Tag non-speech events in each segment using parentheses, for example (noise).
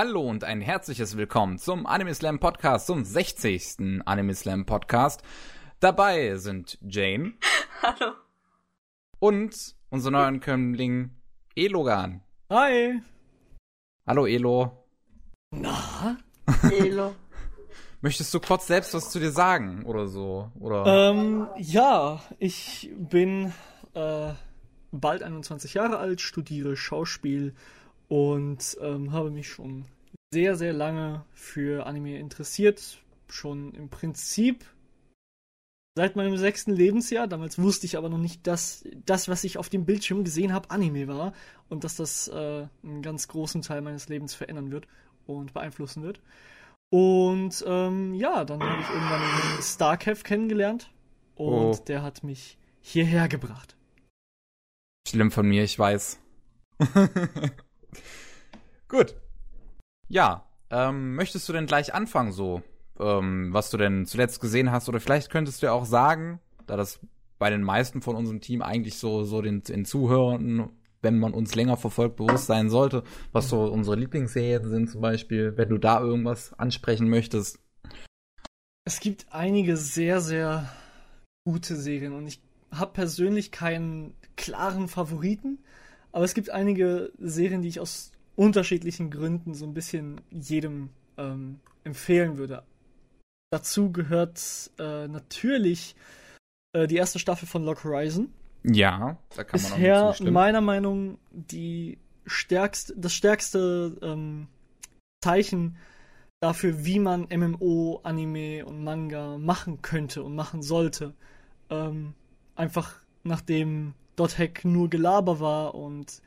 Hallo und ein herzliches Willkommen zum Anime Slam Podcast, zum 60. Anime Slam Podcast. Dabei sind Jane. (laughs) Hallo. Und unser neuen Kömmling Elogan. Hi. Hallo Elo. Na? (laughs) Elo. Möchtest du kurz selbst was zu dir sagen oder so? Oder? Ähm, ja, ich bin äh, bald 21 Jahre alt, studiere Schauspiel und ähm, habe mich schon sehr, sehr lange für Anime interessiert. Schon im Prinzip seit meinem sechsten Lebensjahr. Damals wusste ich aber noch nicht, dass das, was ich auf dem Bildschirm gesehen habe, Anime war und dass das äh, einen ganz großen Teil meines Lebens verändern wird und beeinflussen wird. Und ähm, ja, dann habe ich irgendwann den Starkev kennengelernt und Oh. der hat mich hierher gebracht. Schlimm von mir, ich weiß. (laughs) (laughs) Gut. Ja, ähm, möchtest du denn gleich anfangen so, ähm, was du denn zuletzt gesehen hast? Oder vielleicht könntest du ja auch sagen, da das bei den meisten von unserem Team eigentlich so, so den, den Zuhörenden, wenn man uns länger verfolgt, bewusst sein sollte, was so unsere Lieblingsserien sind zum Beispiel, wenn du da irgendwas ansprechen möchtest. Es gibt einige sehr, sehr gute Serien und ich habe persönlich keinen klaren Favoriten, aber es gibt einige Serien, die ich aus unterschiedlichen Gründen so ein bisschen jedem ähm, empfehlen würde. Dazu gehört äh, natürlich äh, die erste Staffel von Lock Horizon. Ja, da kann man auch Bisher nur zustimmen. meiner Meinung die stärkste, das stärkste ähm, Zeichen dafür, wie man MMO, Anime und Manga machen könnte und machen sollte. Ähm, einfach nachdem Dot-Hack nur Gelaber war und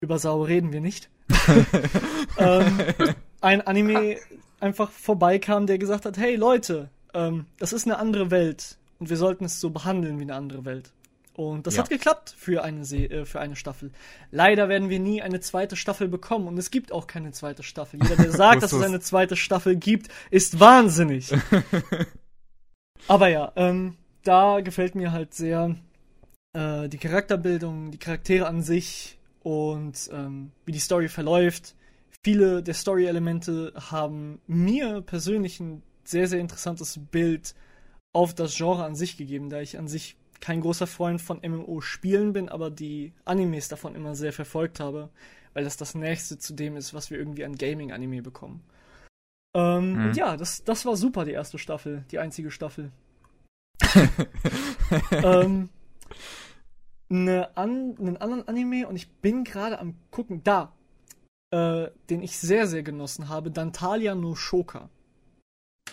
über Sau reden wir nicht. (laughs) ähm, ein Anime einfach vorbeikam, der gesagt hat, hey Leute, ähm, das ist eine andere Welt und wir sollten es so behandeln wie eine andere Welt. Und das Ja. hat geklappt für eine, Se äh, für eine Staffel. Leider werden wir nie eine zweite Staffel bekommen und es gibt auch keine zweite Staffel. Jeder, der (laughs) sagt, dass es eine zweite Staffel gibt, ist wahnsinnig. (laughs) Aber ja, ähm, da gefällt mir halt sehr äh, die Charakterbildung, die Charaktere an sich und ähm, wie die Story verläuft. Viele der Story-Elemente haben mir persönlich ein sehr, sehr interessantes Bild auf das Genre an sich gegeben, da ich an sich kein großer Freund von MMO-Spielen bin, aber die Animes davon immer sehr verfolgt habe, weil das das nächste zu dem ist, was wir irgendwie an Gaming-Anime bekommen. Ähm, Mhm. Und ja, das, das war super, die erste Staffel, die einzige Staffel. (laughs) ähm, eine an, einen anderen Anime und ich bin gerade am gucken, da, äh, den ich sehr, sehr genossen habe, Dantalia no Shoka.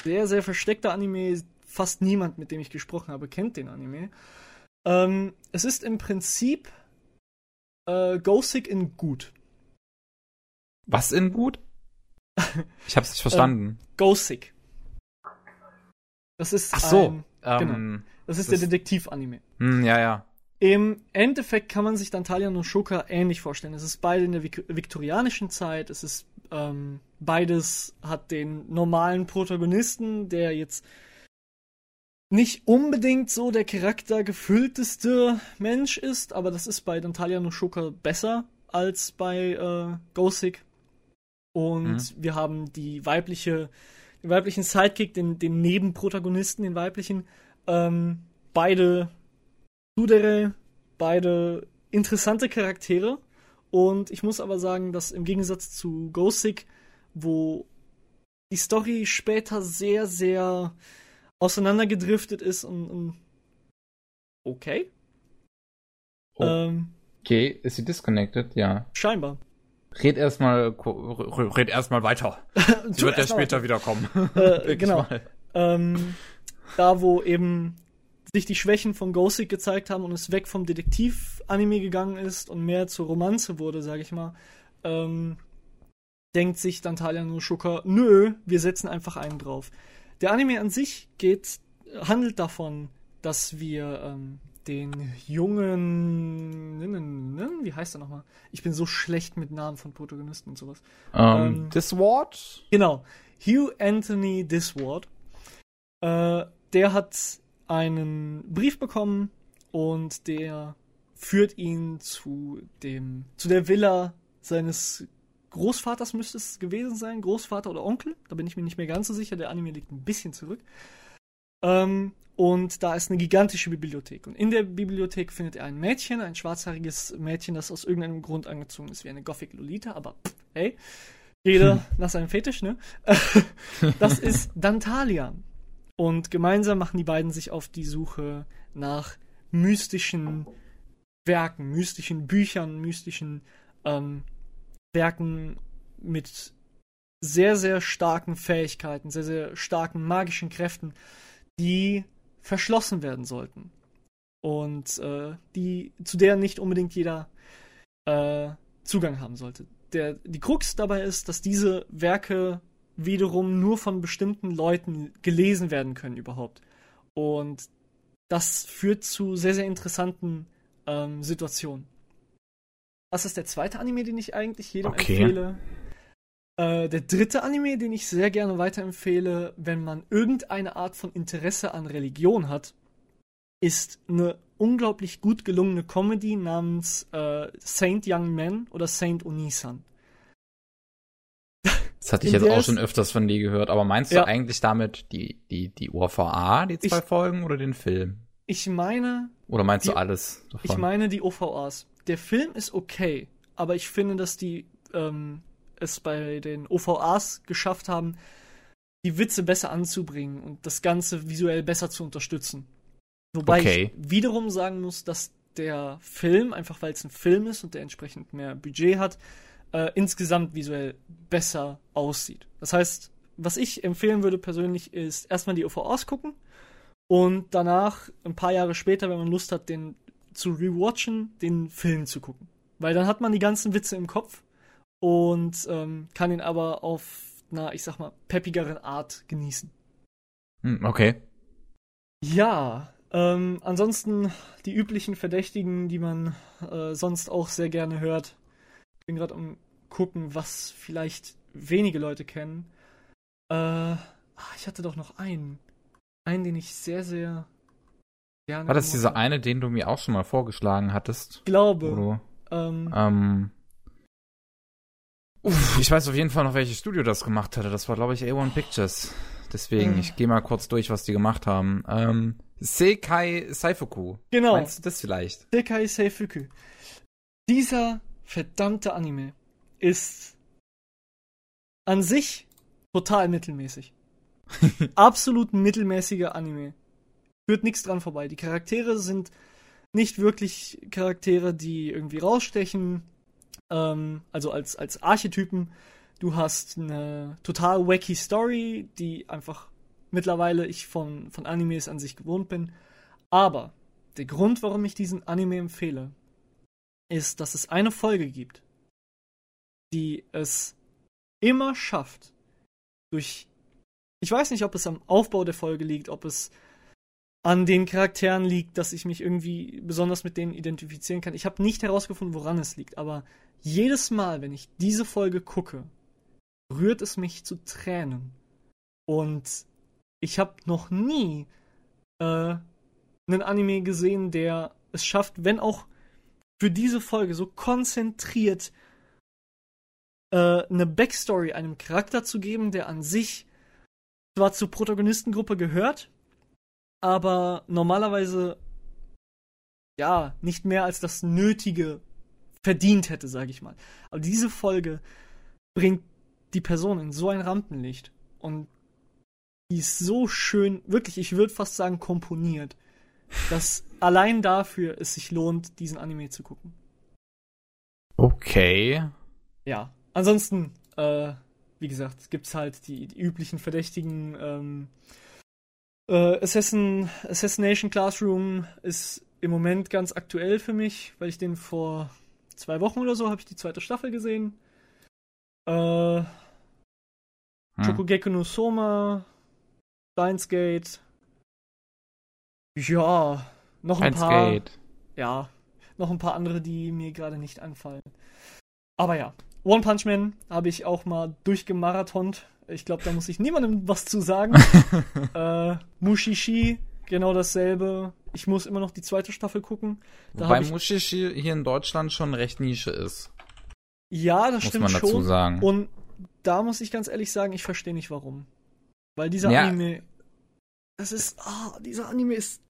Sehr, sehr versteckter Anime, fast niemand, mit dem ich gesprochen habe, kennt den Anime. Ähm, es ist im Prinzip äh, Ghostic in gut. Was in gut? (laughs) Ich hab's nicht verstanden. Ghostic. Das ist Ach so. ein, ähm, das ist das- der Detektiv-Anime. hm, ja, ja. Im Endeffekt kann man sich Dantalia no Shoka ähnlich vorstellen. Es ist beide in der Vik viktorianischen Zeit. Es ist ähm, beides hat den normalen Protagonisten, der jetzt nicht unbedingt so der charaktergefüllteste Mensch ist, aber das ist bei Dantalia no Shoka besser als bei äh, Ghostic. Und wir haben die weibliche, den weiblichen Sidekick, den, den Nebenprotagonisten, den weiblichen, ähm, beide Tsundere, beide interessante Charaktere. Und ich muss aber sagen, dass im Gegensatz zu Ghostic, wo die Story später sehr, sehr auseinandergedriftet ist und, und okay. Oh. Ähm, Okay, ist sie disconnected? Ja. scheinbar. Red erstmal red erstmal weiter. (laughs) Sie wird ja später wiederkommen. Äh, (laughs) genau. ähm, da wo eben sich die Schwächen von Ghostic gezeigt haben und es weg vom Detektiv-Anime gegangen ist und mehr zur Romanze wurde, sag ich mal, ähm, denkt sich Dantalia no Shoka, nö, wir setzen einfach einen drauf. Der Anime an sich geht, handelt davon, dass wir ähm, den jungen, wie heißt er nochmal? Ich bin so schlecht mit Namen von Protagonisten und sowas. Ähm, Ähm, this Ward? Genau. Hugh Anthony Disward. Äh, der hat einen Brief bekommen und der führt ihn zu dem, zu der Villa seines Großvaters müsste es gewesen sein, Großvater oder Onkel, da bin ich mir nicht mehr ganz so sicher, der Anime liegt ein bisschen zurück. Ähm, und da ist eine gigantische Bibliothek. Und in der Bibliothek findet er ein Mädchen, ein schwarzhaariges Mädchen, das aus irgendeinem Grund angezogen ist wie eine Gothic Lolita, aber pff, hey, jeder hm. (laughs) nach seinem Fetisch, ne? (laughs) das ist Dantalia. Und gemeinsam machen die beiden sich auf die Suche nach mystischen Werken, mystischen Büchern, mystischen ähm, Werken mit sehr, sehr starken Fähigkeiten, sehr, sehr starken magischen Kräften, die verschlossen werden sollten. Und äh, die, zu der nicht unbedingt jeder äh, Zugang haben sollte. Der, die Krux dabei ist, dass diese Werke wiederum nur von bestimmten Leuten gelesen werden können überhaupt. Und das führt zu sehr, sehr interessanten ähm, Situationen. Das ist der zweite Anime, den ich eigentlich jedem okay. empfehle. Äh, der dritte Anime, den ich sehr gerne weiterempfehle, wenn man irgendeine Art von Interesse an Religion hat, ist eine unglaublich gut gelungene Comedy namens äh, Saint Young Men oder Saint Onisan. Das hatte ich jetzt auch schon öfters von dir gehört, aber meinst ja. du eigentlich damit die, die, die OVA, die zwei ich, Folgen oder den Film? Ich meine. Oder meinst die, du alles davon? Ich meine die OVAs. Der Film ist okay, aber ich finde, dass die ähm, es bei den OVAs geschafft haben, die Witze besser anzubringen und das Ganze visuell besser zu unterstützen. Wobei okay. ich wiederum sagen muss, dass der Film, einfach weil es ein Film ist und der entsprechend mehr Budget hat, äh, insgesamt visuell besser aussieht. Das heißt, was ich empfehlen würde persönlich ist erstmal die OVAs gucken und danach, ein paar Jahre später, wenn man Lust hat, den zu rewatchen, den Film zu gucken. Weil dann hat man die ganzen Witze im Kopf und ähm, kann ihn aber auf einer, ich sag mal, peppigeren Art genießen. Hm, okay. Ja, ähm, ansonsten die üblichen Verdächtigen, die man äh, sonst auch sehr gerne hört. Bin gerade am gucken, was vielleicht wenige Leute kennen. Äh, ach, ich hatte doch noch einen. Einen, den ich sehr, sehr gerne. War das dieser eine, den du mir auch schon mal vorgeschlagen hattest? Ich glaube. Ähm, ähm, Uff, ich weiß auf jeden Fall noch, welches Studio das gemacht hatte. Das war, glaube ich, A1 Pictures. Deswegen, äh. ich gehe mal kurz durch, was die gemacht haben. Ähm, Sekai Saifuku. Genau. Meinst du das vielleicht? Sekai Saifuku. Dieser verdammte Anime ist an sich total mittelmäßig. (laughs) Absolut mittelmäßiger Anime. Führt nichts dran vorbei. Die Charaktere sind nicht wirklich Charaktere, die irgendwie rausstechen ähm, also als, als Archetypen. Du hast eine total wacky Story, die einfach mittlerweile ich von, von Animes an sich gewohnt bin. Aber der Grund, warum ich diesen Anime empfehle, ist, dass es eine Folge gibt, die es immer schafft, durch. Ich weiß nicht, ob es am Aufbau der Folge liegt, ob es an den Charakteren liegt, dass ich mich irgendwie besonders mit denen identifizieren kann. Ich habe nicht herausgefunden, woran es liegt, aber jedes Mal, wenn ich diese Folge gucke, rührt es mich zu Tränen. Und ich habe noch nie äh, einen Anime gesehen, der es schafft, wenn auch für diese Folge so konzentriert äh, eine Backstory einem Charakter zu geben, der an sich zwar zur Protagonistengruppe gehört, aber normalerweise ja nicht mehr als das Nötige verdient hätte, sage ich mal. Aber diese Folge bringt die Person in so ein Rampenlicht und die ist so schön, wirklich, ich würde fast sagen komponiert, dass allein dafür es sich lohnt, diesen Anime zu gucken. Okay. Ja, ansonsten, äh, wie gesagt, gibt's halt die, die üblichen Verdächtigen. Ähm, äh, Assassin, Assassination Classroom ist im Moment ganz aktuell für mich, weil ich den vor zwei Wochen oder so habe ich die zweite Staffel gesehen. Äh, hm. Chokugeki no Soma, Steins Gate. Ja, noch ein paar. Gate. Ja, noch ein paar andere, die mir gerade nicht anfallen. Aber ja, One Punch Man habe ich auch mal durchgemarathont. Ich glaube, da muss ich niemandem was zu sagen. (laughs) äh, Mushishi, genau dasselbe ich muss immer noch die zweite Staffel gucken. Da Wobei Mushishi hier in Deutschland schon recht Nische ist. Ja, das muss stimmt man dazu schon. sagen. Und da muss ich ganz ehrlich sagen, ich verstehe nicht warum. Weil dieser Ja. Anime, das ist, ah, dieser Anime ist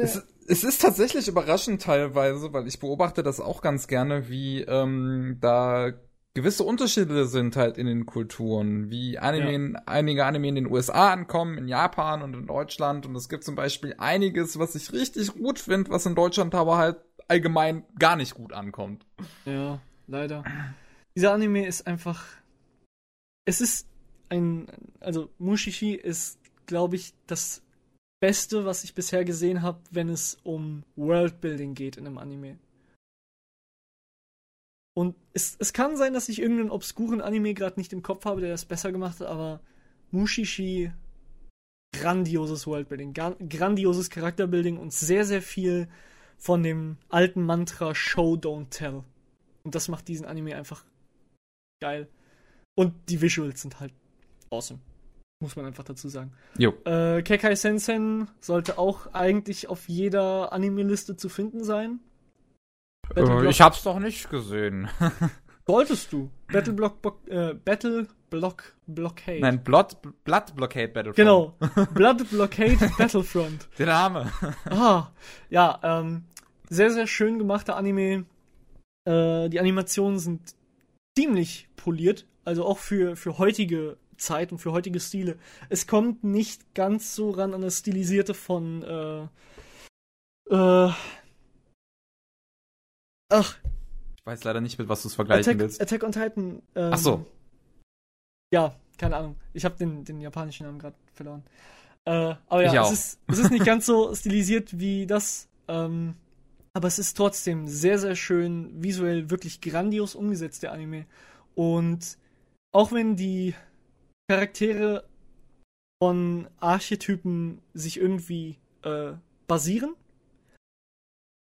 Es, es ist tatsächlich überraschend teilweise, weil ich beobachte das auch ganz gerne, wie ähm, da gewisse Unterschiede sind halt in den Kulturen, wie Anime, in- einige Anime in den USA ankommen, in Japan und in Deutschland und es gibt zum Beispiel einiges, was ich richtig gut finde, was in Deutschland aber halt allgemein gar nicht gut ankommt. Ja, leider. Dieser Anime ist einfach. Es ist ein. Also, Mushishi ist, glaube ich, das Beste, was ich bisher gesehen habe, wenn es um Worldbuilding geht in einem Anime. Und es, es kann sein, dass ich irgendeinen obskuren Anime gerade nicht im Kopf habe, der das besser gemacht hat, aber Mushishi, grandioses Worldbuilding, grandioses Charakterbuilding und sehr, sehr viel von dem alten Mantra Show, Don't Tell. Und das macht diesen Anime einfach geil. Und die Visuals sind halt awesome. Muss man einfach dazu sagen. Jo. Äh, Kekai Sensen sollte auch eigentlich auf jeder Anime-Liste zu finden sein. Äh, ich hab's doch nicht gesehen. (laughs) Solltest du. Battle Block, Block äh, Battle Block Blockade. Nein, Blood, Blood Blockade Battlefront. Genau. (laughs) Blood Blockade Battlefront. Der Name. (laughs) Ah, ja, ähm, sehr, sehr schön gemachter Anime. Äh, die Animationen sind ziemlich poliert, also auch für, für heutige Zeit und für heutige Stile. Es kommt nicht ganz so ran an das Stilisierte von, äh, äh, ach, Ich weiß leider nicht, mit was du es vergleichen Attack, willst. Attack on Titan. Ähm, Ach so. Ja, keine Ahnung. Ich habe den, den japanischen Namen gerade verloren. Äh, aber Ich ja, auch. es ist, es ist nicht (laughs) ganz so stilisiert wie das. Ähm, aber es ist trotzdem sehr, sehr schön, visuell wirklich grandios umgesetzt, der Anime. Und auch wenn die Charaktere von Archetypen sich irgendwie äh, basieren,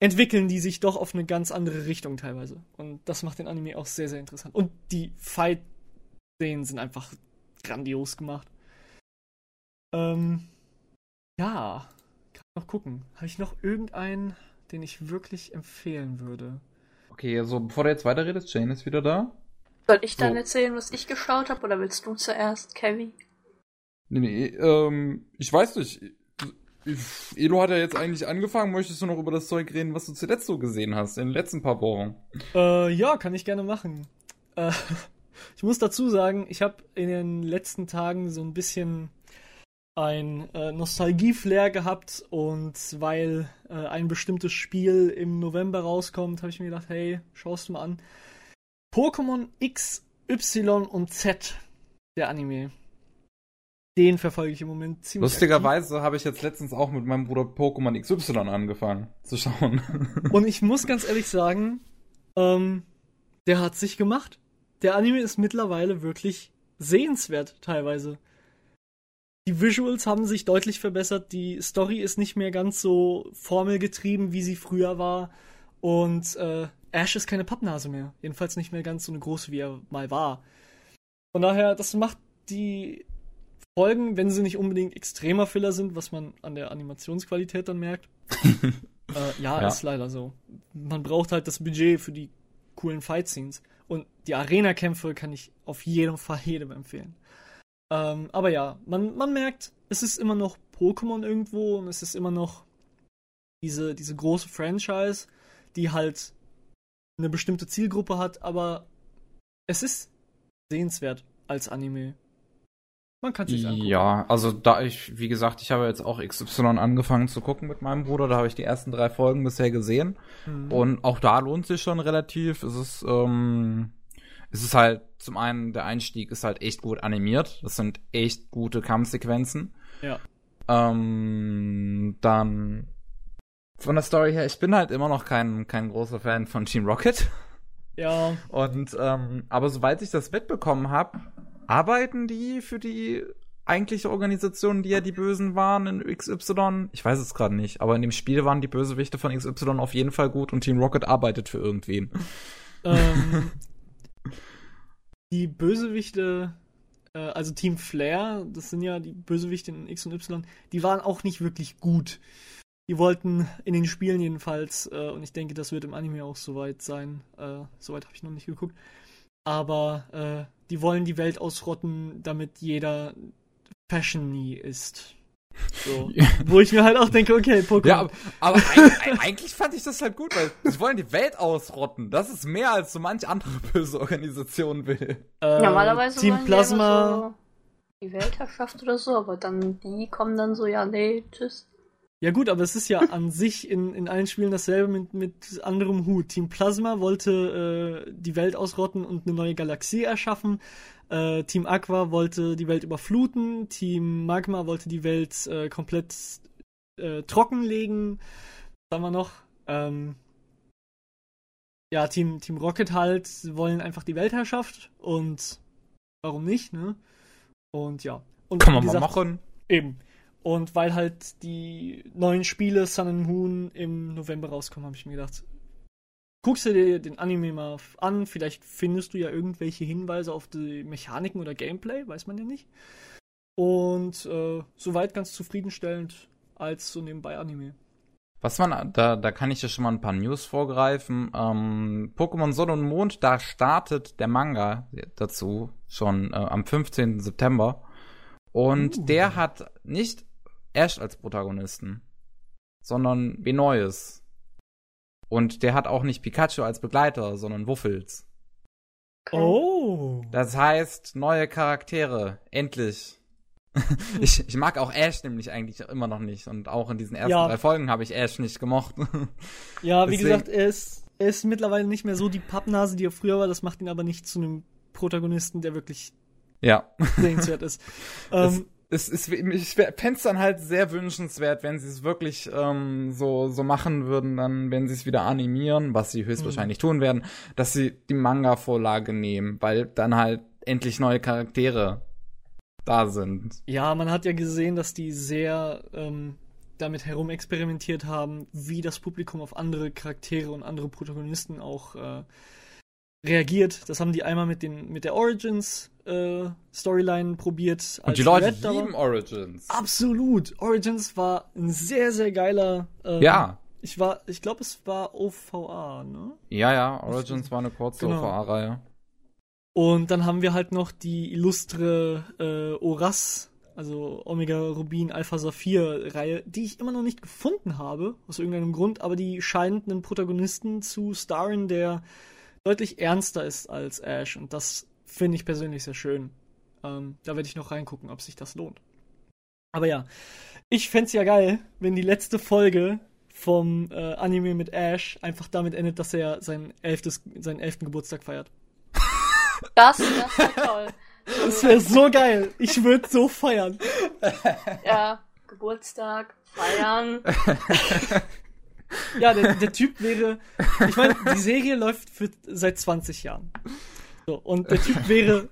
entwickeln die sich doch auf eine ganz andere Richtung teilweise. Und das macht den Anime auch sehr, sehr interessant. Und die Fight-Szenen sind einfach grandios gemacht. Ähm, ja, kann ich noch gucken. Habe ich noch irgendeinen, den ich wirklich empfehlen würde? Okay, also bevor du jetzt weiterredest, Jane ist wieder da. Soll ich dann So. erzählen, was ich geschaut habe, oder willst du zuerst, Kevin? Nee, nee, ähm, ich weiß nicht. Ich- Elo hat ja jetzt eigentlich angefangen. Möchtest du noch über das Zeug reden, was du zuletzt so gesehen hast, in den letzten paar Wochen? Äh, ja, kann ich gerne machen. Äh, (laughs) ich muss dazu sagen, ich habe in den letzten Tagen so ein bisschen ein äh, Nostalgie-Flair gehabt und weil äh, ein bestimmtes Spiel im November rauskommt, habe ich mir gedacht, hey, schaust du mal an. Pokémon X, Y und Z, der Anime. Den verfolge ich im Moment ziemlich. Lustigerweise habe ich jetzt letztens auch mit meinem Bruder Pokémon XY angefangen zu schauen. Und ich muss ganz ehrlich sagen, ähm, der hat sich gemacht. Der Anime ist mittlerweile wirklich sehenswert teilweise. Die Visuals haben sich deutlich verbessert, die Story ist nicht mehr ganz so formelgetrieben, wie sie früher war. Und äh, Ash ist keine Pappnase mehr. Jedenfalls nicht mehr ganz so eine große, wie er mal war. Von daher, das macht die Folgen, wenn sie nicht unbedingt extremer Filler sind, was man an der Animationsqualität dann merkt. (laughs) äh, ja, Ja. ist leider so. Man braucht halt das Budget für die coolen Fight-Scenes. Und die Arena-Kämpfe kann ich auf jeden Fall jedem empfehlen. Ähm, aber ja, man, man merkt, es ist immer noch Pokémon irgendwo und es ist immer noch diese, diese große Franchise, die halt eine bestimmte Zielgruppe hat, aber es ist sehenswert als Anime. Man kann sich angucken. Ja, also da ich, wie gesagt, ich habe jetzt auch XY angefangen zu gucken mit meinem Bruder. Da habe ich die ersten drei Folgen bisher gesehen. Mhm. Und auch da lohnt sich schon relativ. Es ist, ähm, es ist halt, zum einen, der Einstieg ist halt echt gut animiert. Das sind echt gute Kampfsequenzen. Ja. Ähm, dann von der Story her, ich bin halt immer noch kein, kein großer Fan von Team Rocket. Ja, Und ähm, aber soweit ich das mitbekommen habe, arbeiten die für die eigentliche Organisation, die ja die Bösen waren in XY. Ich weiß es gerade nicht, aber in dem Spiel waren die Bösewichte von XY auf jeden Fall gut und Team Rocket arbeitet für irgendwen. ähm, (laughs) die Bösewichte, äh, also Team Flair, das sind ja die Bösewichte in X und Y, die waren auch nicht wirklich gut. Die wollten in den Spielen jedenfalls, äh, und ich denke, das wird im Anime auch soweit sein. Äh, soweit habe ich noch nicht geguckt. Aber äh, die wollen die Welt ausrotten, damit jeder Fashion-Nie ist. So. (laughs) Wo ich mir halt auch denke, okay, Pokémon. Ja, aber, aber eigentlich, eigentlich fand ich das halt gut, weil sie wollen die Welt ausrotten. Das ist mehr als so manche andere böse Organisation will. äh, Normalerweise Team wollen die Plasma. immer so die Weltherrschaft oder so, aber dann die kommen dann so, ja, nee, tschüss. Ja gut, aber es ist ja an (laughs) sich in, in allen Spielen dasselbe mit, mit anderem Hut. Team Plasma wollte äh, die Welt ausrotten und eine neue Galaxie erschaffen. Äh, Team Aqua wollte die Welt überfluten. Team Magma wollte die Welt äh, komplett äh, trockenlegen. Was haben wir noch? Ähm, ja, Team, Team Rocket halt wollen einfach die Weltherrschaft und warum nicht, ne? Und ja. Und Kann man mal machen. Eben. Und weil halt die neuen Spiele Sun and Moon im November rauskommen, habe ich mir gedacht, guckst du dir den Anime mal an, vielleicht findest du ja irgendwelche Hinweise auf die Mechaniken oder Gameplay, weiß man ja nicht. Und äh, soweit ganz zufriedenstellend als so nebenbei Anime. Was man, da, da kann ich ja schon mal ein paar News vorgreifen. Ähm, Pokémon Sonne und Mond, da startet der Manga dazu schon äh, am 15. September. Und Uh. der hat nicht Ash als Protagonisten, sondern wie Neues. Und der hat auch nicht Pikachu als Begleiter, sondern Wuffels. Oh! Das heißt, neue Charaktere. Endlich. (laughs) ich, ich mag auch Ash nämlich eigentlich immer noch nicht. Und auch in diesen ersten Ja. drei Folgen habe ich Ash nicht gemocht. (laughs) Ja, wie Deswegen- gesagt, er ist, er ist mittlerweile nicht mehr so die Pappnase, die er früher war. Das macht ihn aber nicht zu einem Protagonisten, der wirklich ja. sehenswert ist. (laughs) Ähm, es, es, ich fände es dann halt sehr wünschenswert, wenn sie es wirklich ähm, so, so machen würden, dann, wenn sie es wieder animieren, was sie höchstwahrscheinlich tun werden, dass sie die Manga-Vorlage nehmen, weil dann halt endlich neue Charaktere da sind. Ja, man hat ja gesehen, dass die sehr ähm, damit herumexperimentiert haben, wie das Publikum auf andere Charaktere und andere Protagonisten auch äh, reagiert. Das haben die einmal mit, den, mit der Origins äh, Storyline probiert. Und die Leute Red, lieben Origins. Absolut. Origins war ein sehr, sehr geiler. Ähm, Ja. Ich war, ich glaube, es war OVA, ne? Ja, ja, Origins war eine kurze Genau. OVA-Reihe. Und dann haben wir halt noch die illustre äh, Oras, also Omega Rubin Alpha Saphir Reihe, die ich immer noch nicht gefunden habe, aus irgendeinem Grund, aber die scheint einen Protagonisten zu starren, der deutlich ernster ist als Ash. Und das finde ich persönlich sehr schön. Ähm, da werde ich noch reingucken, ob sich das lohnt. Aber ja, ich fände ja geil, wenn die letzte Folge vom äh, Anime mit Ash einfach damit endet, dass er sein elftes, seinen elften Geburtstag feiert. Das, das wäre toll. Das wäre so geil. Ich würde so feiern. Ja, Geburtstag, feiern. Ja, der, der Typ wäre. Ich meine, die Serie läuft für, seit 20 Jahren. So, und der Typ wäre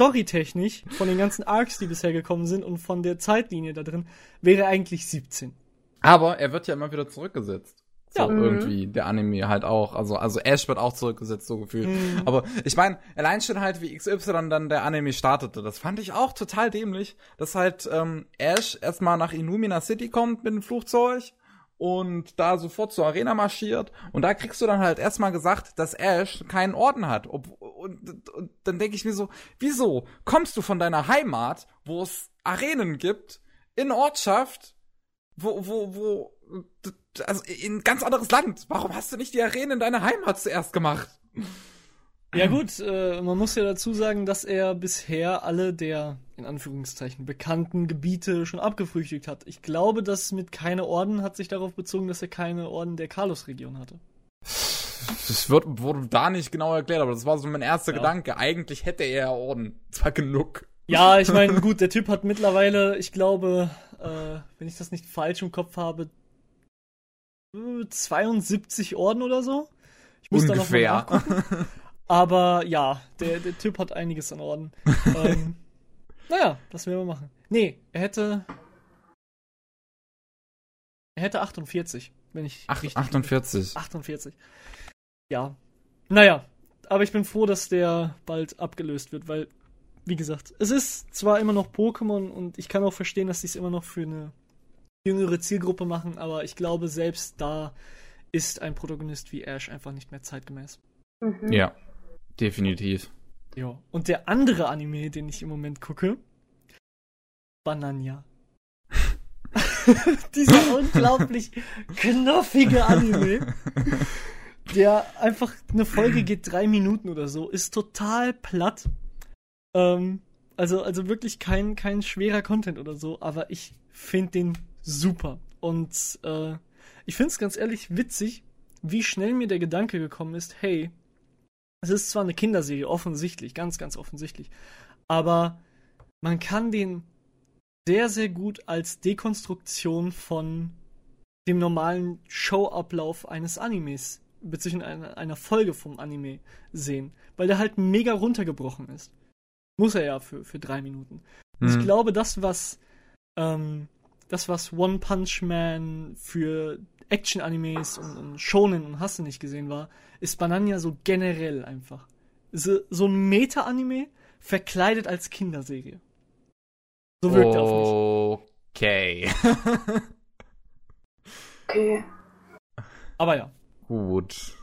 storytechnisch von den ganzen Arcs, die bisher gekommen sind und von der Zeitlinie da drin, wäre er eigentlich 17. Aber er wird ja immer wieder zurückgesetzt. So Ja. Mhm. irgendwie, der Anime halt auch. Also, also Ash wird auch zurückgesetzt, so gefühlt. Mhm. Aber ich meine, allein schon halt, wie XY dann der Anime startete, das fand ich auch total dämlich, dass halt ähm, Ash erstmal nach Illumina City kommt mit dem Flugzeug und da sofort zur Arena marschiert. Und da kriegst du dann halt erstmal gesagt, dass Ash keinen Orden hat. Ob, und, und dann denke ich mir so, wieso kommst du von deiner Heimat, wo es Arenen gibt, in Ortschaft, wo, wo, wo, also in ganz anderes Land. Warum hast du nicht die Arenen in deiner Heimat zuerst gemacht? Ja gut, äh, man muss ja dazu sagen, dass er bisher alle der, in Anführungszeichen, bekannten Gebiete schon abgefrühstückt hat. Ich glaube, dass mit keine Orden hat sich darauf bezogen, dass er keine Orden der Kalos-Region hatte. Das wird, wurde da nicht genau erklärt, aber das war so mein erster Ja. Gedanke. Eigentlich hätte er ja Orden. Zwar genug. Ja, ich meine, gut, der Typ hat mittlerweile, ich glaube, äh, wenn ich das nicht falsch im Kopf habe, äh, 72 Orden oder so. Ich muss da noch mal Ungefähr. nachgucken. Aber ja, der, der Typ hat einiges an Orden. (laughs) ähm, naja, das werden wir machen. Nee, er hätte. Er hätte 48, wenn ich. Ach, richtig- 48. 48. Ja. Naja, aber ich bin froh, dass der bald abgelöst wird, weil, wie gesagt, es ist zwar immer noch Pokémon und ich kann auch verstehen, dass sie es immer noch für eine jüngere Zielgruppe machen, aber ich glaube, selbst da ist ein Protagonist wie Ash einfach nicht mehr zeitgemäß. Mhm. Ja, definitiv. Ja. Und der andere Anime, den ich im Moment gucke, Banania. (laughs) Dieser unglaublich knuffige Anime, der einfach eine Folge geht drei Minuten oder so, ist total platt. Ähm, also, also wirklich kein, kein schwerer Content oder so, aber ich finde den super. Und äh, ich finde es ganz ehrlich witzig, wie schnell mir der Gedanke gekommen ist, hey, es ist zwar eine Kinderserie, offensichtlich, ganz, ganz offensichtlich, aber man kann den sehr, sehr gut als Dekonstruktion von dem normalen Showablauf eines Animes, beziehungsweise einer, Folge vom Anime sehen, weil der halt mega runtergebrochen ist. Muss er ja für, für drei Minuten. Und ich glaube, das, was ähm, das, was One Punch Man für Action-Animes und, und Shonen und hast du nicht gesehen war, ist Banania so generell einfach. So, so ein Meta-Anime verkleidet als Kinderserie. So wirkt er auf mich. Okay. Okay. (laughs) Aber ja. Gut.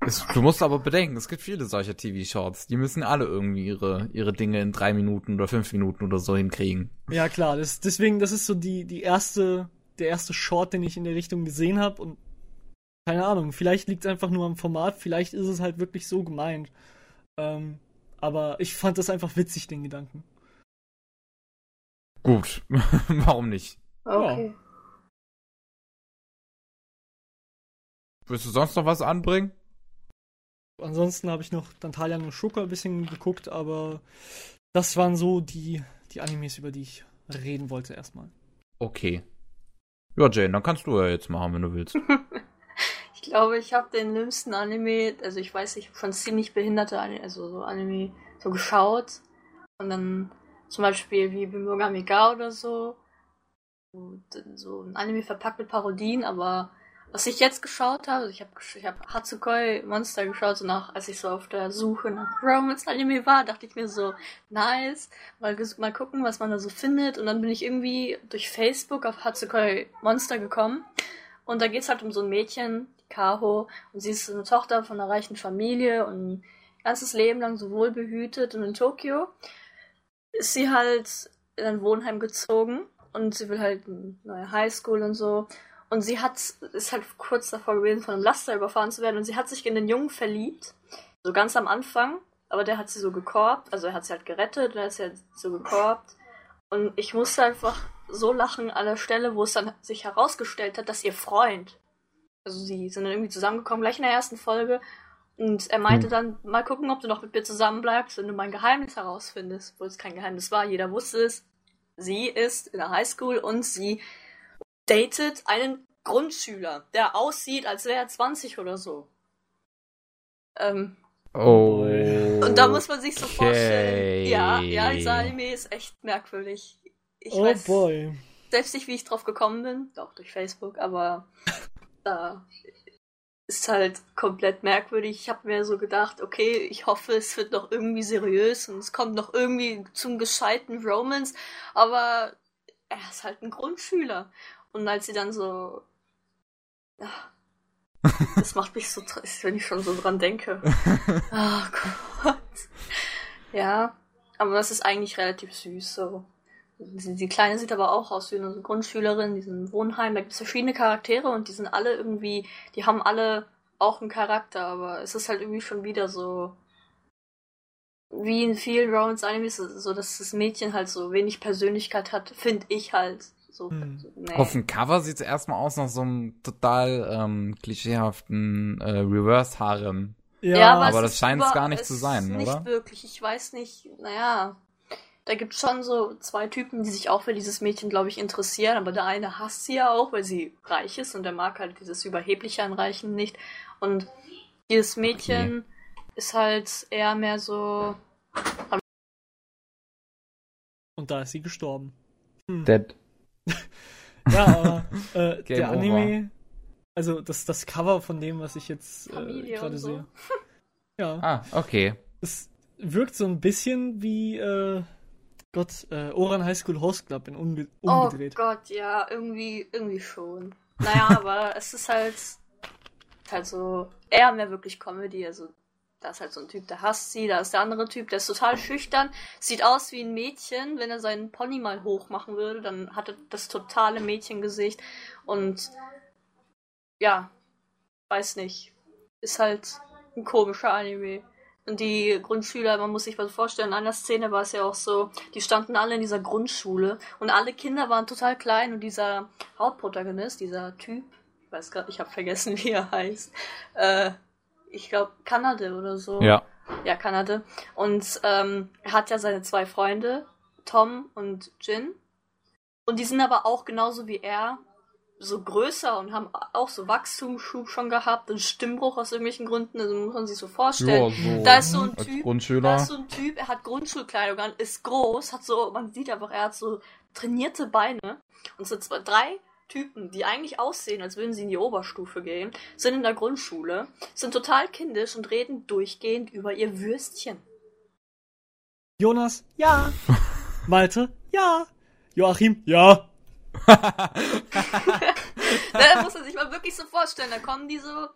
Es, du musst aber bedenken, es gibt viele solcher TV-Shorts. Die müssen alle irgendwie ihre, ihre Dinge in drei Minuten oder fünf Minuten oder so hinkriegen. Ja, klar. Das, deswegen, das ist so die, die erste, der erste Short, den ich in der Richtung gesehen habe. Und keine Ahnung, vielleicht liegt es einfach nur am Format, vielleicht ist es halt wirklich so gemeint. Ähm, aber ich fand das einfach witzig, den Gedanken. Gut. (laughs) Warum nicht? Okay. Willst du sonst noch was anbringen? Ansonsten habe ich noch Dantalia no Shuka ein bisschen geguckt, aber das waren so die, die Animes, über die ich reden wollte erstmal. Okay. Ja, Jane, dann kannst du ja jetzt machen, wenn du willst. (laughs) Ich glaube, ich habe den dümmsten Anime, also ich weiß, ich habe schon ziemlich behinderte Anime, also so Anime so geschaut. Und dann zum Beispiel wie Bimogami Ga oder. So so ein Anime verpackt mit Parodien, aber was ich jetzt geschaut habe, also ich habe ich hab Hatsukoi Monster geschaut, so nach, als ich so auf der Suche nach Romance-Anime war, dachte ich mir so, nice, mal, mal gucken, was man da so findet. Und dann bin ich irgendwie durch Facebook auf Hatsukoi Monster gekommen. Und da geht's halt um so ein Mädchen, die Kaho, und sie ist eine Tochter von einer reichen Familie und ihr ganzes Leben lang so wohlbehütet. Und in Tokio ist sie halt in ein Wohnheim gezogen und sie will halt eine neue Highschool und so. Und sie hat, ist halt kurz davor gewesen, von einem Laster überfahren zu werden. Und sie hat sich in den Jungen verliebt. So ganz am Anfang. Aber der hat sie so gekorbt. Also er hat sie halt gerettet und er hat sie halt so gekorbt. Und ich musste einfach so lachen an der Stelle, wo es dann sich herausgestellt hat, dass ihr Freund, also sie sind dann irgendwie zusammengekommen, gleich in der ersten Folge. Und er meinte Hm. dann, mal gucken, ob du noch mit mir zusammenbleibst, wenn du mein Geheimnis herausfindest. Obwohl es kein Geheimnis war, jeder wusste es. Sie ist in der Highschool und sie datet einen Grundschüler, der aussieht, als wäre er 20 oder so. Ähm, Oh. und da muss man sich so Okay. vorstellen. Ja, ja, dieser Anime ist echt merkwürdig. Ich oh weiß boy. selbst nicht, wie ich drauf gekommen bin. Doch, durch Facebook, aber da (laughs) ist halt komplett merkwürdig. Ich habe mir so gedacht, okay, ich hoffe, es wird noch irgendwie seriös und es kommt noch irgendwie zum gescheiten Romance, aber er ist halt ein Grundschüler. Und als sie dann so. Ja, (laughs) das macht mich so trist, wenn ich schon so dran denke. Oh (laughs) Gott. Ja, aber das ist eigentlich relativ süß so. Die, die Kleine sieht aber auch aus wie eine Grundschülerin, die ist in einem Wohnheim. Da gibt es verschiedene Charaktere und die sind alle irgendwie, die haben alle auch einen Charakter, aber es ist halt irgendwie schon wieder so, wie in vielen Romance-Animes, so dass das Mädchen halt so wenig Persönlichkeit hat, finde ich halt. So, Hm. so nee. Auf dem Cover sieht es erstmal aus nach so einem total ähm, klischeehaften äh, Reverse-Harem. Ja, aber es das scheint es gar nicht zu sein, nicht oder? wirklich. Ich weiß nicht, naja. Da gibt es schon so zwei Typen, die sich auch für dieses Mädchen, glaube ich, interessieren. Aber der eine hasst sie ja auch, weil sie reich ist und der mag halt dieses Überhebliche an Reichen nicht. Und dieses Mädchen ist halt eher mehr so. Und da ist sie gestorben. Hm. Dead. (laughs) Ja, aber äh, (laughs) der over. Anime, also das, das Cover von dem, was ich jetzt äh, gerade so. sehe. (laughs) Ja, Ah, okay. es wirkt so ein bisschen wie, äh, Gott, äh, Oran High School Host Club in umge Oh umgedreht. Gott, ja, irgendwie, irgendwie schon. Naja, aber es ist halt, halt so eher mehr wirklich Comedy. Also, da ist halt so ein Typ, der hasst sie, da ist der andere Typ, der ist total schüchtern, sieht aus wie ein Mädchen. Wenn er seinen Pony mal hoch machen würde, dann hat er das totale Mädchengesicht. Und ja, weiß nicht. Ist halt ein komischer Anime. Und die Grundschüler, man muss sich was vorstellen, in einer Szene war es ja auch so, die standen alle in dieser Grundschule und alle Kinder waren total klein und dieser Hauptprotagonist, dieser Typ, ich weiß gerade, ich habe vergessen, (laughs) wie er heißt, äh, ich glaube Kanade oder so. Ja. Ja, Kanade. Und ähm, er hat ja seine zwei Freunde, Tom und Jin. Und die sind aber auch genauso wie er so größer und haben auch so Wachstumsschub schon gehabt und Stimmbruch aus irgendwelchen Gründen, also muss man sich so vorstellen. so Da ist so ein Typ, Grundschüler. Da ist so ein Typ, er hat Grundschulkleidung an, ist groß, hat so, man sieht einfach, er hat so trainierte Beine. Und so zwei, drei Typen, die eigentlich aussehen, als würden sie in die Oberstufe gehen, sind in der Grundschule, sind total kindisch und reden durchgehend über ihr Würstchen. Jonas, ja. (laughs) Malte, ja. Joachim, ja. da (laughs) muss man sich mal wirklich so vorstellen. Da kommen die so.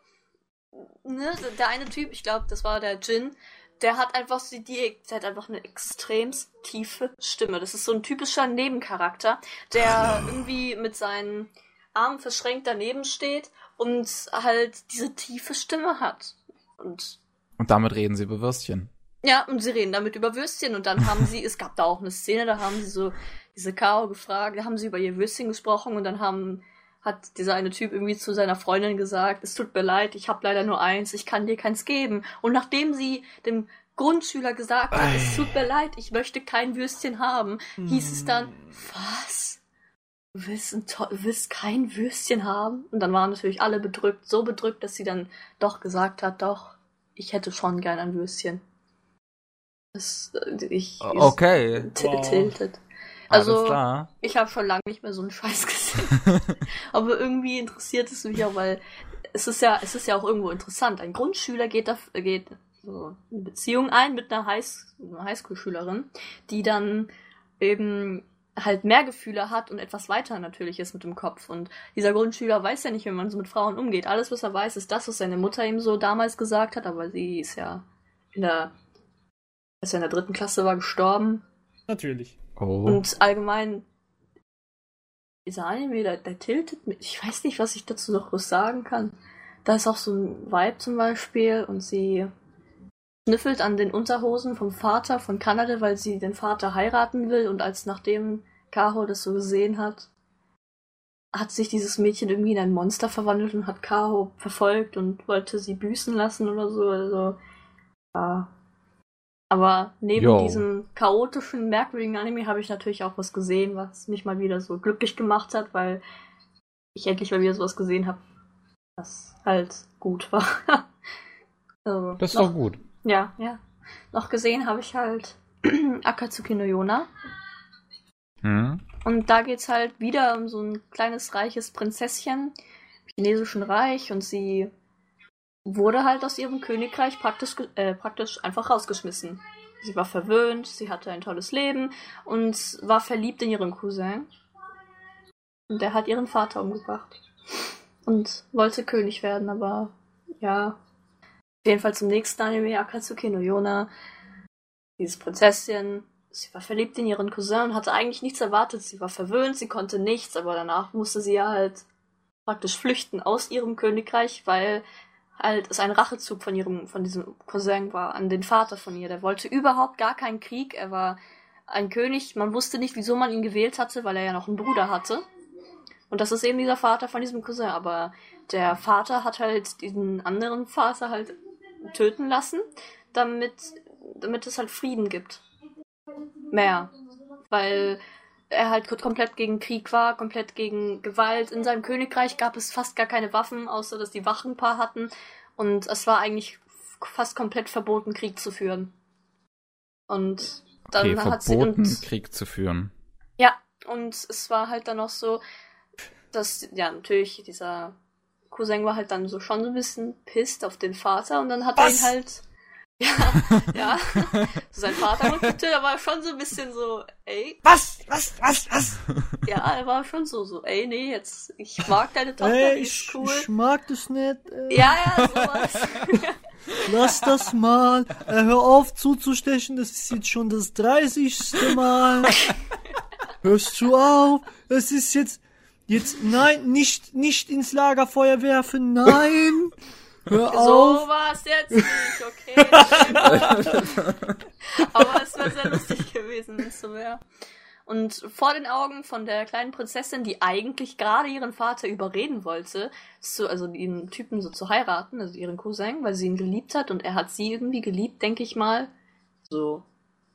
Ne, der eine Typ, ich glaube, das war der Jin, der hat einfach die, der hat einfach eine extrem tiefe Stimme. Das ist so ein typischer Nebencharakter, der irgendwie mit seinen Armen verschränkt daneben steht und halt diese tiefe Stimme hat. Und Und damit reden sie über Würstchen. ja, und sie reden damit über Würstchen und dann haben sie, (laughs) es gab da auch eine Szene, da haben sie so diese Kao gefragt, da haben sie über ihr Würstchen gesprochen und dann haben hat dieser eine Typ irgendwie zu seiner Freundin gesagt, es tut mir leid, ich habe leider nur eins, ich kann dir keins geben. Und nachdem sie dem Grundschüler gesagt hat, es tut mir leid, ich möchte kein Würstchen haben, hieß es dann, was? Du willst, ein to- willst kein Würstchen haben? Und dann waren natürlich alle bedrückt, so bedrückt, dass sie dann doch gesagt hat, doch, ich hätte schon gern ein Würstchen. Das, äh, ich, Okay. Wow. tilted. Alles Also, klar. ich habe schon lange nicht mehr so einen Scheiß (laughs) gesehen. Aber irgendwie interessiert es mich auch, weil es ist ja, es ist ja auch irgendwo interessant. Ein Grundschüler geht da, geht so eine Beziehung ein mit einer, Highs einer Highschool-Schülerin, die dann eben halt mehr Gefühle hat und etwas weiter natürlich ist mit dem Kopf. Und dieser Grundschüler weiß ja nicht, wie man so mit Frauen umgeht. Alles, was er weiß, ist das, was seine Mutter ihm so damals gesagt hat, aber sie ist ja in der, als er in der dritten Klasse war, gestorben. Natürlich. Oh. Und allgemein, dieser Anime, der, der tiltet mich. Ich weiß nicht, was ich dazu noch groß sagen kann. Da ist auch so ein Vibe zum Beispiel und sie schnüffelt an den Unterhosen vom Vater von Kanada, weil sie den Vater heiraten will und als nachdem Kaho das so gesehen hat, hat sich dieses Mädchen irgendwie in ein Monster verwandelt und hat Kaho verfolgt und wollte sie büßen lassen oder so. Also, ja. Aber neben Jo. diesem chaotischen, merkwürdigen Anime habe ich natürlich auch was gesehen, was mich mal wieder so glücklich gemacht hat, weil ich endlich mal wieder sowas gesehen habe, was halt gut war. (laughs) also, das ist noch, doch gut. Ja, ja. Noch gesehen habe ich halt (clears throat) Akatsuki no Yona. Hm? Und da geht's halt wieder um so ein kleines, reiches Prinzesschen im chinesischen Reich und sie wurde halt aus ihrem Königreich praktisch, äh, praktisch einfach rausgeschmissen. Sie war verwöhnt, sie hatte ein tolles Leben und war verliebt in ihren Cousin. Und der hat ihren Vater umgebracht. Und wollte König werden, aber ja. Auf jeden Fall zum nächsten Anime, Akatsuki no Yona. Dieses Prinzesschen, sie war verliebt in ihren Cousin und hatte eigentlich nichts erwartet. Sie war verwöhnt, sie konnte nichts, aber danach musste sie ja halt praktisch flüchten aus ihrem Königreich, weil halt es ein Rachezug von ihrem, von diesem Cousin war an den Vater von ihr. Der wollte überhaupt gar keinen Krieg. Er war ein König. Man wusste nicht, wieso man ihn gewählt hatte, weil er ja noch einen Bruder hatte. Und das ist eben dieser Vater von diesem Cousin. Aber der Vater hat halt diesen anderen Vater halt töten lassen, damit, damit es halt Frieden gibt. Mehr. Weil er halt komplett gegen Krieg war, komplett gegen Gewalt. In seinem Königreich gab es fast gar keine Waffen, außer dass die Wachen ein paar hatten. Und es war eigentlich fast komplett verboten, Krieg zu führen. Und dann Okay, hat sie. verboten, Und, Krieg zu führen. ja, und es war halt dann auch so, dass, ja, natürlich, dieser Cousin war halt dann so schon so ein bisschen pisst auf den Vater und dann hat Was? er ihn halt. (laughs) Ja, ja. (laughs) sein Vater getötet, da war schon so ein bisschen so, ey. Was? Was? Was? Was? Ja, er war schon so, so, ey, nee, jetzt, ich mag deine Tochter, Ey, die ich, ist cool. ich mag das nicht. Ey. Ja, ja, sowas. (laughs) Lass das mal. Äh, hör auf zuzustechen, das ist jetzt schon das 30. Mal. (laughs) Hörst du auf? Es ist jetzt, jetzt, nein, nicht, nicht ins Lagerfeuer werfen, nein. (laughs) Hör so auf. war es jetzt nicht, okay. (laughs) Aber es wäre sehr lustig gewesen, wenn es so wäre. Und vor den Augen von der kleinen Prinzessin, die eigentlich gerade ihren Vater überreden wollte, zu, also den Typen so zu heiraten, also ihren Cousin, weil sie ihn geliebt hat und er hat sie irgendwie geliebt, denke ich mal. So.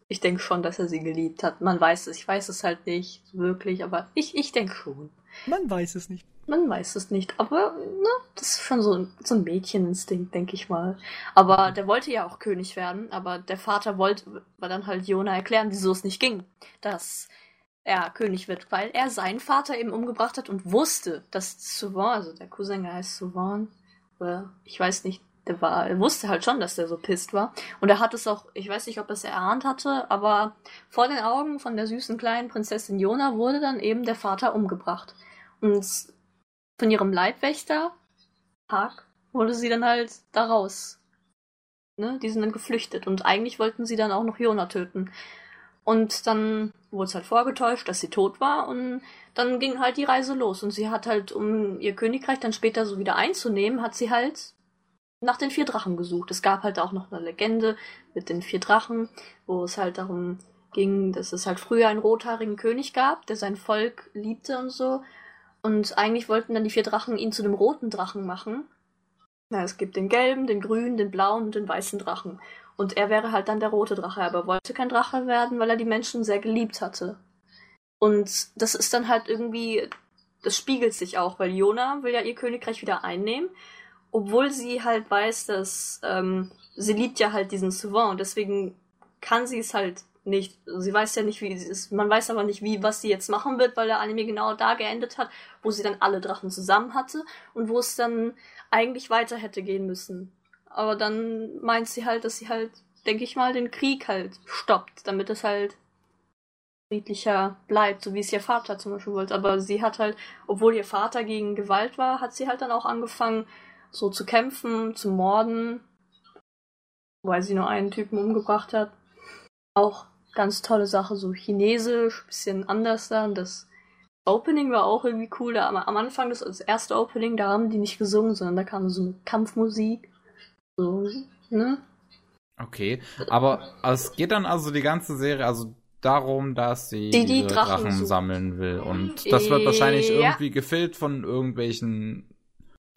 Ich denke schon, dass er sie geliebt hat. Man weiß es, ich weiß es halt nicht wirklich, aber ich, ich denke schon. Man weiß es nicht. Man weiß es nicht, aber ne, das ist schon so ein, so ein Mädcheninstinkt, denke ich mal. Aber der wollte ja auch König werden, aber der Vater wollte, war dann halt Jona erklären, wieso es nicht ging, dass er König wird, weil er seinen Vater eben umgebracht hat und wusste, dass Souvent, also der Cousin heißt oder ich weiß nicht, der war, er wusste halt schon, dass der so pisst war. Und er hat es auch, ich weiß nicht, ob er es erahnt hatte, aber vor den Augen von der süßen kleinen Prinzessin Jona wurde dann eben der Vater umgebracht. Und von ihrem Leibwächter, Park, wurde sie dann halt da raus. Ne? Die sind dann geflüchtet und eigentlich wollten sie dann auch noch Jona töten. Und dann wurde es halt vorgetäuscht, dass sie tot war und dann ging halt die Reise los. Und sie hat halt, um ihr Königreich dann später so wieder einzunehmen, hat sie halt nach den vier Drachen gesucht. Es gab halt auch noch eine Legende mit den vier Drachen, wo es halt darum ging, dass es halt früher einen rothaarigen König gab, der sein Volk liebte und so. Und eigentlich wollten dann die vier Drachen ihn zu dem roten Drachen machen. Na, es gibt den gelben, den grünen, den blauen und den weißen Drachen. Und er wäre halt dann der rote Drache, aber wollte kein Drache werden, weil er die Menschen sehr geliebt hatte. Und das ist dann halt irgendwie, das spiegelt sich auch, weil Jona will ja ihr Königreich wieder einnehmen, obwohl sie halt weiß, dass ähm, sie liebt ja halt diesen Souvent und deswegen kann sie es halt nicht. Sie weiß ja nicht, wie sie ist. Man weiß aber nicht, wie, was sie jetzt machen wird, weil der Anime genau da geendet hat, wo sie dann alle Drachen zusammen hatte und wo es dann eigentlich weiter hätte gehen müssen. Aber dann meint sie halt, dass sie halt, denke ich mal, den Krieg halt stoppt, damit es halt friedlicher bleibt, so wie es ihr Vater zum Beispiel wollte. Aber sie hat halt, obwohl ihr Vater gegen Gewalt war, hat sie halt dann auch angefangen, so zu kämpfen, zu morden, weil sie nur einen Typen umgebracht hat. Auch ganz tolle Sache, so chinesisch, bisschen anders dann. Das Opening war auch irgendwie cool. Da am, am Anfang, das, das erste Opening, da haben die nicht gesungen, sondern da kam so eine Kampfmusik. So, ne? Okay, aber es geht dann also die ganze Serie also darum, dass sie Die- die Drachen Drachen, sammeln will und das wird wahrscheinlich Ja. irgendwie gefüllt von irgendwelchen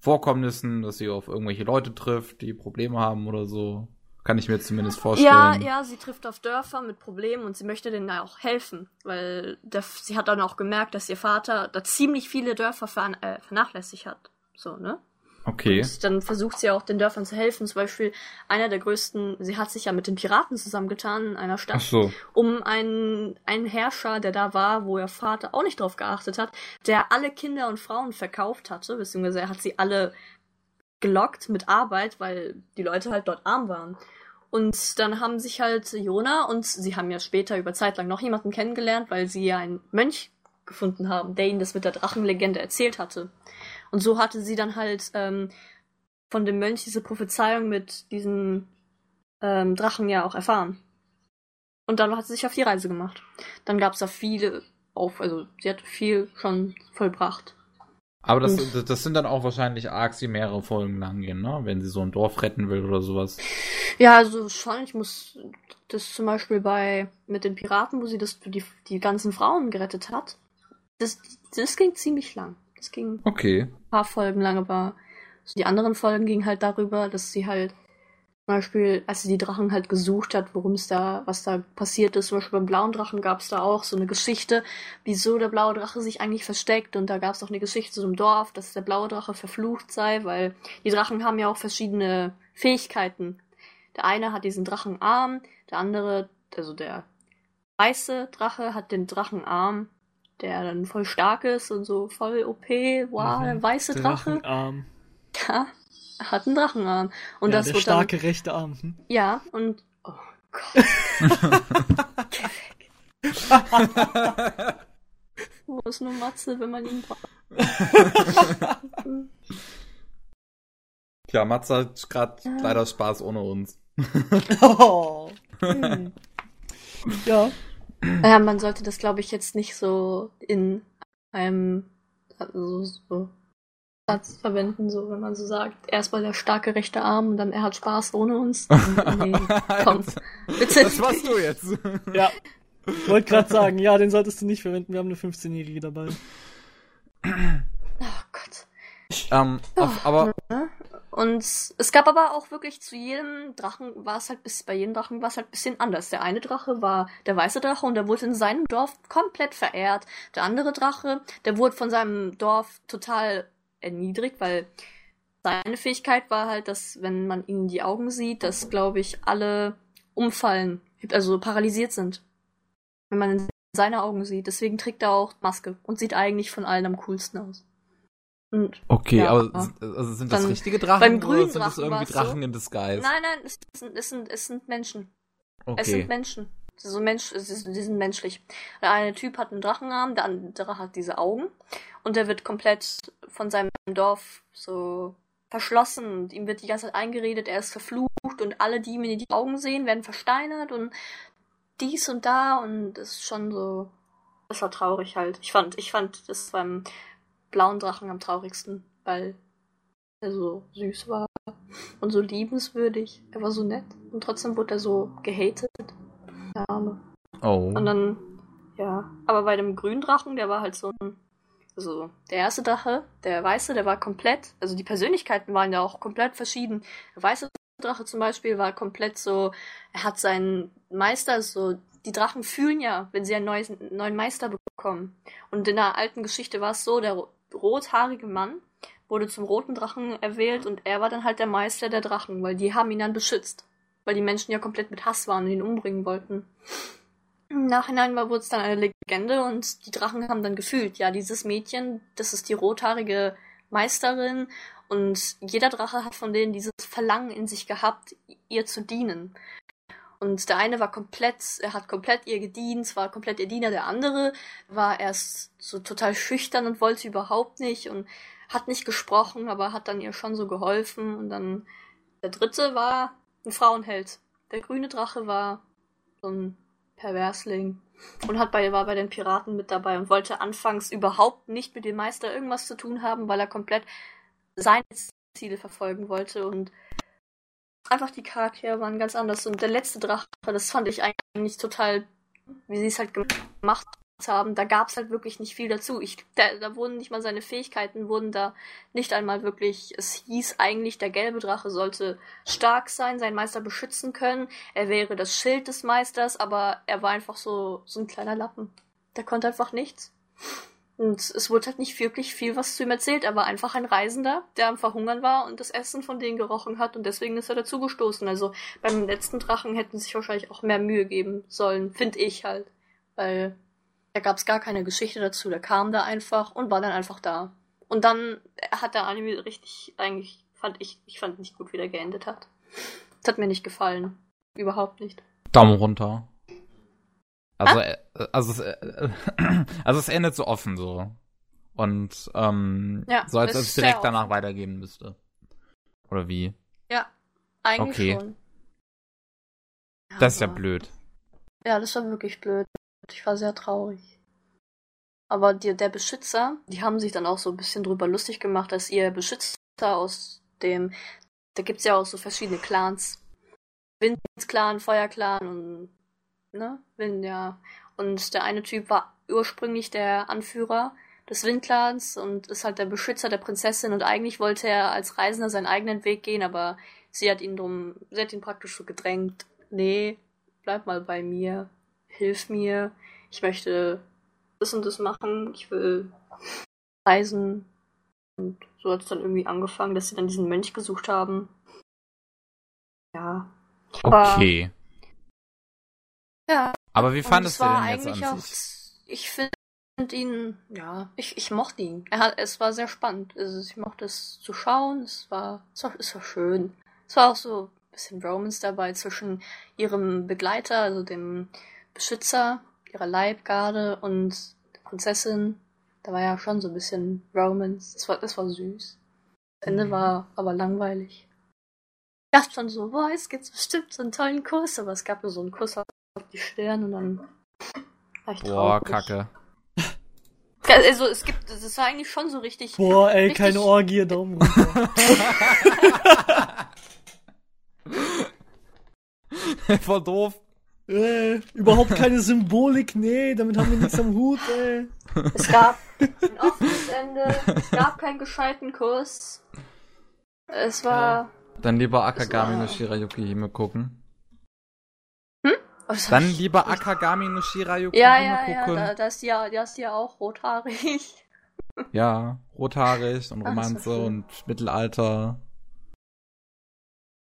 Vorkommnissen, dass sie auf irgendwelche Leute trifft, die Probleme haben oder so. Kann ich mir zumindest vorstellen. Ja, ja, sie trifft auf Dörfer mit Problemen und sie möchte denen auch helfen, weil der, sie hat dann auch gemerkt, dass ihr Vater da ziemlich viele Dörfer vern, äh, vernachlässigt hat. So, ne? Okay. Und dann versucht sie auch den Dörfern zu helfen. Zum Beispiel einer der größten, sie hat sich ja mit den Piraten zusammengetan in einer Stadt, Ach so. um einen, einen Herrscher, der da war, wo ihr Vater auch nicht drauf geachtet hat, der alle Kinder und Frauen verkauft hatte, beziehungsweise er hat sie alle gelockt mit Arbeit, weil die Leute halt dort arm waren. Und dann haben sich halt Jona und sie haben ja später über Zeit lang noch jemanden kennengelernt, weil sie ja einen Mönch gefunden haben, der ihnen das mit der Drachenlegende erzählt hatte. Und so hatte sie dann halt ähm, von dem Mönch diese Prophezeiung mit diesen ähm, Drachen ja auch erfahren. Und dann hat sie sich auf die Reise gemacht. Dann gab es da viele auf, also sie hat viel schon vollbracht. Aber das, Und- das- das sind dann auch wahrscheinlich Arcs, die mehrere Folgen lang gehen, ne? Wenn sie so ein Dorf retten will oder sowas. Ja, also schon, ich muss das zum Beispiel bei mit den Piraten, wo sie das die, die ganzen Frauen gerettet hat. Das, das ging ziemlich lang. Das ging ein Okay. paar Folgen lang, aber so die anderen Folgen gingen halt darüber, dass sie halt Beispiel, als sie die Drachen halt gesucht hat, worum es da, was da passiert ist, zum Beispiel beim blauen Drachen gab es da auch so eine Geschichte, wieso der blaue Drache sich eigentlich versteckt und da gab es auch eine Geschichte zu einem Dorf, dass der blaue Drache verflucht sei, weil die Drachen haben ja auch verschiedene Fähigkeiten. Der eine hat diesen Drachenarm, der andere, also der weiße Drache hat den Drachenarm, der dann voll stark ist und so voll OP. Wow, Mhm. der weiße Drache. Drachenarm. Ja, hat einen Drachenarm. Und ja, das der wird starke rechte Arm. Hm? dann. Ja, und oh, Gott. Geh (laughs) weg. Wo ist nur Matze, wenn man ihn braucht? Tja, Matze hat gerade leider Spaß ohne uns. (laughs) Oh. Hm. Ja. Ja, man sollte das, glaube ich, jetzt nicht so in einem also so Satz verwenden, so wenn man so sagt, erstmal der starke rechte Arm und dann er hat Spaß ohne uns. (laughs) Nee, komm, bitte. Das warst du jetzt. (laughs) Ja. Wollte gerade sagen, ja, den solltest du nicht verwenden. Wir haben eine 15-Jährige dabei. Oh Gott. ähm, auf, aber Und es gab aber auch wirklich zu jedem Drachen war es halt bis bei jedem Drachen war es halt ein bisschen anders. Der eine Drache war der weiße Drache und der wurde in seinem Dorf komplett verehrt. Der andere Drache, der wurde von seinem Dorf total erniedrigt, weil seine Fähigkeit war halt, dass wenn man ihm in die Augen sieht, dass glaube ich alle umfallen, also paralysiert sind. Wenn man in seine Augen sieht. Deswegen trägt er auch Maske und sieht eigentlich von allen am coolsten aus. Und okay, Ja. aber also sind das richtige Drachen beim oder sind das Drachen irgendwie war's so. Drachen in Disguise? Nein, nein, es sind, es sind, es sind Menschen. Es okay. sind Menschen. So Mensch, die sind menschlich. Der eine Typ hat einen Drachenarm, der andere hat diese Augen. Und der wird komplett von seinem Dorf so verschlossen. Und ihm wird die ganze Zeit eingeredet, er ist verflucht. Und alle, die ihm in die Augen sehen, werden versteinert. Und dies und da. Und das ist schon so. Das war traurig halt. Ich fand, ich fand das beim blauen Drachen am traurigsten, weil er so süß war und so liebenswürdig. Er war so nett und trotzdem wurde er so gehatet. Arme. Oh. Und dann, ja. Aber bei dem grünen Drachen, der war halt so ein. Also, der erste Drache, der weiße, der war komplett. Also, die Persönlichkeiten waren ja auch komplett verschieden. Der weiße Drache zum Beispiel war komplett so. Er hat seinen Meister so. Die Drachen fühlen ja, wenn sie einen neues, neuen Meister bekommen. Und in der alten Geschichte war es so, der ro- rothaarige Mann wurde zum roten Drachen erwählt und er war dann halt der Meister der Drachen, weil die haben ihn dann beschützt. Weil die Menschen ja komplett mit Hass waren und ihn umbringen wollten. Im Nachhinein wurde es dann eine Legende und die Drachen haben dann gefühlt, ja, dieses Mädchen, das ist die rothaarige Meisterin und jeder Drache hat von denen dieses Verlangen in sich gehabt, ihr zu dienen. Und der eine war komplett, er hat komplett ihr gedient, war komplett ihr Diener, der andere war erst so total schüchtern und wollte überhaupt nicht und hat nicht gesprochen, aber hat dann ihr schon so geholfen und dann der dritte war ein Frauenheld. Der grüne Drache war so ein Perversling und hat bei, war bei den Piraten mit dabei und wollte anfangs überhaupt nicht mit dem Meister irgendwas zu tun haben, weil er komplett seine Ziele verfolgen wollte und einfach die Charaktere waren ganz anders. Und der letzte Drache, das fand ich eigentlich total, wie sie es halt gemacht haben, da gab es halt wirklich nicht viel dazu. Ich, da, da wurden nicht mal seine Fähigkeiten, wurden da nicht einmal wirklich, es hieß eigentlich, der gelbe Drache sollte stark sein, seinen Meister beschützen können, er wäre das Schild des Meisters, aber er war einfach so, so ein kleiner Lappen. Der konnte einfach nichts. Und es wurde halt nicht wirklich viel was zu ihm erzählt. Er war einfach ein Reisender, der am Verhungern war und das Essen von denen gerochen hat und deswegen ist er dazugestoßen. Also beim letzten Drachen hätten sie sich wahrscheinlich auch mehr Mühe geben sollen, finde ich halt. Weil da gab es gar keine Geschichte dazu. Der kam da einfach und war dann einfach da. Und dann hat der Anime richtig, eigentlich, fand ich, ich fand nicht gut, wie der geendet hat. Das hat mir nicht gefallen. Überhaupt nicht. Daumen runter. Also, äh, also, es, äh, (clears throat) also es endet so offen so. Und ähm, Ja, so als ob es direkt danach offen. weitergehen müsste. Oder wie? Ja, eigentlich Okay. schon. Das ist ja blöd. Ja, das war wirklich blöd. Ich war sehr traurig. Aber die, der Beschützer, die haben sich dann auch so ein bisschen drüber lustig gemacht, dass ihr Beschützer aus dem, da gibt's ja auch so verschiedene Clans. Windclan, Feuerclan und, ne, Wind, ja. Und der eine Typ war ursprünglich der Anführer des Windclans und ist halt der Beschützer der Prinzessin und eigentlich wollte er als Reisender seinen eigenen Weg gehen, aber sie hat ihn drum, sie hat ihn praktisch so gedrängt, nee, bleib mal bei mir, hilf mir, ich möchte das und das machen, ich will reisen. Und so hat es dann irgendwie angefangen, dass sie dann diesen Mönch gesucht haben. Ja. Aber- Okay. Ja. Aber wie fandest es du den jetzt an auch, sich? ich finde ihn, ja, ich, ich mochte ihn. Er hat, es war sehr spannend. Also ich mochte es zu schauen, es war, es war, es war schön. Es war auch so ein bisschen Romance dabei zwischen ihrem Begleiter, also dem Beschützer ihrer Leibgarde und der Prinzessin. Da war ja schon so ein bisschen Romance. Das war, das war süß. Das Ende Mhm. war aber langweilig. Ich dachte schon so, boah, jetzt gibt's bestimmt so einen tollen Kuss, aber es gab nur so einen Kuss auf die Stirn und dann war ich Boah, traurig. Kacke. Also es gibt, das war eigentlich schon so richtig. Boah, ey, Richtig- keine Orgie, Daumen runter. (laughs) Voll doof. Äh, überhaupt keine Symbolik, nee, damit haben wir nichts am Hut, ey. Es gab ein offenes Ende, es gab keinen gescheiten Kuss. Es war. Dann lieber Akagami war- no Shirayuki Hime gucken. Oh, das Dann ich- lieber Akagami no Shirayuki Ja, Hime ja, ja, gucken. da, da ist die ja, da ist die ja auch rothaarig. (laughs) Ja, rothaarig und so Romanze schön. und Mittelalter.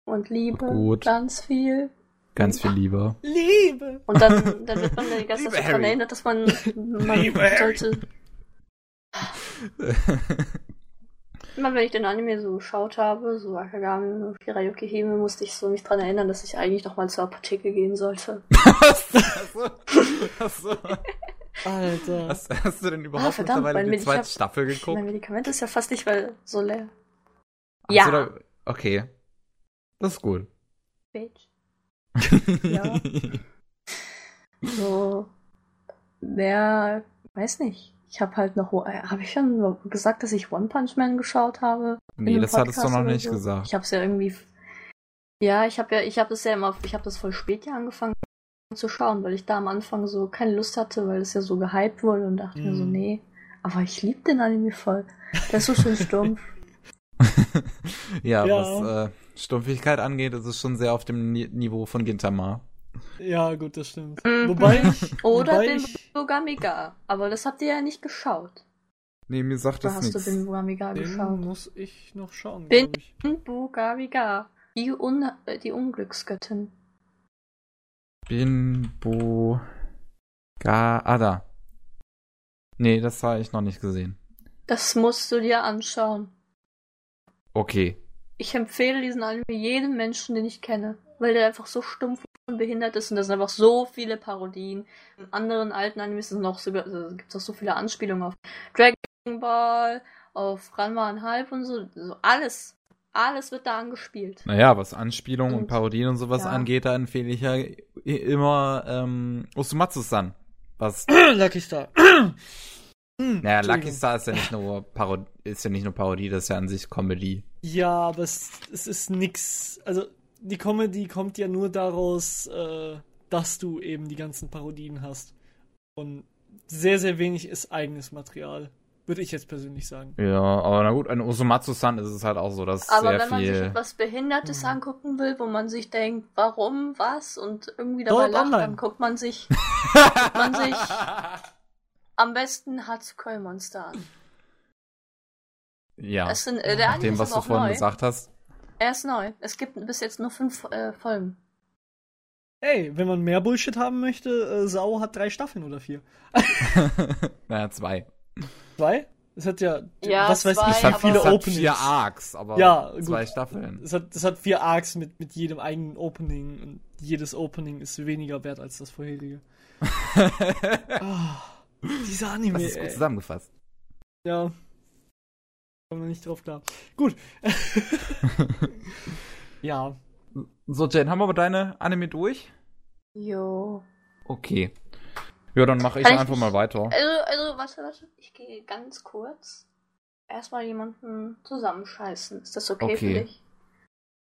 Und Liebe. Gut. Ganz viel. Ganz viel Liebe. Liebe. Und dann, dann wird man die ganze Liebe Zeit daran Harry. erinnert, dass man, man Liebe sollte. (laughs) Immer wenn ich den Anime so geschaut habe, so Akagami und Hirayuki Hime, musste ich so mich dran erinnern, dass ich eigentlich noch mal zur Apotheke gehen sollte. (laughs) Achso. Achso. Alter. Hast, hast du denn überhaupt Ah, verdammt, mittlerweile mein die zweite Staffel Mein geguckt? Medikament ist ja fast nicht mehr so leer. Hast Ja. da- okay. Das ist gut. Bitch. Ja. So. Wer, weiß nicht. Ich habe halt noch, habe ich schon gesagt, dass ich One Punch Man geschaut habe? nee, das hattest du Podcast noch nicht so? gesagt. Ich habe es ja irgendwie, ja, ich habe ja, ich habe das ja immer, ich habe das voll spät ja angefangen zu schauen, weil ich da am Anfang so keine Lust hatte, weil es ja so gehypt wurde und dachte mir so, Mhm. nee. Aber ich liebe den Anime voll. Der ist so schön stumpf. (laughs) ja, Ja. was äh, Stumpfigkeit angeht, ist es schon sehr auf dem Ni Niveau von Gintama. Ja, gut, das stimmt. Mhm. Wobei ich, (laughs) Oder wobei den ich, Bogamiga. Aber das habt ihr ja nicht geschaut. Nee, mir sagt Oder das hast du nichts. den Bogamiga den geschaut? muss ich noch schauen, ich. Bogamiga. Die, Un äh, die Unglücksgöttin. Binbo. Ga. Ah, da. Nee, das habe ich noch nicht gesehen. Das musst du dir anschauen. Okay. Ich empfehle diesen Anime jedem Menschen, den ich kenne, weil der einfach so stumpf und behindert ist und da sind einfach so viele Parodien. In anderen alten Animes sind noch sogar, also gibt es auch so viele Anspielungen auf Dragon Ball, auf Ranma und Halb und so. so alles. Alles wird da angespielt. Naja, was Anspielungen und Und- Parodien und sowas ja. angeht, da empfehle ich ja immer ähm, Osumatsu-san. Was. (clears throat) Lucky Star. (clears throat) Naja, Lucky. Star ist ja nicht nur Parodie, ist ja nicht nur Parodie, das ist ja an sich Comedy. Ja, aber es, es ist nix. Also, die Comedy kommt ja nur daraus, äh, dass du eben die ganzen Parodien hast. Und sehr, sehr wenig ist eigenes Material. Würde ich jetzt persönlich sagen. Ja, aber na gut, an Osumatsu-san ist es halt auch so, dass Aber sehr wenn man sich viel. etwas Behindertes Mhm. angucken will, wo man sich denkt, warum, was und irgendwie dabei Dort lacht, online. dann guckt man sich (laughs) guckt man sich (laughs) am besten Hatsukoi Monster an. ja, Es sind, äh, der nach dem, ist was du vorhin neu. gesagt hast. Er ist neu. Es gibt bis jetzt nur fünf äh, Folgen. Ey, wenn man mehr Bullshit haben möchte, äh, Sau hat drei Staffeln oder vier. (laughs) naja, zwei. Zwei? Es hat ja, Ja, was weiß zwei, ich, Es hat, viele es hat Openings. vier Arcs, aber Ja, zwei gut. Staffeln. Es hat, es hat vier Arcs mit, mit jedem eigenen Opening und jedes Opening ist weniger wert als das vorherige. (laughs) Ah, dieser Anime. Das ist gut ey. zusammengefasst. Ja. Kommen wir nicht drauf klar. Gut. (laughs) ja. So, Jane, haben wir aber deine Anime durch? Jo. Okay. Ja, dann mache ich ich einfach nicht- mal weiter. Also, also, warte, warte. Ich gehe ganz kurz erstmal jemanden zusammenscheißen. Ist das okay, Okay. für dich?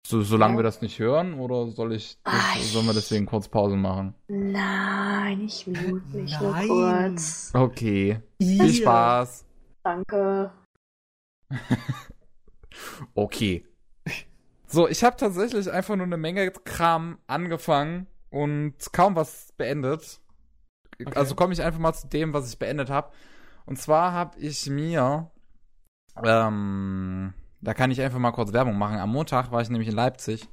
So, solange Ja. wir das nicht hören, oder soll ich, Ah, sollen wir deswegen kurz Pause machen? Nein, ich mute mich Nein. nur kurz. Okay. Ihr. Viel Spaß. Danke. (laughs) Okay. So, ich habe tatsächlich einfach nur eine Menge Kram angefangen und kaum was beendet. Okay. Also komme ich einfach mal zu dem, was ich beendet habe. Und zwar habe ich mir, ähm, da kann ich einfach mal kurz Werbung machen. Am Montag war ich nämlich in Leipzig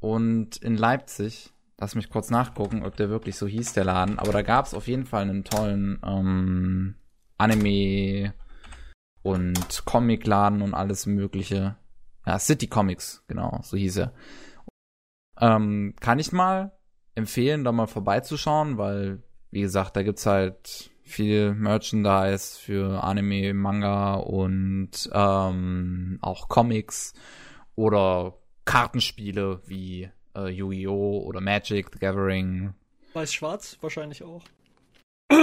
und in Leipzig, lass mich kurz nachgucken, ob der wirklich so hieß, der Laden. Aber da gab es auf jeden Fall einen tollen ähm, Anime und Comicladen und alles Mögliche. Ja, City Comics, genau, so hieß er. Ähm, kann ich mal empfehlen, da mal vorbeizuschauen, weil, wie gesagt, da gibt's halt viel Merchandise für Anime, Manga und ähm, auch Comics oder Kartenspiele wie äh, Yu-Gi-Oh! oder Magic, The Gathering. Weiß-Schwarz wahrscheinlich auch. (coughs)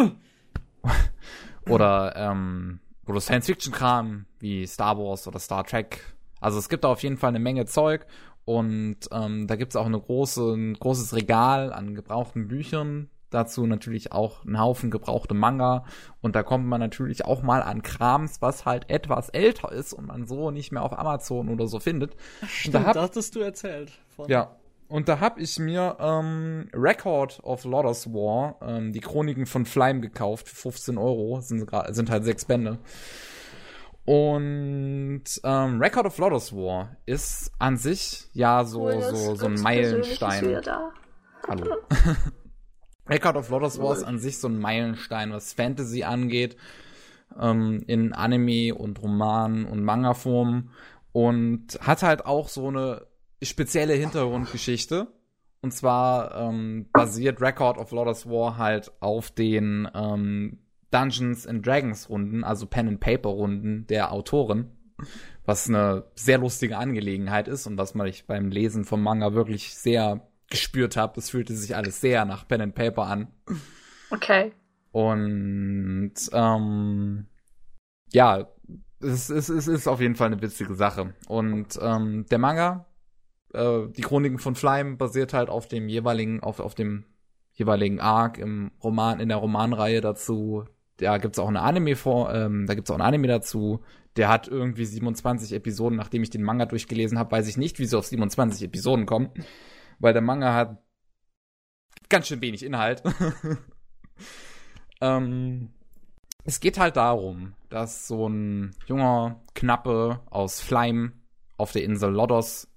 oder ähm, oder Science-Fiction-Kram wie Star Wars oder Star Trek. Also es gibt da auf jeden Fall eine Menge Zeug und ähm, da gibt's auch eine große, ein großes Regal an gebrauchten Büchern. Dazu natürlich auch einen Haufen gebrauchte Manga. Und da kommt man natürlich auch mal an Krams, was halt etwas älter ist und man so nicht mehr auf Amazon oder so findet. Stimmt, da hab, hattest du erzählt. Von. Ja, und da hab ich mir ähm, Record of Lotus War, ähm, die Chroniken von Flame gekauft für 15 Euro. Sind, sind halt sechs Bände. Und ähm, Record of Lotus War ist an sich ja so, cool, so, so ein Meilenstein. Hallo. (laughs) Record of Lotus War ist an sich so ein Meilenstein, was Fantasy angeht, ähm, in Anime und Roman und Manga-Form. Und hat halt auch so eine spezielle Hintergrundgeschichte. Und zwar ähm, basiert Record of Lotus War halt auf den ähm, Dungeons and Dragons Runden, also Pen and Paper Runden der Autoren, was eine sehr lustige Angelegenheit ist und was man ich beim Lesen vom Manga wirklich sehr gespürt habe. Es fühlte sich alles sehr nach Pen and Paper an. Okay. Und ähm, ja, es, es, es ist auf jeden Fall eine witzige Sache. Und ähm, der Manga äh, die Chroniken von Flame basiert halt auf dem jeweiligen, auf, auf dem jeweiligen Arc im Roman, in der Romanreihe dazu. Da gibt's auch eine Anime vor, ähm, da gibt's auch ein Anime dazu. Der hat irgendwie 27 Episoden. Nachdem ich den Manga durchgelesen habe, weiß ich nicht, wie sie auf 27 Episoden kommen. Weil der Manga hat ganz schön wenig Inhalt. (laughs) ähm, es geht halt darum, dass so ein junger Knappe aus Flame auf der Insel Lodos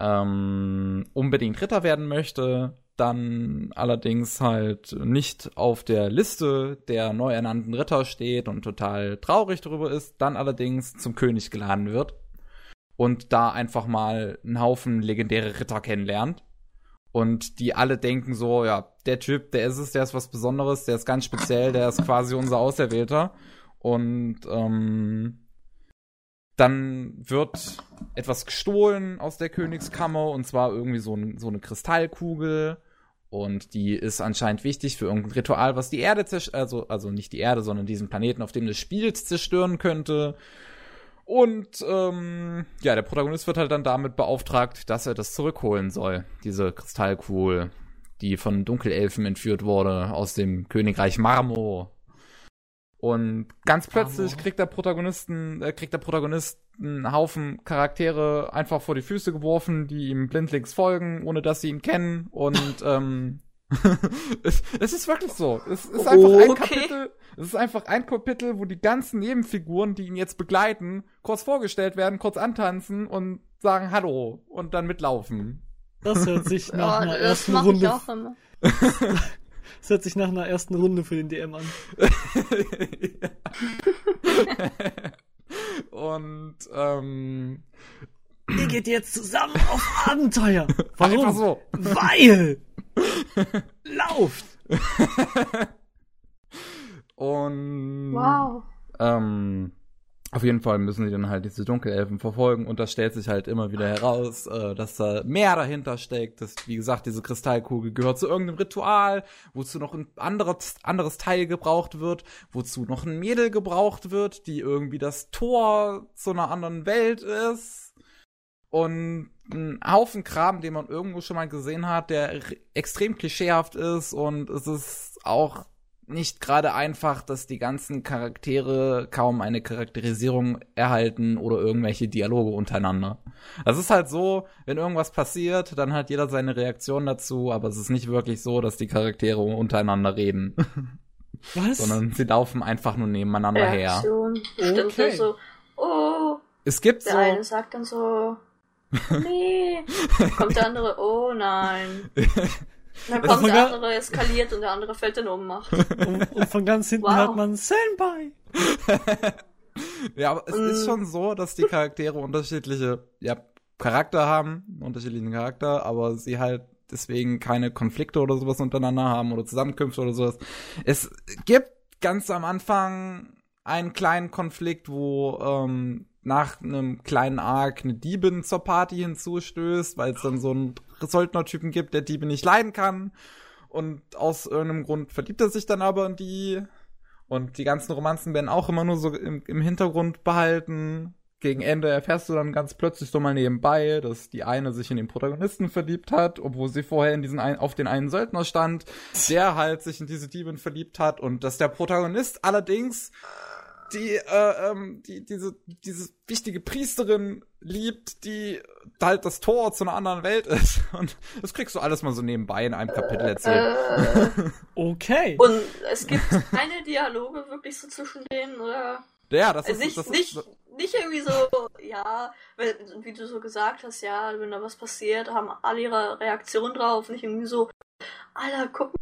ähm, unbedingt Ritter werden möchte, dann allerdings halt nicht auf der Liste der neu ernannten Ritter steht und total traurig darüber ist, dann allerdings zum König geladen wird und da einfach mal einen Haufen legendäre Ritter kennenlernt. Und die alle denken so, ja, der Typ, der ist es, der ist was Besonderes, der ist ganz speziell, der ist quasi unser Auserwählter. Und ähm, dann wird etwas gestohlen aus der Königskammer und zwar irgendwie so, so eine Kristallkugel. Und die ist anscheinend wichtig für irgendein Ritual, was die Erde also, also nicht die Erde, sondern diesen Planeten, auf dem das spielt, zerstören könnte. Und ähm, ja, der Protagonist wird halt dann damit beauftragt, dass er das zurückholen soll, diese Kristallkugel, die von Dunkelelfen entführt wurde aus dem Königreich Marmo. Und ganz plötzlich kriegt der Protagonisten, äh, kriegt der Protagonist einen Haufen Charaktere einfach vor die Füße geworfen, die ihm blindlings folgen, ohne dass sie ihn kennen. Und ähm, (laughs) es, es, ist wirklich so. Es ist einfach oh, ein Kapitel. Es ist einfach ein Kapitel, wo die ganzen Nebenfiguren, die ihn jetzt begleiten, kurz vorgestellt werden, kurz antanzen und sagen Hallo und dann mitlaufen. Das hört sich (laughs) nach einer ersten Runde. Ich auch immer. (laughs) Das hört sich nach einer ersten Runde für den DM an. Und ähm, ihr geht jetzt zusammen auf Abenteuer. Warum? Einfach so. Weil (laughs) lauft. (laughs) Und wow. Ähm, auf jeden Fall müssen sie dann halt diese Dunkelelfen verfolgen und das stellt sich halt immer wieder heraus, äh, dass da mehr dahinter steckt. Dass, wie gesagt, diese Kristallkugel gehört zu irgendeinem Ritual, wozu noch ein anderes, anderes Teil gebraucht wird, wozu noch ein Mädel gebraucht wird, die irgendwie das Tor zu einer anderen Welt ist. Und ein Haufen Kram, den man irgendwo schon mal gesehen hat, der extrem klischeehaft ist und es ist auch nicht gerade einfach, dass die ganzen Charaktere kaum eine Charakterisierung erhalten oder irgendwelche Dialoge untereinander. Das ist halt so, wenn irgendwas passiert, dann hat jeder seine Reaktion dazu, aber es ist nicht wirklich so, dass die Charaktere untereinander reden. (laughs) Was? Sondern sie laufen einfach nur nebeneinander Reaktion. her. Stimmt okay. so, oh. Es gibt der so. Der eine sagt dann so, nee. Kommt der andere, oh nein. (laughs) Dann kommt also der andere eskaliert und der andere fällt in Ohnmacht. Und, und von ganz hinten wow. hört man Senpai. (laughs) ja, aber es mm. ist schon so, dass die Charaktere unterschiedliche ja, Charakter haben, unterschiedlichen Charakter, aber sie halt deswegen keine Konflikte oder sowas untereinander haben oder Zusammenkünfte oder sowas. Es gibt ganz am Anfang einen kleinen Konflikt, wo ähm, nach einem kleinen Arc eine Diebin zur Party hinzustößt, weil es dann so einen Söldnertypen gibt, der Diebe nicht leiden kann. Und aus irgendeinem Grund verliebt er sich dann aber in die. Und die ganzen Romanzen werden auch immer nur so im, im Hintergrund behalten. Gegen Ende erfährst du dann ganz plötzlich so mal nebenbei, dass die eine sich in den Protagonisten verliebt hat, obwohl sie vorher in diesen ein, auf den einen Söldner stand, der halt sich in diese Diebin verliebt hat und dass der Protagonist allerdings die, äh, ähm, die, diese, diese wichtige Priesterin liebt, die halt das Tor zu einer anderen Welt ist. (laughs) Und das kriegst du alles mal so nebenbei in einem Kapitel erzählt. Äh, Okay. und es gibt keine Dialoge wirklich so zwischen denen, oder? ja, das Also ist, nicht, das nicht, ist, nicht irgendwie so, ja, weil, wie du so gesagt hast, ja, wenn da was passiert, haben alle ihre Reaktion drauf, nicht irgendwie so, Alter, guck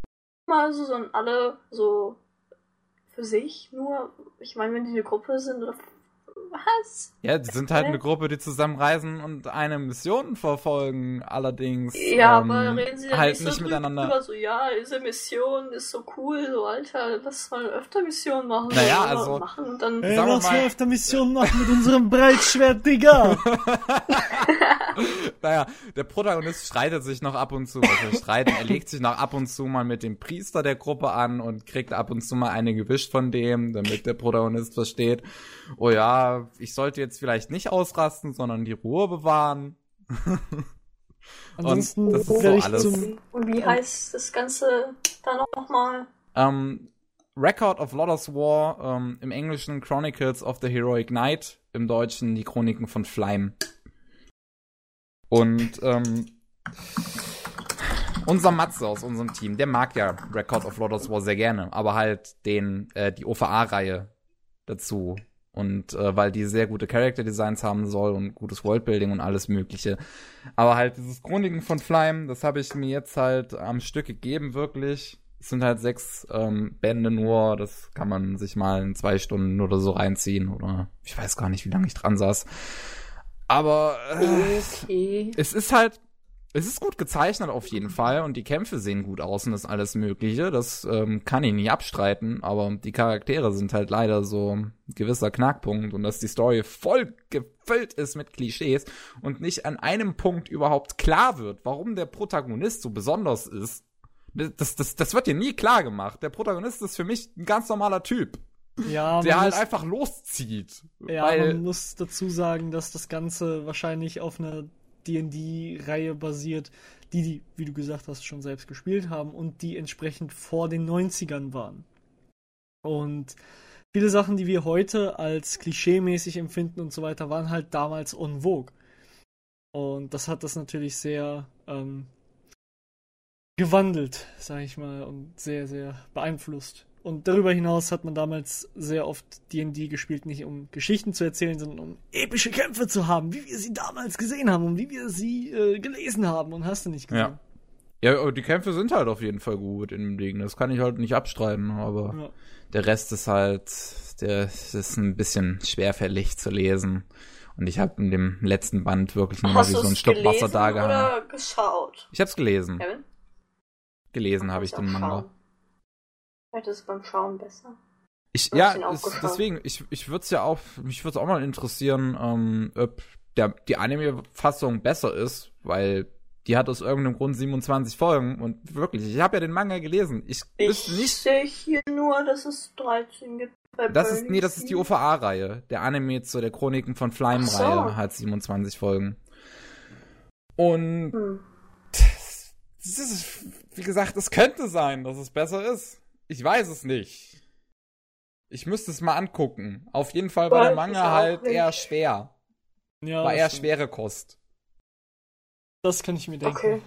mal, so, sondern alle so für sich nur. Ich meine, wenn die eine Gruppe sind, oder was? ja, die sind halt eine Gruppe, die zusammenreisen und eine Mission verfolgen, allerdings Ja, ähm, aber reden sie dann halt nicht so nicht miteinander. so, ja, diese Mission ist so cool, so, Alter, lass mal öfter Missionen machen. Naja, so, also- Machen dann, Ey, lass mal- öfter Mission machen mit unserem Breitschwert, Digga. (laughs) (laughs) (laughs) Naja, der Protagonist streitet sich noch ab und zu, also streiten, er legt sich noch ab und zu mal mit dem Priester der Gruppe an und kriegt ab und zu mal eine gewischt von dem, damit der Protagonist versteht, oh ja, ich sollte jetzt vielleicht nicht ausrasten, sondern die Ruhe bewahren. (laughs) Ansonsten das ist so alles. und wie heißt das Ganze dann noch mal? Ähm, Record of Lodoss War, ähm, im Englischen Chronicles of the Heroic Knight, im Deutschen die Chroniken von Flyme. Und ähm, unser Matze aus unserem Team, der mag ja Record of Lodoss War sehr gerne, aber halt den äh, die OVA-Reihe dazu. Und äh, weil die sehr gute Character Designs haben soll und gutes Worldbuilding und alles Mögliche. Aber halt dieses Chroniken von Flyme, das habe ich mir jetzt halt am Stück gegeben, wirklich. Es sind halt sechs ähm, Bände nur, das kann man sich mal in zwei Stunden oder so reinziehen. Oder ich weiß gar nicht, wie lange ich dran saß. Aber äh, Okay. es ist halt, es ist gut gezeichnet auf jeden Fall und die Kämpfe sehen gut aus und das alles Mögliche. Das ähm, kann ich nicht abstreiten, aber die Charaktere sind halt leider so ein gewisser Knackpunkt und dass die Story voll gefüllt ist mit Klischees und nicht an einem Punkt überhaupt klar wird, warum der Protagonist so besonders ist. Das, das, das wird dir nie klar gemacht. Der Protagonist ist für mich ein ganz normaler Typ, ja, (laughs) der halt muss, einfach loszieht. ja, man muss dazu sagen, dass das Ganze wahrscheinlich auf einer D&D-Reihe basiert, die die, wie du gesagt hast, schon selbst gespielt haben und die entsprechend vor den 90ern waren. Und viele Sachen, die wir heute als klischeemäßig empfinden und so weiter, waren halt damals en vogue. Und das hat das natürlich sehr ähm, gewandelt, sag ich mal, und sehr, sehr beeinflusst. Und darüber hinaus hat man damals sehr oft D&D gespielt, nicht um Geschichten zu erzählen, sondern um epische Kämpfe zu haben, wie wir sie damals gesehen haben und wie wir sie äh, gelesen haben und hast du nicht gesehen. ja, aber die Kämpfe sind halt auf jeden Fall gut in dem Ding. Das kann ich halt nicht abstreiten, aber Ja. der Rest ist halt, der ist ein bisschen schwerfällig zu lesen. Und ich habe in dem letzten Band wirklich nur wie so ein Schluck Wasser da gehabt. Ich hab's gelesen. Kevin? Gelesen habe ich den Manga. schauen. Vielleicht ist es beim Schauen besser. Ich, Du ja, geschaut. deswegen, ich, ich würde es ja auch, mich würde es auch mal interessieren, ähm, ob der, die Anime-Fassung besser ist, weil die hat aus irgendeinem Grund 27 Folgen und wirklich, ich habe ja den Manga gelesen. Ich Ich nicht, sehe hier nur, dass es 13 gibt. Bei das ist, nee, das ist die. OVA-Reihe. Der Anime zu der Chroniken von Ach Flyme-Reihe so. hat 27 Folgen. Und Hm. das ist, wie gesagt, es könnte sein, dass es besser ist. Ich weiß es nicht. Ich müsste es mal angucken. Auf jeden Fall war der Manga halt nicht. eher schwer. Ja, War eher schwere Kost. das kann ich mir denken. Okay.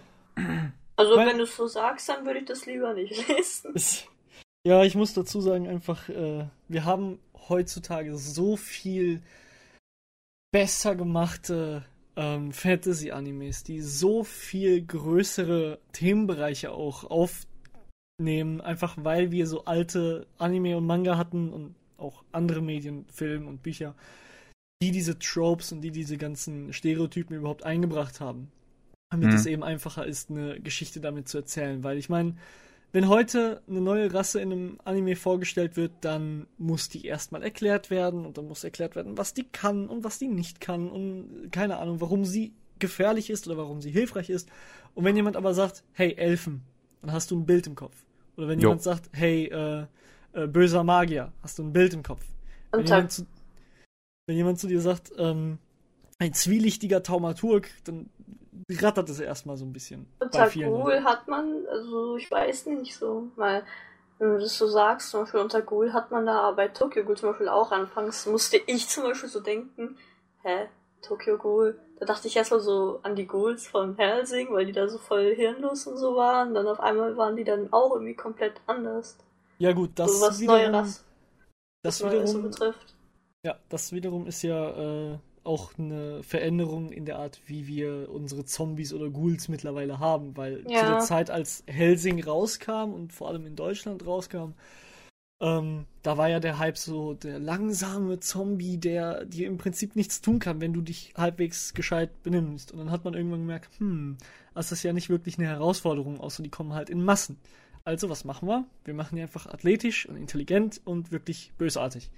Also, Mein- wenn du es so sagst, dann würde ich das lieber nicht (laughs) lesen. Es- Ja, ich muss dazu sagen, einfach, äh, wir haben heutzutage so viel besser gemachte ähm, Fantasy-Animes, die so viel größere Themenbereiche auch aufnehmen, einfach weil wir so alte Anime und Manga hatten und auch andere Medien, Film und Bücher, die diese Tropes und die diese ganzen Stereotypen überhaupt eingebracht haben. Damit Mhm. es eben einfacher ist, eine Geschichte damit zu erzählen. Weil ich meine, wenn heute eine neue Rasse in einem Anime vorgestellt wird, dann muss die erstmal erklärt werden und dann muss erklärt werden, was die kann und was die nicht kann und keine Ahnung, warum sie gefährlich ist oder warum sie hilfreich ist. Und wenn jemand aber sagt, hey, Elfen, dann hast du ein Bild im Kopf. Oder wenn Jo. jemand sagt, hey, äh, äh, böser Magier, hast du ein Bild im Kopf. Wenn Und jemand, zu, wenn jemand zu dir sagt, ähm, ein zwielichtiger Taumaturg, dann rattert es erstmal so ein bisschen. unter Ghoul Leuten. hat man, also ich weiß nicht so, weil wenn du das so sagst, zum Beispiel unter Ghoul hat man da bei Tokyo Ghoul zum Beispiel auch anfangs, musste ich zum Beispiel so denken, hä, Tokyo Ghoul, da dachte ich erstmal so an die Ghouls von Helsing, weil die da so voll hirnlos und so waren, dann auf einmal waren die dann auch irgendwie komplett anders. Ja gut, das so was wiederum, Neueres, das was Neues so wiederum, betrifft. ja, das wiederum ist ja äh, auch eine Veränderung in der Art, wie wir unsere Zombies oder Ghouls mittlerweile haben, weil zu Ja. der Zeit, als Helsing rauskam und vor allem in Deutschland rauskam, ähm, da war ja der Hype so der langsame Zombie, der dir im Prinzip nichts tun kann, wenn du dich halbwegs gescheit benimmst. Und dann hat man irgendwann gemerkt, hm, das ist ja nicht wirklich eine Herausforderung, außer die kommen halt in Massen. Also, was machen wir? Wir machen die einfach athletisch und intelligent und wirklich bösartig.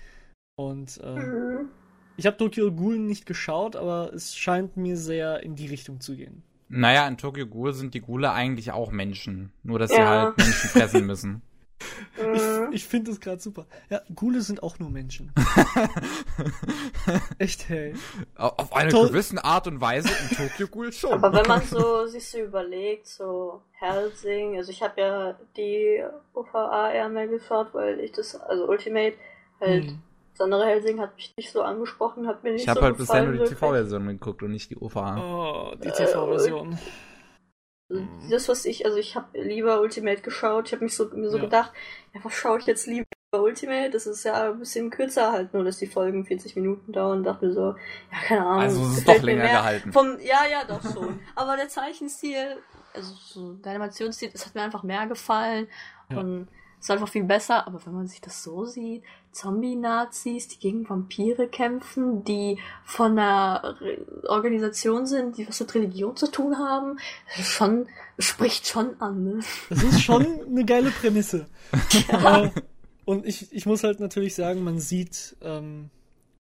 Und äh, Mhm. ich habe Tokyo Ghoul nicht geschaut, aber es scheint mir sehr in die Richtung zu gehen. Naja, in Tokyo Ghoul sind die Ghule eigentlich auch Menschen. Nur, dass sie Ja. halt Menschen fressen müssen. (laughs) Ich, ich finde das gerade super. Ja, Ghule sind auch nur Menschen. (laughs) Echt, hey. Auf eine Toll. gewisse Art und Weise in Tokyo Ghoul schon. Aber wenn man (laughs) so sich so überlegt, so Helsing, also ich habe ja die OVA eher mehr geschaut, weil ich das, also Ultimate, halt, Hm. das andere Helsing hat mich nicht so angesprochen, hat mir nicht ich habe so halt bisher nur die. TV-Version geguckt und nicht die OVA. Oh, die Äh, TV-Version. Das, was ich, also ich habe lieber Ultimate geschaut, ich habe mich so, mir so Ja. gedacht, ja, was schaue ich jetzt lieber Ultimate? Das ist ja ein bisschen kürzer halt, nur dass die Folgen 40 Minuten dauern, dachte mir so, ja, keine Ahnung. Also es ist doch länger gehalten. Vom, ja, ja, doch schon. Aber der Zeichenstil, also so der Animationsstil, das hat mir einfach mehr gefallen. Ja. Und ist einfach viel besser. Aber wenn man sich das so sieht, Zombie-Nazis, die gegen Vampire kämpfen, die von einer Organisation sind, die was mit Religion zu tun haben, schon, spricht schon an, ne? Das ist schon eine geile Prämisse. (laughs) Äh, und ich, ich muss halt natürlich sagen, man sieht, ähm,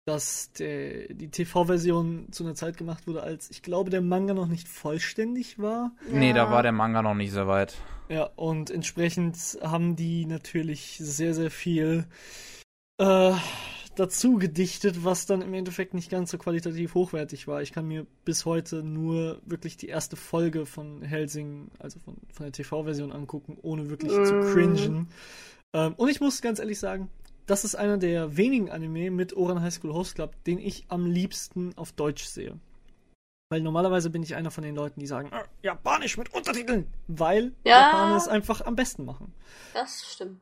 dass der, die TV-Version zu einer Zeit gemacht wurde, als ich glaube, der Manga noch nicht vollständig war. Nee, da Ja. war der Manga noch nicht so weit. Ja, und entsprechend haben die natürlich sehr, sehr viel äh, dazu gedichtet, was dann im Endeffekt nicht ganz so qualitativ hochwertig war. Ich kann mir bis heute nur wirklich die erste Folge von Helsing, also von, von der TV-Version angucken, ohne wirklich zu Mm. cringen. Ähm, und ich muss ganz ehrlich sagen, das ist einer der wenigen Anime mit Oran High School Host Club, den ich am liebsten auf Deutsch sehe. Weil normalerweise bin ich einer von den Leuten, die sagen, "Ah, Japanisch mit Untertiteln, weil Ja. Japaner es einfach am besten machen. Das stimmt.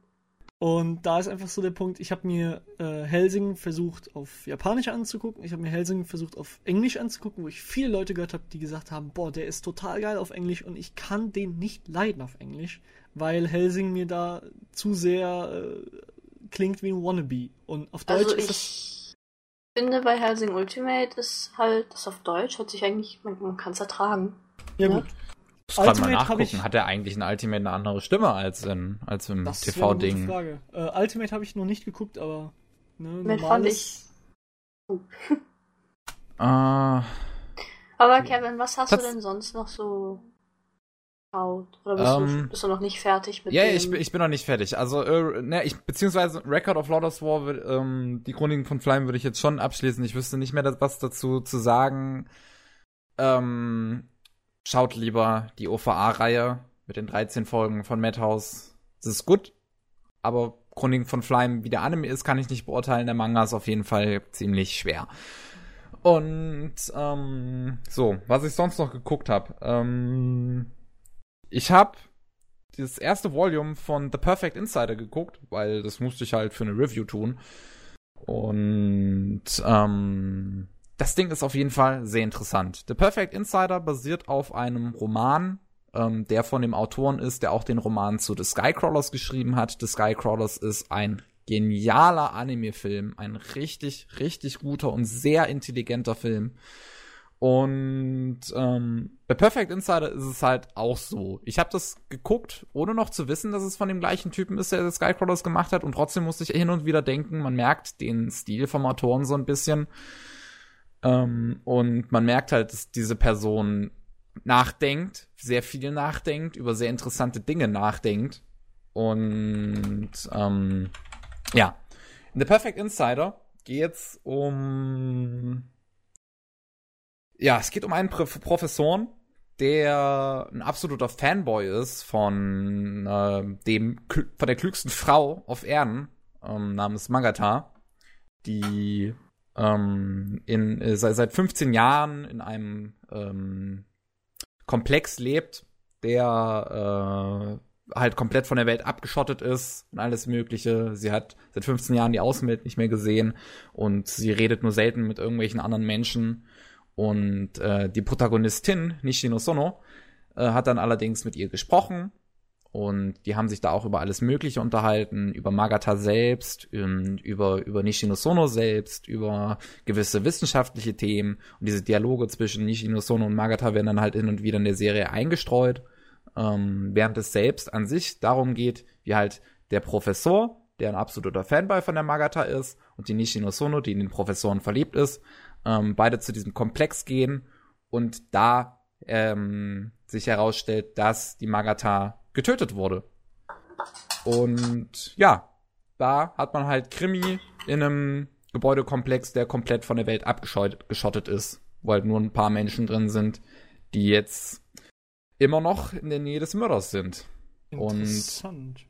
Und da ist einfach so der Punkt, ich habe mir äh, Helsing versucht auf Japanisch anzugucken, ich habe mir Helsing versucht auf Englisch anzugucken, wo ich viele Leute gehört habe, die gesagt haben, boah, der ist total geil auf Englisch und ich kann den nicht leiden auf Englisch, weil Helsing mir da zu sehr äh, klingt wie ein Wannabe. Und auf Deutsch Also ist das ich finde bei Helsing Ultimate ist halt, das auf Deutsch hört sich eigentlich, man, man kann es ertragen. ja ja. gut. Das kann man nachgucken. ich- Hat er eigentlich in Ultimate eine andere Stimme als, in, als im Das wäre eine gute TV-Ding? Frage. Äh, Ultimate habe ich noch nicht geguckt, aber ne, Ultimate fand normales. (laughs) Ah, Aber Kevin, was hast du denn sonst noch so geschaut? Oder bist, du, Ähm, bist du noch nicht fertig mit Ja, ich, bin- ich bin noch nicht fertig. Also, äh, ne, ich, beziehungsweise Record of Lotus War, ähm, die Chroniken von Flame würde ich jetzt schon abschließen. Ich wüsste nicht mehr was dazu zu sagen. Ähm, schaut lieber die OVA-Reihe mit den 13 Folgen von Madhouse. Das ist gut, aber Chroniken von Flame, wie der Anime ist, kann ich nicht beurteilen. Der Manga ist auf jeden Fall ziemlich schwer. Und ähm, so, was ich sonst noch geguckt habe. Ähm, ich habe das erste Volume von The Perfect Insider geguckt, weil das musste ich halt für eine Review tun. Und ähm, das Ding ist auf jeden Fall sehr interessant. The Perfect Insider basiert auf einem Roman, ähm, der von dem Autoren ist, der auch den Roman zu The Skycrawlers geschrieben hat. The Skycrawlers ist ein genialer Anime-Film, ein richtig, richtig guter und sehr intelligenter Film. Und ähm, bei Perfect Insider ist es halt auch so. Ich habe das geguckt, ohne noch zu wissen, dass es von dem gleichen Typen ist, der Skycrawlers gemacht hat. Und trotzdem musste ich hin und wieder denken, man merkt den Stil vom Autoren so ein bisschen. Ähm, und man merkt halt, dass diese Person nachdenkt, sehr viel nachdenkt, über sehr interessante Dinge nachdenkt. Und ähm, ja, in The Perfect Insider geht's um ja, es geht um einen Professoren, der ein absoluter Fanboy ist von äh, dem von der klügsten Frau auf Erden ähm, namens Magata, die ähm, in, äh, seit, seit 15 Jahren in einem ähm, Komplex lebt, der äh, halt komplett von der Welt abgeschottet ist und alles Mögliche. Sie hat seit 15 Jahren die Außenwelt nicht mehr gesehen und sie redet nur selten mit irgendwelchen anderen Menschen und äh, die Protagonistin, Nishino Sono, äh, hat dann allerdings mit ihr gesprochen und die haben sich da auch über alles Mögliche unterhalten, über Magata selbst, über, über Nishino Sono selbst, über gewisse wissenschaftliche Themen. Und diese Dialoge zwischen Nishino Sono und Magata werden dann halt hin und wieder in der Serie eingestreut, ähm, während es selbst an sich darum geht, wie halt der Professor, der ein absoluter Fanboy von der Magata ist, und die Nishino Sono, die in den Professoren verliebt ist, ähm, beide zu diesem Komplex gehen und da ähm, sich herausstellt, dass die Magata getötet wurde. Und ja, da hat man halt Krimi in einem Gebäudekomplex, der komplett von der Welt abgeschottet ist, wo halt nur ein paar Menschen drin sind, die jetzt immer noch in der Nähe des Mörders sind. Interessant.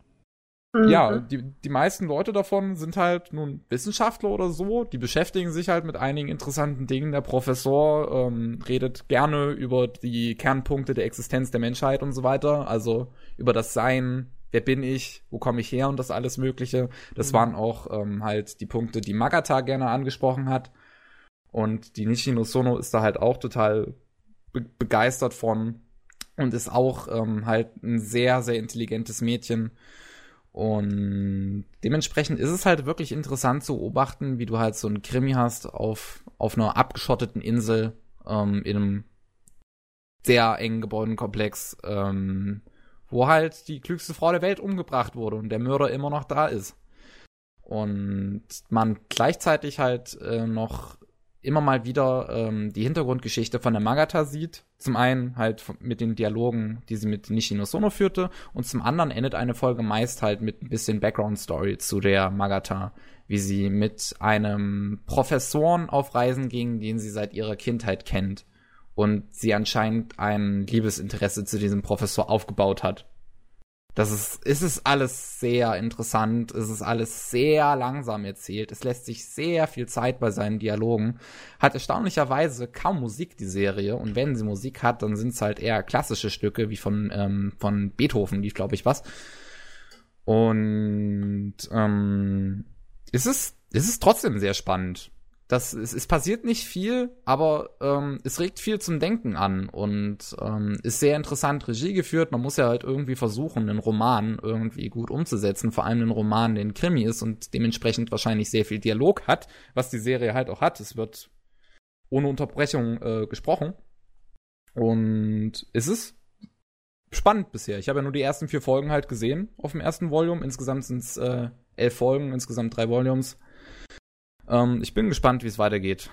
Und Mhm. Ja, die, die meisten Leute davon sind halt nun Wissenschaftler oder so, die beschäftigen sich halt mit einigen interessanten Dingen. Der Professor ähm, redet gerne über die Kernpunkte der Existenz der Menschheit und so weiter, also über das Sein, wer bin ich, wo komme ich her und das alles Mögliche. Das mhm. waren auch ähm, halt die Punkte, die Magata gerne angesprochen hat. Und die Nishino Sono ist da halt auch total be begeistert von und ist auch ähm, halt ein sehr, sehr intelligentes Mädchen und dementsprechend ist es halt wirklich interessant zu beobachten, wie du halt so einen Krimi hast auf, auf einer abgeschotteten Insel ähm, in einem sehr engen Gebäudenkomplex, ähm, wo halt die klügste Frau der Welt umgebracht wurde und der Mörder immer noch da ist. Und man gleichzeitig halt äh, noch immer mal wieder ähm, die Hintergrundgeschichte von der Magata sieht. Zum einen halt mit den Dialogen, die sie mit Nishino Sono führte, und zum anderen endet eine Folge meist halt mit ein bisschen Background-Story zu der Magata, wie sie mit einem Professoren auf Reisen ging, den sie seit ihrer Kindheit kennt. Und sie anscheinend ein Liebesinteresse zu diesem Professor aufgebaut hat. Das ist, ist es alles sehr interessant, es ist alles sehr langsam erzählt, es lässt sich sehr viel Zeit bei seinen Dialogen, hat erstaunlicherweise kaum Musik, die Serie, und wenn sie Musik hat, dann sind es halt eher klassische Stücke, wie von, ähm, von Beethoven, die glaube ich was. Und ähm, ist es, ist es trotzdem sehr spannend das, es, es passiert nicht viel, aber ähm, es regt viel zum Denken an und ähm, ist sehr interessant Regie geführt. Man muss ja halt irgendwie versuchen, einen Roman irgendwie gut umzusetzen, vor allem einen Roman, der ein Krimi ist und dementsprechend wahrscheinlich sehr viel Dialog hat, was die Serie halt auch hat. Es wird ohne Unterbrechung äh, gesprochen. Und es ist spannend bisher. Ich habe ja nur die ersten vier Folgen halt gesehen auf dem ersten Volume. Insgesamt sind es äh, elf Folgen, insgesamt drei Volumes. Ähm, ich bin gespannt, wie es weitergeht.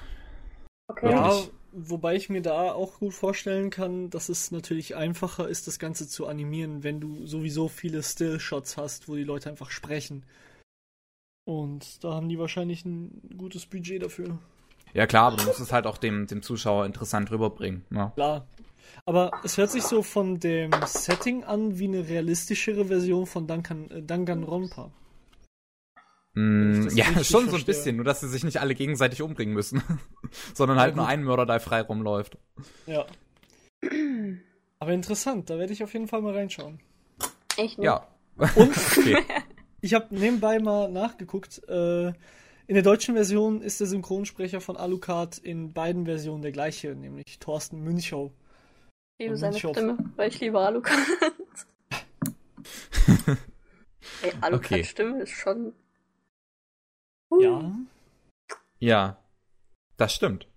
Okay. Ja, wobei ich mir da auch gut vorstellen kann, dass es natürlich einfacher ist, das Ganze zu animieren, wenn du sowieso viele Stillshots hast, wo die Leute einfach sprechen. Und da haben die wahrscheinlich ein gutes Budget dafür. Ja klar, aber du musst es halt auch dem, dem Zuschauer interessant rüberbringen. Ne? Klar. Aber es hört sich so von dem Setting an wie eine realistischere Version von Duncan, äh, Danganronpa. Mm, ja, schon so ein bisschen, nur dass sie sich nicht alle gegenseitig umbringen müssen, (laughs) sondern halt ja, nur ein Mörder, der frei rumläuft. Ja. Aber interessant, da werde ich auf jeden Fall mal reinschauen. Echt? Ne? Ja. Und (laughs) okay. (laughs) ich habe nebenbei mal nachgeguckt. Äh, in der deutschen Version ist der Synchronsprecher von Alucard in beiden Versionen der gleiche, nämlich Thorsten Münchow. Ich liebe seine Münchow. Stimme, weil ich liebe Alucard. Ey, Alucards okay. Stimme ist schon Ja. Ja, das stimmt.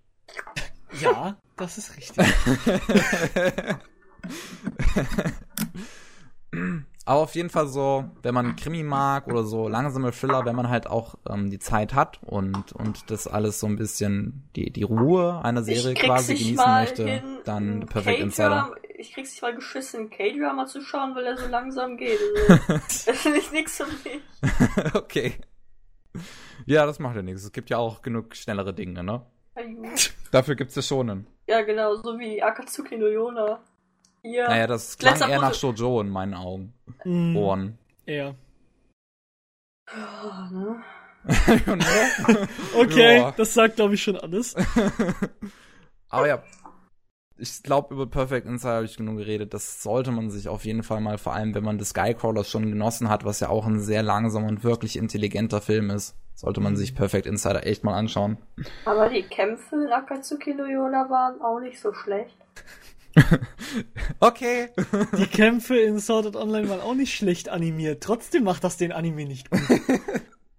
Ja, das ist richtig. (laughs) Aber auf jeden Fall so, wenn man Krimi mag oder so langsame Thriller, wenn man halt auch ähm, die Zeit hat und, und das alles so ein bisschen die, die Ruhe einer Serie quasi genießen möchte, hin, dann einen Perfect Insider. Ich krieg's nicht mal geschissen, K-Drama zu schauen, weil er so langsam geht. (laughs) Also, (laughs) das finde ich nix für mich. okay. Ja, das macht ja nichts. Es gibt ja auch genug schnellere Dinge, ne? Dafür gibt's ja schonen. Ja, genau, so wie Akatsuki no Yona. Hier. Naja, das klang Letzter eher nach. Shoujo in meinen Augen. Mm, Ohren. Ja. Oh, ne? (laughs) Ne? (laughs) Okay, Ja. das sagt, glaube ich, schon alles. (laughs) Aber ja, ich glaube, über Perfect Insider habe ich genug geredet. Das sollte man sich auf jeden Fall mal, vor allem wenn man The Skycrawlers schon genossen hat, was ja auch ein sehr langsamer und wirklich intelligenter Film ist, sollte man sich Perfect Insider echt mal anschauen. Aber die Kämpfe in Akatsuki no Yona waren auch nicht so schlecht. (laughs) Okay. (laughs) Die Kämpfe in Sword Art Online waren auch nicht schlecht animiert. Trotzdem macht das den Anime nicht gut. (laughs)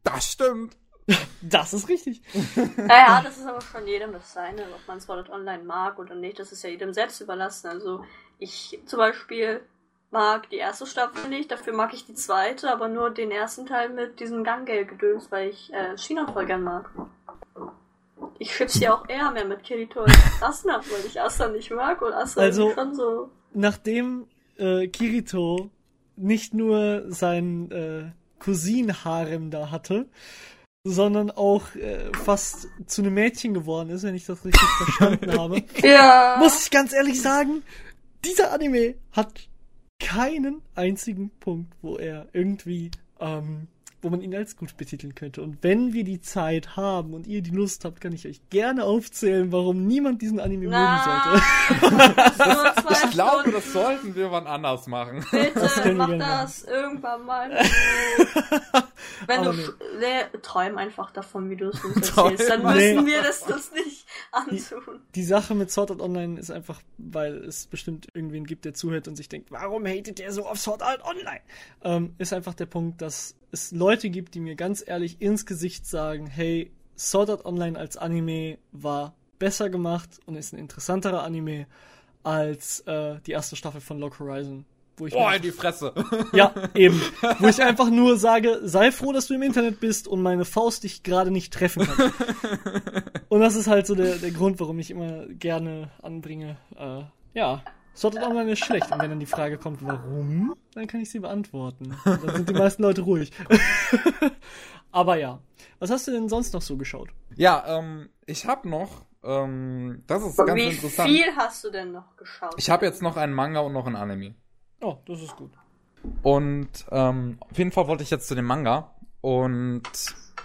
Das stimmt. Das ist richtig. Naja, das ist aber schon jedem das Seine, ob man Sword Art Online mag oder nicht. Das ist ja jedem selbst überlassen. Also ich zum Beispiel mag die erste Staffel nicht, dafür mag ich die zweite, aber nur den ersten Teil mit diesem Gangale-Gedöns, weil ich äh, China voll gern mag. Ich schipp's ja auch eher mehr mit Kirito als Asuna, weil ich Asuna nicht mag und Asuna Also- ist schon so. Nachdem äh, Kirito nicht nur sein äh, Cousin-Harem da hatte, sondern auch äh, fast zu einem Mädchen geworden ist, wenn ich das richtig verstanden (laughs) habe, Ja. muss ich ganz ehrlich sagen, dieser Anime hat keinen einzigen Punkt, wo er irgendwie, ähm, wo man ihn als gut betiteln könnte. Und wenn wir die Zeit haben und ihr die Lust habt, kann ich euch gerne aufzählen, warum niemand diesen Anime mögen sollte. das Ich glaube, Stunden. das sollten wir wann anders machen. Das Bitte, wir mach gerne das irgendwann mal. (laughs) Wenn Aber du nee. nee, träum einfach davon, wie du es uns (laughs) erzählst. Dann Nee. müssen wir das uns nicht antun. Die Sache mit Sword Art Online ist einfach, weil es bestimmt irgendwen gibt, der zuhört und sich denkt, warum hatet der so auf Sword Art Online? Ähm, ist einfach der Punkt, dass es Leute gibt, die mir ganz ehrlich ins Gesicht sagen, hey, Sword Art Online als Anime war besser gemacht und ist ein interessanterer Anime als äh, die erste Staffel von Lock Horizon. Wo ich Boah, in die Fresse. (laughs) ja, eben. (laughs) Wo ich einfach nur sage, sei froh, dass du im Internet bist und meine Faust dich gerade nicht treffen kann. (laughs) und das ist halt so der, der Grund, warum ich immer gerne anbringe. Äh, ja, Sword Art Online ist schlecht. Und wenn dann die Frage kommt, warum, dann kann ich sie beantworten. Und dann sind die meisten Leute ruhig. (laughs) Aber ja. Was hast du denn sonst noch so geschaut? Ja, ähm, ich habe noch, ähm, das ist ganz Wie interessant. viel hast du denn noch geschaut? Ich habe jetzt noch einen Manga und noch einen Anime. Oh, das ist gut. Und ähm, auf jeden Fall wollte ich jetzt zu dem Manga. Und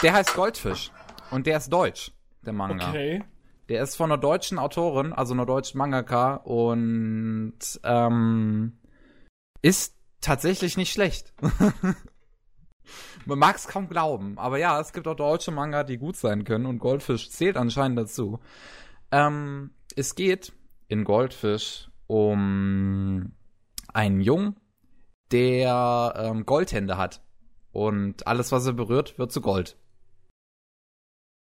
der heißt Goldfisch. Und der ist deutsch, der Manga. Okay. Der ist von einer deutschen Autorin, also einer deutschen Mangaka. Und ähm, ist tatsächlich nicht schlecht. (laughs) Man mag es kaum glauben. Aber ja, es gibt auch deutsche Manga, die gut sein können. Und Goldfisch zählt anscheinend dazu. Ähm, es geht in Goldfisch um einen Jungen, der ähm, Goldhände hat. Und alles, was er berührt, wird zu Gold.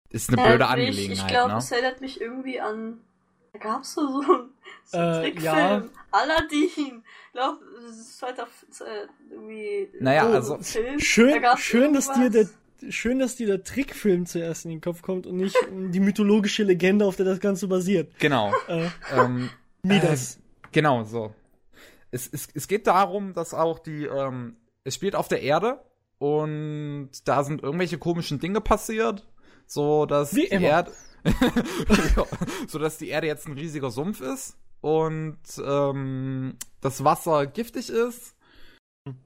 Ist eine blöde mich- Angelegenheit, Ich glaube, ne? es erinnert mich irgendwie an. Da gab es so, so (laughs) einen, so einen Äh, Trickfilm. ja. Aladdin. Ich glaube, das ist 2000, äh, irgendwie. Naja, so also, Film. Da Schön, gab's schön, dass dir der, schön, dass dir der Trickfilm zuerst in den Kopf kommt und nicht die mythologische Legende, auf der das Ganze basiert. Genau. Äh, ähm, (laughs) Midas. Genau, so. Es, es, es geht darum, dass auch die, ähm, es spielt auf der Erde und da sind irgendwelche komischen Dinge passiert, so dass die. Erde, (laughs) so dass die Erde jetzt ein riesiger Sumpf ist und ähm, das Wasser giftig ist.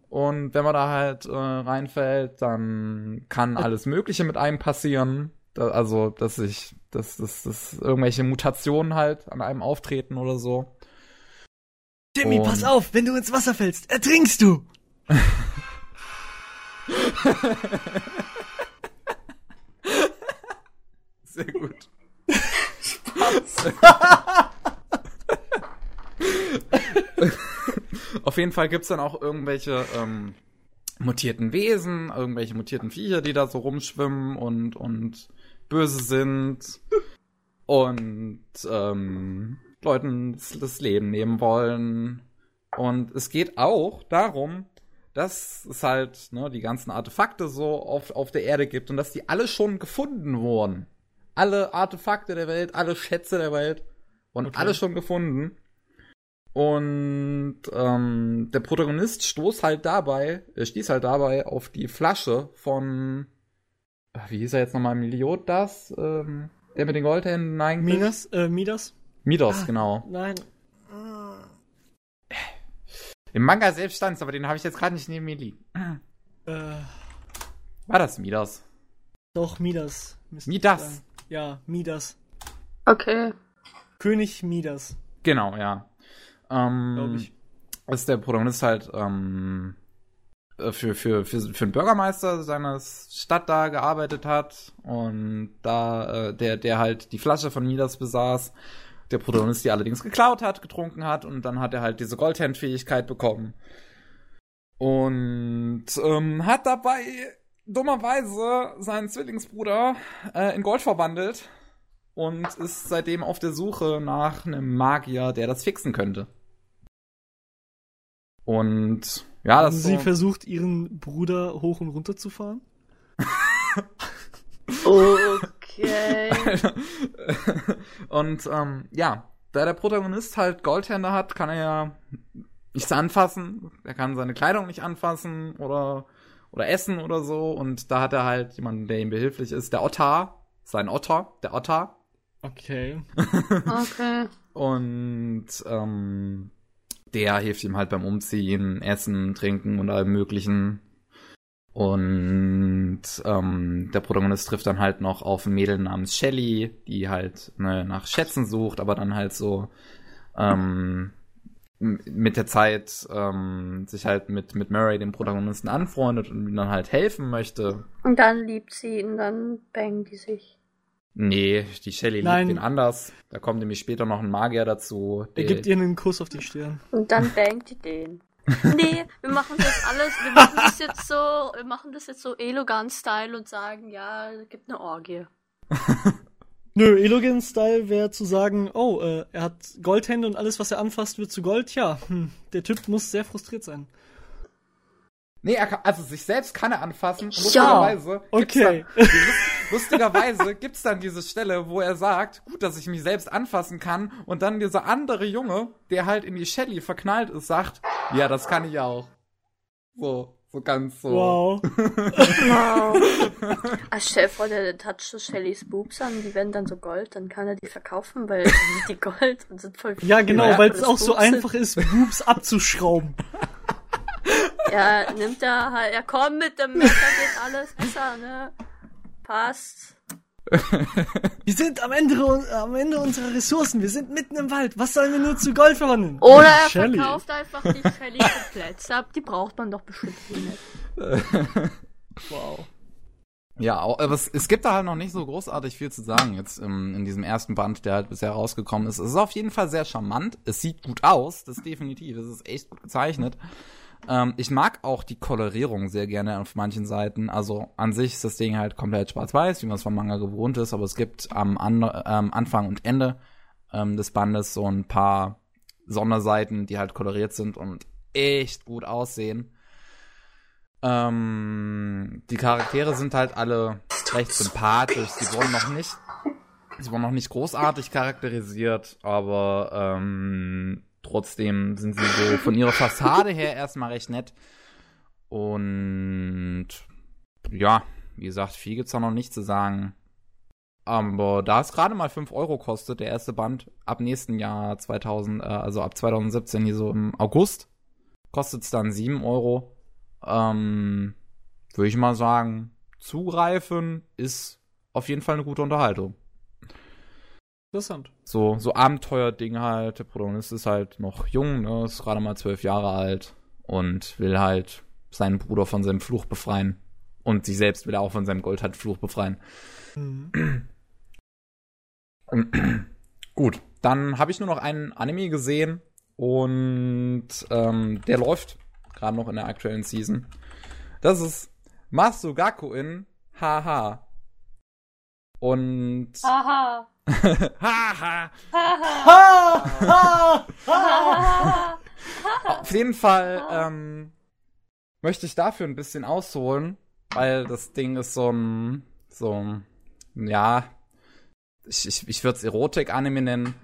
Und wenn man da halt äh, reinfällt, dann kann alles Mögliche mit einem passieren. Da, also, dass sich, dass, dass, dass irgendwelche Mutationen halt an einem auftreten oder so. Timmy, und- pass auf, wenn du ins Wasser fällst, ertrinkst du. (laughs) Sehr gut. Auf jeden Fall gibt's dann auch irgendwelche ähm, mutierten Wesen, irgendwelche mutierten Viecher, die da so rumschwimmen und, und böse sind und ähm, Leuten das Leben nehmen wollen. Und es geht auch darum, dass es halt ne, die ganzen Artefakte so auf, auf der Erde gibt und dass die alle schon gefunden wurden. Alle Artefakte der Welt, alle Schätze der Welt wurden Okay. alle schon gefunden. Und ähm, der Protagonist stoßt halt dabei, er stieß halt dabei auf die Flasche von, ach, wie hieß er jetzt nochmal, Meliodas, ähm, der mit den Goldhänden eigentlich? Midas? Äh, Midas? Midos, Ah. genau. Nein. Im Manga selbst stand's, aber den habe ich jetzt gerade nicht neben mir liegen. Äh, War das Midas? doch, Midas. Midas. Ja, Midas. Okay. König Midas, Genau, ja. Ähm, glaube ich. Ist der Protagonist halt ähm, äh, für, für, für, für einen Bürgermeister seines Stadt da gearbeitet hat und da äh, der, der halt die Flasche von Midas besaß. Der Protagonist die allerdings geklaut hat, getrunken hat und dann hat er halt diese Goldhand-Fähigkeit bekommen. Und ähm, hat dabei dummerweise seinen Zwillingsbruder äh, in Gold verwandelt und ist seitdem auf der Suche nach einem Magier, der das fixen könnte. Und ja, das sie so, versucht, ihren Bruder hoch und runter zu fahren? Okay. (laughs) und ähm, ja, da der Protagonist halt Goldhände hat, kann er ja nichts anfassen. Er kann seine Kleidung nicht anfassen oder oder essen oder so. Und da hat er halt jemanden, der ihm behilflich ist, der Ottar, sein Otter, der Otter. Okay. Okay. (laughs) Und ähm, der hilft ihm halt beim Umziehen, Essen, Trinken und allem möglichen. Und ähm, der Protagonist trifft dann halt noch auf ein Mädel namens Shelly, die halt ne, nach Schätzen sucht, aber dann halt so ähm, mit der Zeit ähm, sich halt mit, mit Murray, dem Protagonisten, anfreundet und ihm dann halt helfen möchte. Und dann liebt sie ihn, dann bangen die sich. Nee, die Shelly Nein. liebt ihn anders. Da kommt nämlich später noch ein Magier dazu. Er der- gibt ihr einen Kuss auf die Stirn. Und dann (laughs) bangt die den. (laughs) Nee, wir machen das alles, wir machen das jetzt so, wir machen das jetzt so Elogan-Style und sagen, ja, es gibt eine Orgie. (laughs) Nö, Elogan-Style wäre zu sagen, oh, äh, er hat Goldhände und alles, was er anfasst, wird zu Gold. Ja, hm, der Typ muss sehr frustriert sein. Nee, er kann, also sich selbst kann er anfassen. Ja. lustigerweise gibt's Okay. Dann, lust- lustigerweise gibt's dann diese Stelle, wo er sagt, gut, dass ich mich selbst anfassen kann. Und dann dieser andere Junge, der halt in die Shelly verknallt ist, sagt, ja, das kann ich auch. So, so ganz so. Wow. Wow. (laughs) Ah, stell dir vor, der toucht so Shellys Boobs an, die werden dann so Gold, dann kann er die verkaufen, weil sind die Gold und sind voll Ja, genau, Ja, weil es auch so Boobs sind- einfach ist, Boobs abzuschrauben. (laughs) Ja, nimmt er halt, ja komm mit dem Messer geht alles besser, ne? Passt. (laughs) Wir sind am Ende, am Ende unserer Ressourcen. Wir sind mitten im Wald. Was sollen wir nur zu Gold verwandeln? Oder er Shelly. verkauft einfach die Shelly komplett. Ab, Die braucht man doch bestimmt nicht. (laughs) Wow. Ja, aber es, es gibt da halt noch nicht so großartig viel zu sagen jetzt im, in diesem ersten Band, der halt bisher rausgekommen ist. Es ist auf jeden Fall sehr charmant. Es sieht gut aus, das definitiv. Es ist echt gut gezeichnet. Ähm, ich mag auch die Kolorierung sehr gerne auf manchen Seiten. Also an sich ist das Ding halt komplett schwarz-weiß, wie man es vom Manga gewohnt ist, aber es gibt am An ähm, Anfang und Ende ähm, des Bandes so ein paar Sonderseiten, die halt koloriert sind und echt gut aussehen. Ähm, die Charaktere sind halt alle recht sympathisch. Sie wurden noch nicht, sie wurden noch nicht großartig charakterisiert, aber ähm, trotzdem sind sie so von ihrer Fassade her erstmal recht nett. Und ja, wie gesagt, viel gibt's da noch nicht zu sagen. Aber da es gerade mal 5 Euro kostet, der erste Band, ab nächsten Jahr 2000, äh, also ab 2017 hier so im August, kostet's dann 7 Euro. Ähm, würde ich mal sagen, zugreifen ist auf jeden Fall eine gute Unterhaltung. Interessant. So, so Abenteuerding halt. Der Protagonist ist halt noch jung, ne, ist gerade mal zwölf Jahre alt und will halt seinen Bruder von seinem Fluch befreien. Und sich selbst will er auch von seinem Goldhandfluch befreien. Mhm. Gut, dann habe ich nur noch einen Anime gesehen und ähm, der läuft gerade noch in der aktuellen Season. Das ist Masugaku in Haha. Und Haha. Auf jeden Fall ähm, möchte ich dafür ein bisschen ausholen, weil das Ding ist so ein, so ein, ja, ich, ich, ich würde es Erotik-Anime nennen.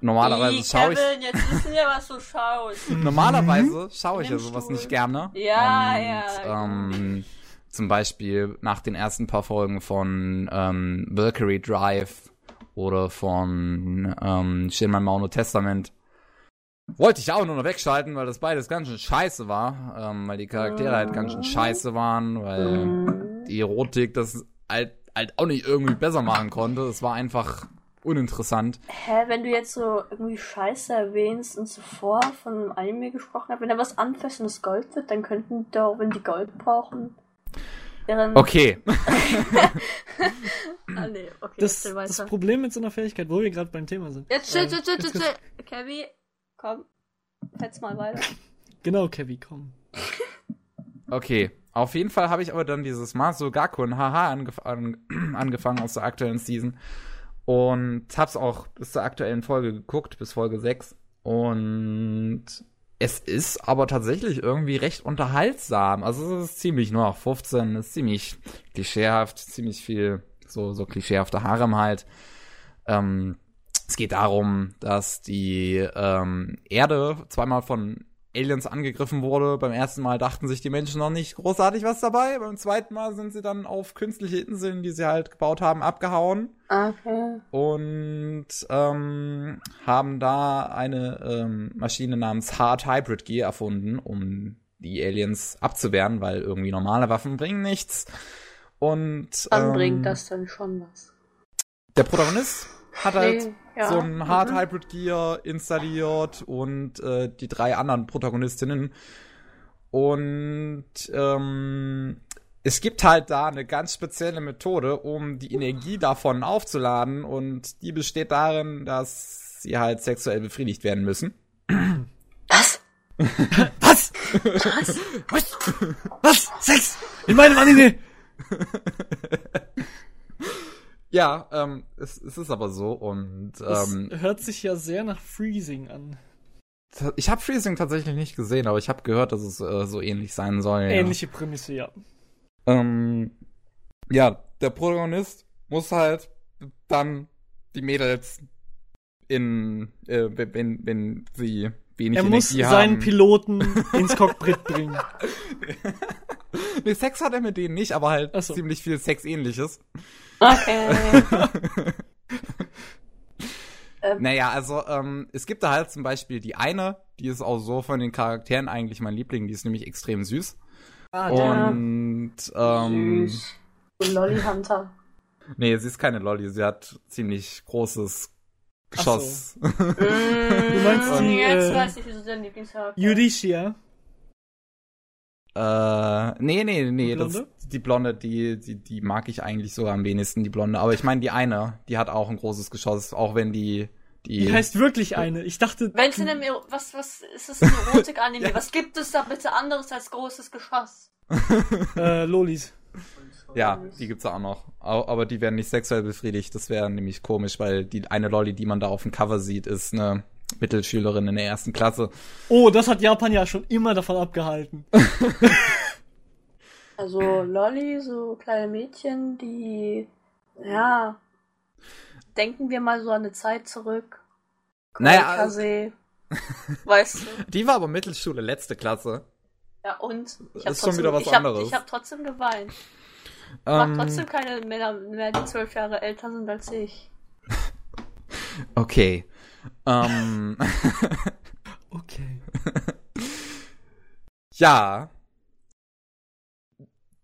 Normalerweise schaue ich, Kevin, jetzt wissen wir, was du schaust. (laughs) normalerweise schaue ich ja sowas Stuhl. nicht gerne. Ja, Und, ja. Ähm, zum Beispiel nach den ersten paar Folgen von ähm, Valkyrie Drive oder von ähm, Shinman Mauno Testament wollte ich auch nur noch wegschalten, weil das beides ganz schön scheiße war, ähm, weil die Charaktere halt ganz schön scheiße waren, weil die Erotik das halt, halt auch nicht irgendwie besser machen konnte. Es war einfach uninteressant. Hä, wenn du jetzt so irgendwie Scheiße erwähnst und zuvor von einem Anime gesprochen hast, wenn da was anfasst und es Gold wird, dann könnten die doch, wenn die Gold brauchen, deren... Okay. (laughs) Ah, nee, okay, Das, das. Problem mit so einer Fähigkeit, wo wir gerade beim Thema sind. Jetzt chill, Ähm, chill, chill, chill, chill. Kevin, komm, fetz mal weiter. Genau, Kevin, komm. (laughs) Okay. Auf jeden Fall habe ich aber dann dieses Masugaku in Haha angef an (clears throat) angefangen aus der aktuellen Season. Und hab's auch bis zur aktuellen Folge geguckt, bis Folge 6. Und es ist aber tatsächlich irgendwie recht unterhaltsam. Also es ist ziemlich nur 15, ist ziemlich klischeehaft, ziemlich viel so, so klischeehafter Harem halt. Ähm, es geht darum, dass die ähm, Erde zweimal von Aliens angegriffen wurde. Beim ersten Mal dachten sich die Menschen noch nicht großartig was dabei. Beim zweiten Mal sind sie dann auf künstliche Inseln, die sie halt gebaut haben, abgehauen Okay. und ähm, haben da eine ähm, Maschine namens Hard Hybrid Gear erfunden, um die Aliens abzuwehren, weil irgendwie normale Waffen bringen nichts. Und Dann ähm, bringt das dann schon was. der Protagonist hat halt Nee, ja. so ein Hard Mhm. Hybrid Gear installiert und äh, die drei anderen Protagonistinnen. Und ähm, es gibt halt da eine ganz spezielle Methode, um die Energie davon aufzuladen und die besteht darin, dass sie halt sexuell befriedigt werden müssen. Was? (laughs) Was? Was? Was? Was? Sex? In meinem Anime? (laughs) Ja, ähm, es, es ist aber so und ähm, hört sich ja sehr nach Freezing an. ich habe Freezing tatsächlich nicht gesehen, aber ich habe gehört, dass es äh, so ähnlich sein soll. Ja. Ähnliche Prämisse, ja. Ähm, ja, der Protagonist muss halt dann die Mädels in, äh, wenn, wenn sie wenig Er muss Energie seinen haben. Piloten (laughs) ins Cockpit bringen. (laughs) (laughs) nee, Sex hat er mit denen nicht, aber halt so. ziemlich viel Sexähnliches. Okay. (laughs) ähm, Naja, also ähm, es gibt da halt zum Beispiel die eine, die ist auch so von den Charakteren eigentlich mein Liebling, die ist nämlich extrem süß. Ah, Ja. Und ähm, Süß. So Lolly Hunter. nee, sie ist keine Lolli, sie hat ziemlich großes Geschoss. (laughs) Mm, meinst die, Jetzt äh, weiß ich, wieso dein Lieblingscharakter Eurydicia. Äh, nee, nee, nee, Die das, Blonde? die Blonde, die, die, die mag ich eigentlich sogar am wenigsten, die Blonde. Aber ich meine, die eine, die hat auch ein großes Geschoss, auch wenn die, die, Die heißt wirklich eine. Ich dachte. Wenn es in einem Ero was was ist es ein Erotik-Anime? (laughs) Was gibt es da bitte anderes als großes Geschoss? Äh, Lolis. ja, die gibt's auch noch. Aber die werden nicht sexuell befriedigt, das wäre nämlich komisch, weil die eine Lolli, die man da auf dem Cover sieht, ist eine Mittelschülerin in der ersten Klasse. Oh, das hat Japan ja schon immer davon abgehalten. (laughs) Also Lolly, so kleine Mädchen, die ja denken wir mal so an eine Zeit zurück. Naja, Kase. (laughs) Weißt du? Die war aber Mittelschule, letzte Klasse. Ja, und? Ich Ist schon wieder was ich hab, anderes. Ich habe trotzdem geweint. Ich mag Ähm, trotzdem keine Männer mehr, die zwölf Jahre älter sind als ich. (laughs) okay. Ähm, (laughs) Okay. (laughs) Ja.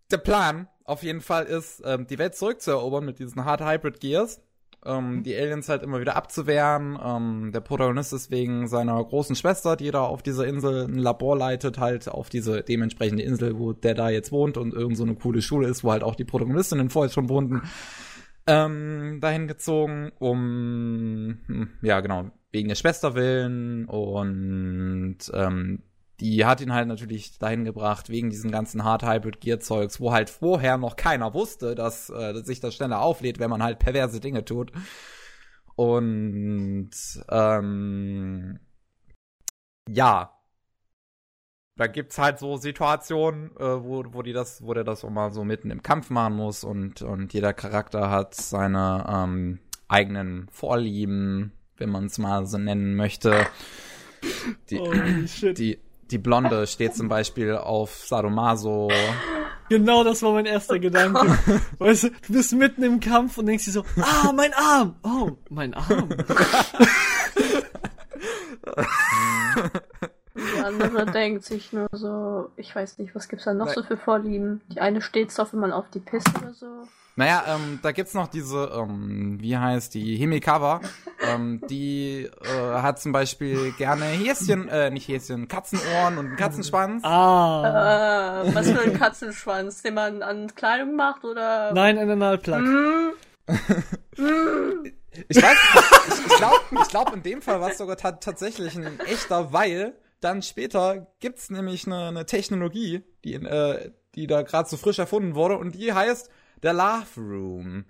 Der Plan auf jeden Fall ist, ähm, die Welt zurückzuerobern mit diesen Hard Hybrid Gears. Ähm, die Aliens halt immer wieder abzuwehren. Ähm, der Protagonist ist wegen seiner großen Schwester, die da auf dieser Insel ein Labor leitet, halt auf diese dementsprechende Insel, wo der da jetzt wohnt und irgend so eine coole Schule ist, wo halt auch die Protagonistinnen vorher schon wohnten, ähm, dahin gezogen, um, hm, ja genau, wegen der Schwester willen und ähm, die hat ihn halt natürlich dahin gebracht, wegen diesen ganzen Hard Hybrid Gear Zeugs, wo halt vorher noch keiner wusste, dass, äh, dass sich das schneller auflädt, wenn man halt perverse Dinge tut. Und ähm, ja, da gibt's halt so Situationen, äh, wo, wo die das, wo der das auch mal so mitten im Kampf machen muss und, und jeder Charakter hat seine ähm, eigenen Vorlieben, wenn man es mal so nennen möchte. Die, shit. die, die Blonde steht zum Beispiel auf Sadomaso. Genau das war mein erster Gedanke. (laughs) Weißt du, du bist mitten im Kampf und denkst dir so, ah, mein Arm! Oh, mein Arm. (laughs) Die andere (laughs) denkt sich nur so, ich weiß nicht, was gibt's da noch Nein. so für Vorlieben? Die eine steht drauf, wenn man auf die pisst oder so. Naja, ähm, da gibt's noch diese, ähm, wie heißt die, Himikawa. ähm, die äh, hat zum Beispiel gerne Häschen, äh, nicht Häschen, Katzenohren und einen Katzenschwanz. Ah. Äh, was für ein Katzenschwanz, den man an Kleidung macht oder? Nein, ein Analplug. Hm, Ich weiß, ich, ich glaube, ich glaub, in dem Fall war es sogar ta tatsächlich ein echter, weil dann später gibt's nämlich eine, eine Technologie, die, in, äh, die da gerade so frisch erfunden wurde und die heißt der Love Room.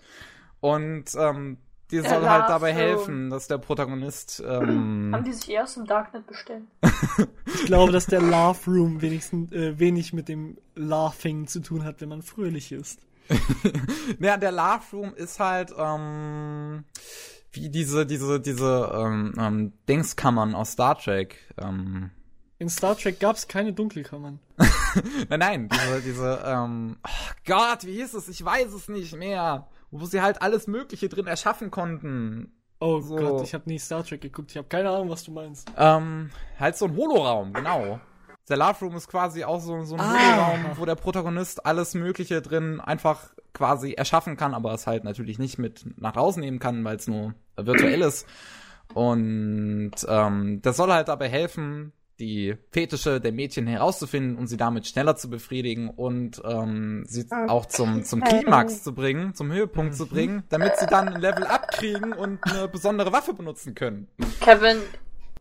Und ähm, die Der soll halt dabei helfen, dass der Protagonist (clears throat) ähm, Haben die sich eher aus dem Darknet bestellt? (laughs) Ich glaube, dass der Laugh Room wenigstens äh, wenig mit dem Laughing zu tun hat, wenn man fröhlich ist. (laughs) Ja, der Love Room ist halt ähm, wie diese diese diese ähm, ähm, Dingskammern aus Star Trek. Ähm, In Star Trek gab es keine Dunkelkammern. (laughs) nein, nein, diese diese ähm, oh Gott, wie hieß es? Ich weiß es nicht mehr. Wo sie halt alles Mögliche drin erschaffen konnten. Oh So. Gott, ich habe nie Star Trek geguckt. Ich habe keine Ahnung, was du meinst. Ähm, halt so ein Holoraum, genau. Der Love Room ist quasi auch so, so ein Ah. Holoraum, wo der Protagonist alles Mögliche drin einfach quasi erschaffen kann, aber es halt natürlich nicht mit nach draußen nehmen kann, weil es nur virtuell ist. Und ähm, das soll halt dabei helfen, die Fetische der Mädchen herauszufinden und sie damit schneller zu befriedigen und ähm, sie auch zum, zum (laughs) Klimax zu bringen, zum Höhepunkt zu bringen, damit sie dann ein Level abkriegen und eine besondere Waffe benutzen können. Kevin,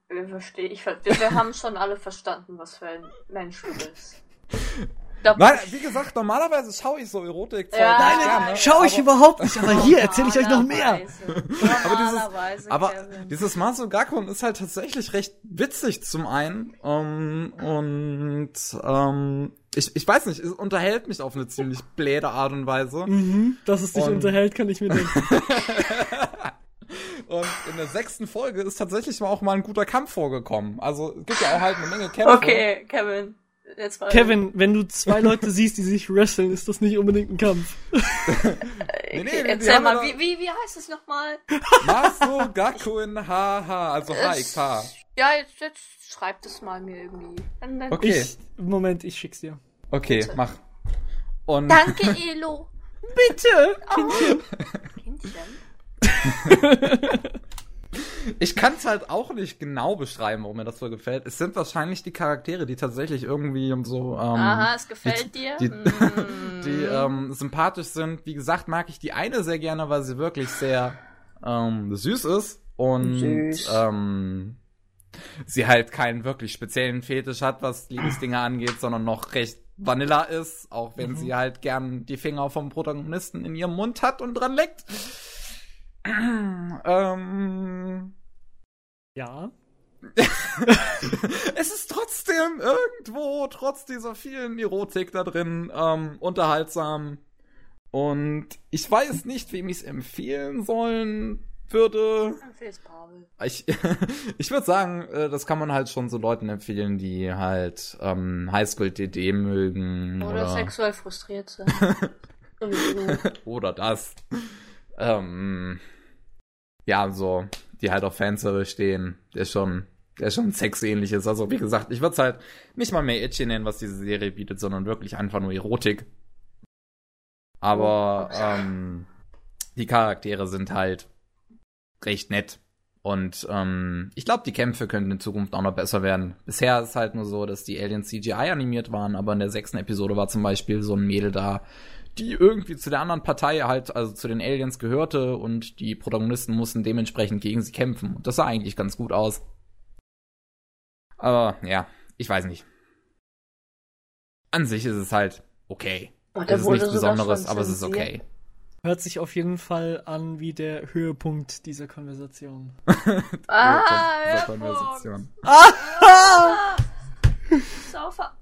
wir verstehen, ich, wir, wir haben schon alle verstanden, was für ein Mensch du bist. (laughs) Glaub, Nein, wie gesagt, normalerweise schaue ich so Erotik. Ja. Nein, gerne, Schau ich aber, überhaupt nicht, aber hier erzähle ich euch noch mehr. Normalerweise. Normalerweise, aber Kevin. dieses Masugakon ist halt tatsächlich recht witzig zum einen ähm, und ähm, ich, ich weiß nicht, es unterhält mich auf eine ziemlich bläde Art und Weise. Mhm, dass es dich Und- unterhält, kann ich mir denken. (laughs) Und in der sechsten Folge ist tatsächlich mal auch mal ein guter Kampf vorgekommen. Also es gibt ja auch halt eine Menge Kämpfe. Okay, Kevin. Jetzt mal. Kevin, wenn du zwei Leute siehst, die sich wresteln, ist das nicht unbedingt ein Kampf. (laughs) Nee, Okay, nee, die erzähl mal, wie, wie, wie heißt es nochmal? Masugakon HH, also HXH. Ja, jetzt, jetzt schreibt es mal mir irgendwie. Dann, dann Okay. Ich, Moment, ich schick's dir. Okay, mach. Und Danke, (laughs) Elo. Bitte! Kindchen. Kindchen. (laughs) Ich kann es halt auch nicht genau beschreiben, warum mir das so gefällt. Es sind wahrscheinlich die Charaktere, die tatsächlich irgendwie so ähm, Aha, es gefällt die, dir? die, Mm. (laughs) die ähm, sympathisch sind. Wie gesagt, mag ich die eine sehr gerne, weil sie wirklich sehr ähm, süß ist und Süß. ähm, sie halt keinen wirklich speziellen Fetisch hat, was Liebesdinge angeht, sondern noch recht Vanilla ist, auch wenn Mhm. sie halt gern die Finger vom Protagonisten in ihrem Mund hat und dran leckt. Ähm, Ja. (laughs) es ist trotzdem irgendwo, trotz dieser vielen Erotik da drin, ähm, unterhaltsam. Und ich weiß nicht, wem ich es empfehlen sollen würde. Ich, ich (laughs) würde sagen, äh, das kann man halt schon so Leuten empfehlen, die halt ähm, Highschool-DD mögen. Oder, Oder, sexuell frustriert sind. (laughs) oder das. Ähm, ja, so, die halt auf Fanservice stehen, der schon, der schon sexähnlich ist. Also, wie gesagt, ich würde es halt nicht mal mehr Itchy nennen, was diese Serie bietet, sondern wirklich einfach nur Erotik. Aber, ähm, die Charaktere sind halt recht nett. Und ähm, ich glaube, die Kämpfe könnten in Zukunft auch noch besser werden. Bisher ist es halt nur so, dass die Aliens CGI animiert waren, aber in der sechsten Episode war zum Beispiel so ein Mädel da, die irgendwie zu der anderen Partei halt, also zu den Aliens gehörte und die Protagonisten mussten dementsprechend gegen sie kämpfen. Und das sah eigentlich ganz gut aus. Aber ja, ich weiß nicht. an sich ist es halt okay. Der Es ist nichts Besonderes, aber es ist okay. Hört sich auf jeden Fall an wie der Höhepunkt dieser Konversation. (laughs) Ah, Dieser ja, Konversation. (laughs) Saufer.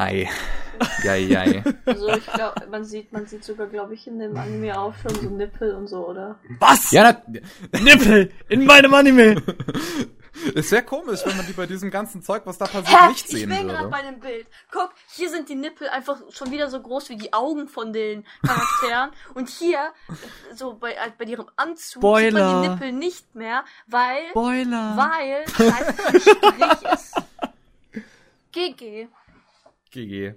Ei. (laughs) Jei, jei. Also ich glaube, man sieht, man sieht sogar, glaube ich, in dem Anime auch schon so Nippel und so, oder? Was? Ja, na, Nippel in meinem Anime! (laughs) es wäre komisch, wenn man die bei diesem ganzen Zeug, was da passiert, Hä? nicht Ich sehen bin gerade würde. bei dem Bild. Guck, hier sind die Nippel einfach schon wieder so groß wie die Augen von den Charakteren. (laughs) und hier, so bei, äh, bei ihrem Anzug, sieht man Spoiler. die Nippel nicht mehr, weil, Spoiler! weil Strich ist. GG. GG.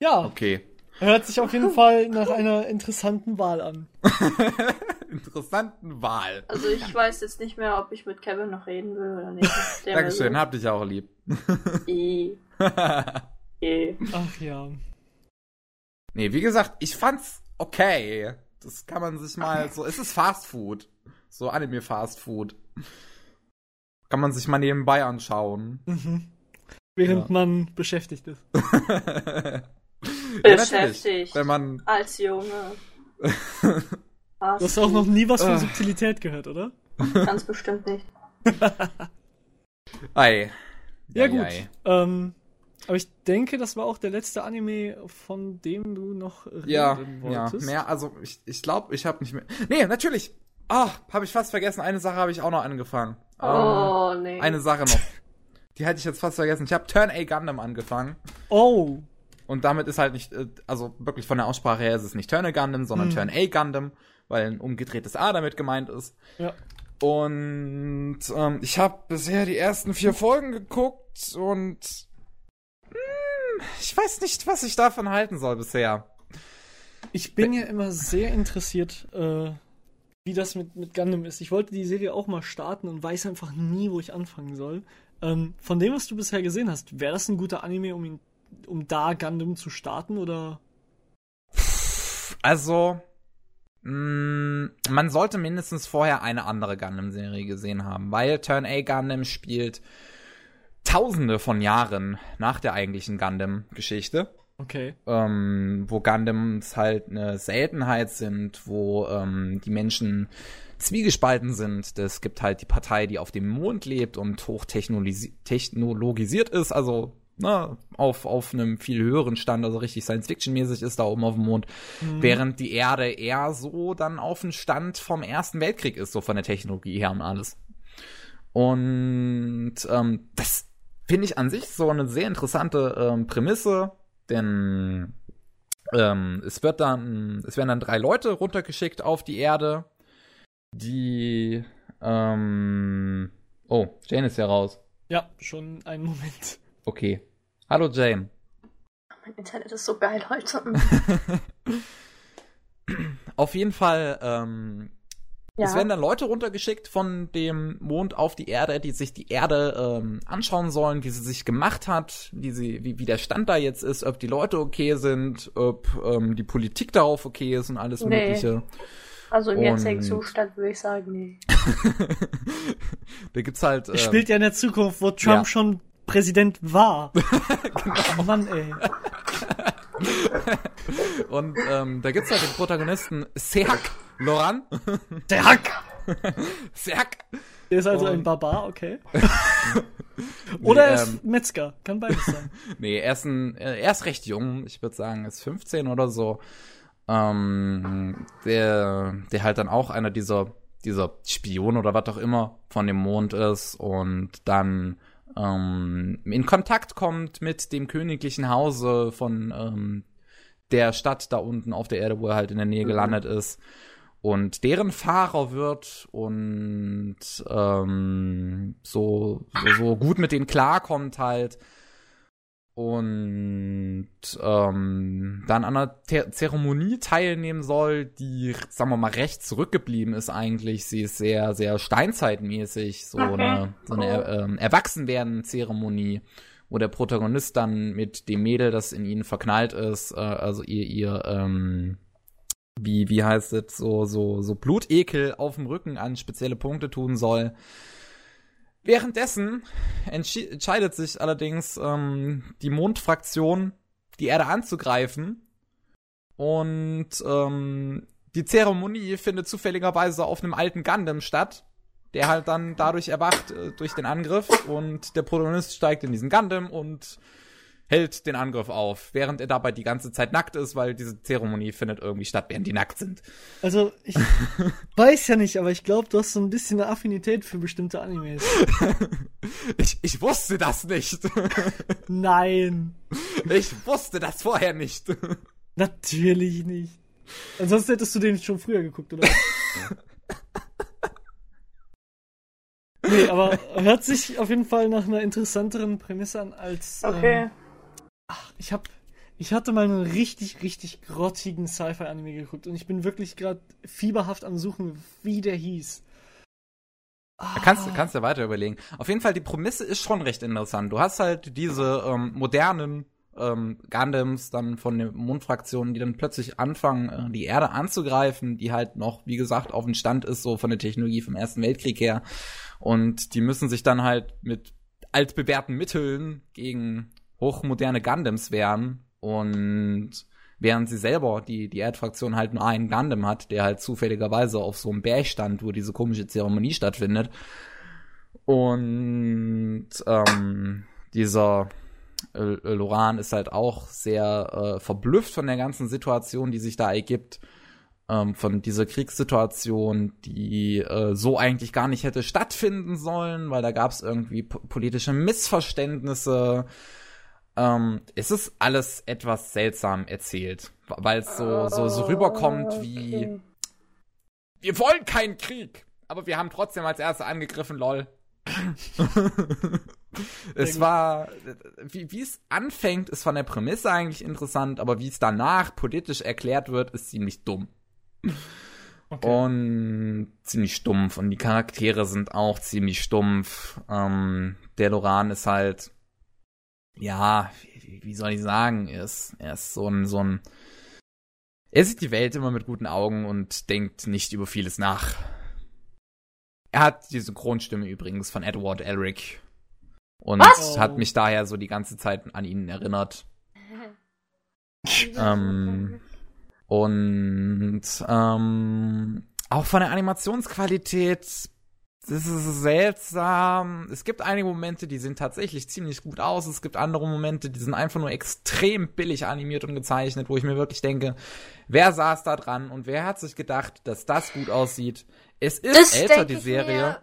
Ja, Okay. hört sich auf jeden Fall nach einer interessanten Wahl an. (laughs) Interessanten Wahl. Also ich weiß jetzt nicht mehr, ob ich mit Kevin noch reden will oder nicht. (laughs) Der Dankeschön, will hab dich auch lieb. so, (laughs) I, E. Ach ja. nee, wie gesagt, ich fand's okay. Das kann man sich mal so. Es ist Fast Food. So Anime Fast Food. Kann man sich mal nebenbei anschauen. Mhm. Während Ja. man beschäftigt ist. (laughs) ja. Beschäftigt. Wenn man. Als Junge. (laughs) Was? Du hast auch noch nie was von Ah. Subtilität gehört, oder? Ganz bestimmt nicht. (laughs) Ei. Ja, Ei, gut. ei. Ähm, aber ich denke, das war auch der letzte Anime, von dem du noch reden Ja, ja, wolltest. mehr, also ich, ich glaube, ich habe nicht mehr. Nee, natürlich. Ah, habe ich fast vergessen. Eine Sache habe ich auch noch angefangen. Ähm, Oh, nee. Eine Sache noch. Die hatte ich jetzt fast vergessen. Ich habe Turn A Gundam angefangen. Oh, Und damit ist halt nicht, äh, also wirklich von der Aussprache her ist es nicht Turn A Gundam, sondern Hm. Turn A Gundam, weil ein umgedrehtes A damit gemeint ist. ja. Und ähm, ich habe bisher die ersten vier Folgen geguckt und mh, ich weiß nicht, was ich davon halten soll bisher. Ich bin ja immer sehr interessiert, äh, wie das mit, mit Gundam ist. Ich wollte die Serie auch mal starten und weiß einfach nie, wo ich anfangen soll. Ähm, von dem, was du bisher gesehen hast, wäre das ein guter Anime, um ihn, um da Gundam zu starten oder? Also, mh, man sollte mindestens vorher eine andere Gundam-Serie gesehen haben, weil Turn A Gundam spielt tausende von Jahren nach der eigentlichen Gundam-Geschichte. Okay. ähm, wo Gundams halt eine Seltenheit sind, wo ähm, die Menschen zwiegespalten sind. Es gibt halt die Partei, die auf dem Mond lebt und hochtechnologisiert ist, also ne, auf, auf einem viel höheren Stand, also richtig Science-Fiction-mäßig ist da oben auf dem Mond, Mhm. während die Erde eher so dann auf dem Stand vom Ersten Weltkrieg ist, so von der Technologie her und alles. Und ähm, das finde ich an sich so eine sehr interessante ähm, Prämisse, denn ähm, es wird dann, es werden dann drei Leute runtergeschickt auf die Erde, die ähm, oh, Jane ist ja raus. Ja, schon einen Moment. Okay. Hallo Jane. Mein Internet ist so geil heute. (laughs) (laughs) Auf jeden Fall, ähm, Ja. Es werden dann Leute runtergeschickt von dem Mond auf die Erde, die sich die Erde ähm, anschauen sollen, wie sie sich gemacht hat, wie sie, wie, wie der Stand da jetzt ist, ob die Leute okay sind, ob ähm, die Politik darauf okay ist und alles Nee. Mögliche. Also im Und- jetzigen Zustand würde ich sagen, nee. (laughs) da gibt's halt. Ähm, Spielt ja in der Zukunft, wo Trump ja. schon Präsident war. (laughs) genau. Mann, ey. (laughs) und ähm, da gibt's halt den Protagonisten Serk Loran. Hack! Serk. Der ist also Und- ein Barbar, okay. Oder er ist ähm, Metzger, kann beides sein. Nee, er ist, ein, äh, er ist recht jung. Ich würde sagen, er ist 15 oder so. Ähm, der, der halt dann auch einer dieser, dieser Spion oder was auch immer von dem Mond ist und dann ähm, in Kontakt kommt mit dem königlichen Hause von ähm, der Stadt da unten auf der Erde, wo er halt in der Nähe gelandet ist. Und deren Fahrer wird und ähm, so, so, so gut mit denen klarkommt halt und ähm, dann an einer Te Zeremonie teilnehmen soll, die, sagen wir mal, recht zurückgeblieben ist eigentlich. Sie ist sehr, sehr steinzeitmäßig, so Okay. eine, so eine ähm, Erwachsenwerden-Zeremonie, wo der Protagonist dann mit dem Mädel, das in ihn verknallt ist, äh, also ihr, ihr, ähm, wie, wie heißt es, so, so, so Blutekel auf dem Rücken an spezielle Punkte tun soll. Währenddessen entscheidet sich allerdings ähm, die Mondfraktion, die Erde anzugreifen. Und ähm, die Zeremonie findet zufälligerweise auf einem alten Gundam statt, der halt dann dadurch erwacht äh, durch den Angriff und der Protagonist steigt in diesen Gundam und hält den Angriff auf, während er dabei die ganze Zeit nackt ist, weil diese Zeremonie findet irgendwie statt, während die nackt sind. Also, ich (laughs) weiß ja nicht, aber ich glaube, du hast so ein bisschen eine Affinität für bestimmte Animes. (laughs) ich, ich wusste das nicht. (laughs) Nein. Ich wusste das vorher nicht. Natürlich nicht. Ansonsten hättest du den schon früher geguckt, oder? nee, aber hört sich auf jeden Fall nach einer interessanteren Prämisse an als. Okay. Ähm, ach, ich hab. Ich hatte mal einen richtig, richtig grottigen Sci-Fi-Anime geguckt und ich bin wirklich gerade fieberhaft am Suchen, wie der hieß. Ah. Kannst, kannst du weiter überlegen. Auf jeden Fall, die Prämisse ist schon recht interessant. Du hast halt diese ähm, modernen ähm, Gundams dann von den Mondfraktionen, die dann plötzlich anfangen, äh, die Erde anzugreifen, die halt noch, wie gesagt, auf dem Stand ist, so von der Technologie vom Ersten Weltkrieg her. Und die müssen sich dann halt mit altbewährten Mitteln gegen hochmoderne Gundams wehren. Und während sie selber, die, die Erdfraktion halt nur einen Gundam hat, der halt zufälligerweise auf so einem Berg stand, wo diese komische Zeremonie stattfindet. Und ähm, dieser äh, Loran ist halt auch sehr äh, verblüfft von der ganzen Situation, die sich da ergibt. Ähm, von dieser Kriegssituation, die äh, so eigentlich gar nicht hätte stattfinden sollen, weil da gab es irgendwie politische Missverständnisse. Ähm, es ist alles etwas seltsam erzählt, weil es so, so, so rüberkommt wie wir wollen keinen Krieg, aber wir haben trotzdem als Erste angegriffen, lol. (laughs) es war, wie, wie es anfängt, ist von der Prämisse eigentlich interessant, aber wie es danach politisch erklärt wird, ist ziemlich dumm. Okay. Und ziemlich stumpf. Und die Charaktere sind auch ziemlich stumpf. Ähm, der Loran ist halt, ja, wie, wie soll ich sagen, er ist, er ist so ein, so ein, er sieht die Welt immer mit guten Augen und denkt nicht über vieles nach. Er hat die Synchronstimme übrigens von Edward Elric. Und Was? hat mich daher so die ganze Zeit an ihn erinnert. (laughs) ähm, und ähm, auch von der Animationsqualität, das ist seltsam. Es gibt einige Momente, die sehen tatsächlich ziemlich gut aus. Es gibt andere Momente, die sind einfach nur extrem billig animiert und gezeichnet, wo ich mir wirklich denke, wer saß da dran und wer hat sich gedacht, dass das gut aussieht? Es ist das älter, die Serie. Mir,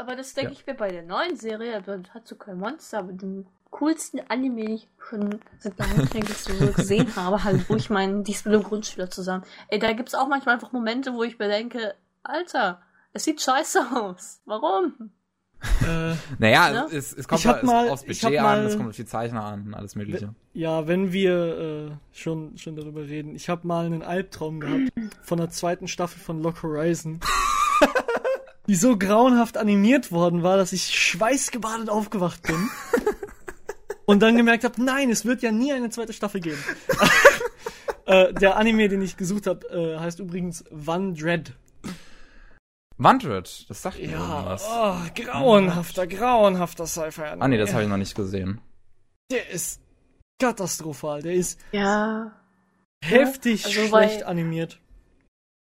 aber das denke ja. ich mir bei der neuen Serie, Hatsukai Monster, aber den coolsten Anime, den ich schon seit langem, so (laughs) gesehen habe, halt, wo ich meinen, die ist mit einem Grundschüler zusammen. Ey, da gibt's auch manchmal einfach Momente, wo ich mir denke, Alter, es sieht scheiße aus. Warum? Äh, naja, ja? es, es kommt halt mal, aufs Budget an, es kommt auf die Zeichner an und alles mögliche. Ja, wenn wir äh, schon, schon darüber reden. Ich habe mal einen Albtraum gehabt von der zweiten Staffel von Lock Horizon. (laughs) die so grauenhaft animiert worden war, dass ich schweißgebadet aufgewacht bin. (laughs) und dann gemerkt habe, nein, es wird ja nie eine zweite Staffel geben. (laughs) äh, der Anime, den ich gesucht habe, äh, heißt übrigens One Dread. Wandred, das sagt mir ja, irgendwas. Oh, grauenhafter, grauenhafter Sci-Fi. Ah nee, das habe ich noch nicht gesehen. Der ist katastrophal. Der ist ja heftig also schlecht animiert.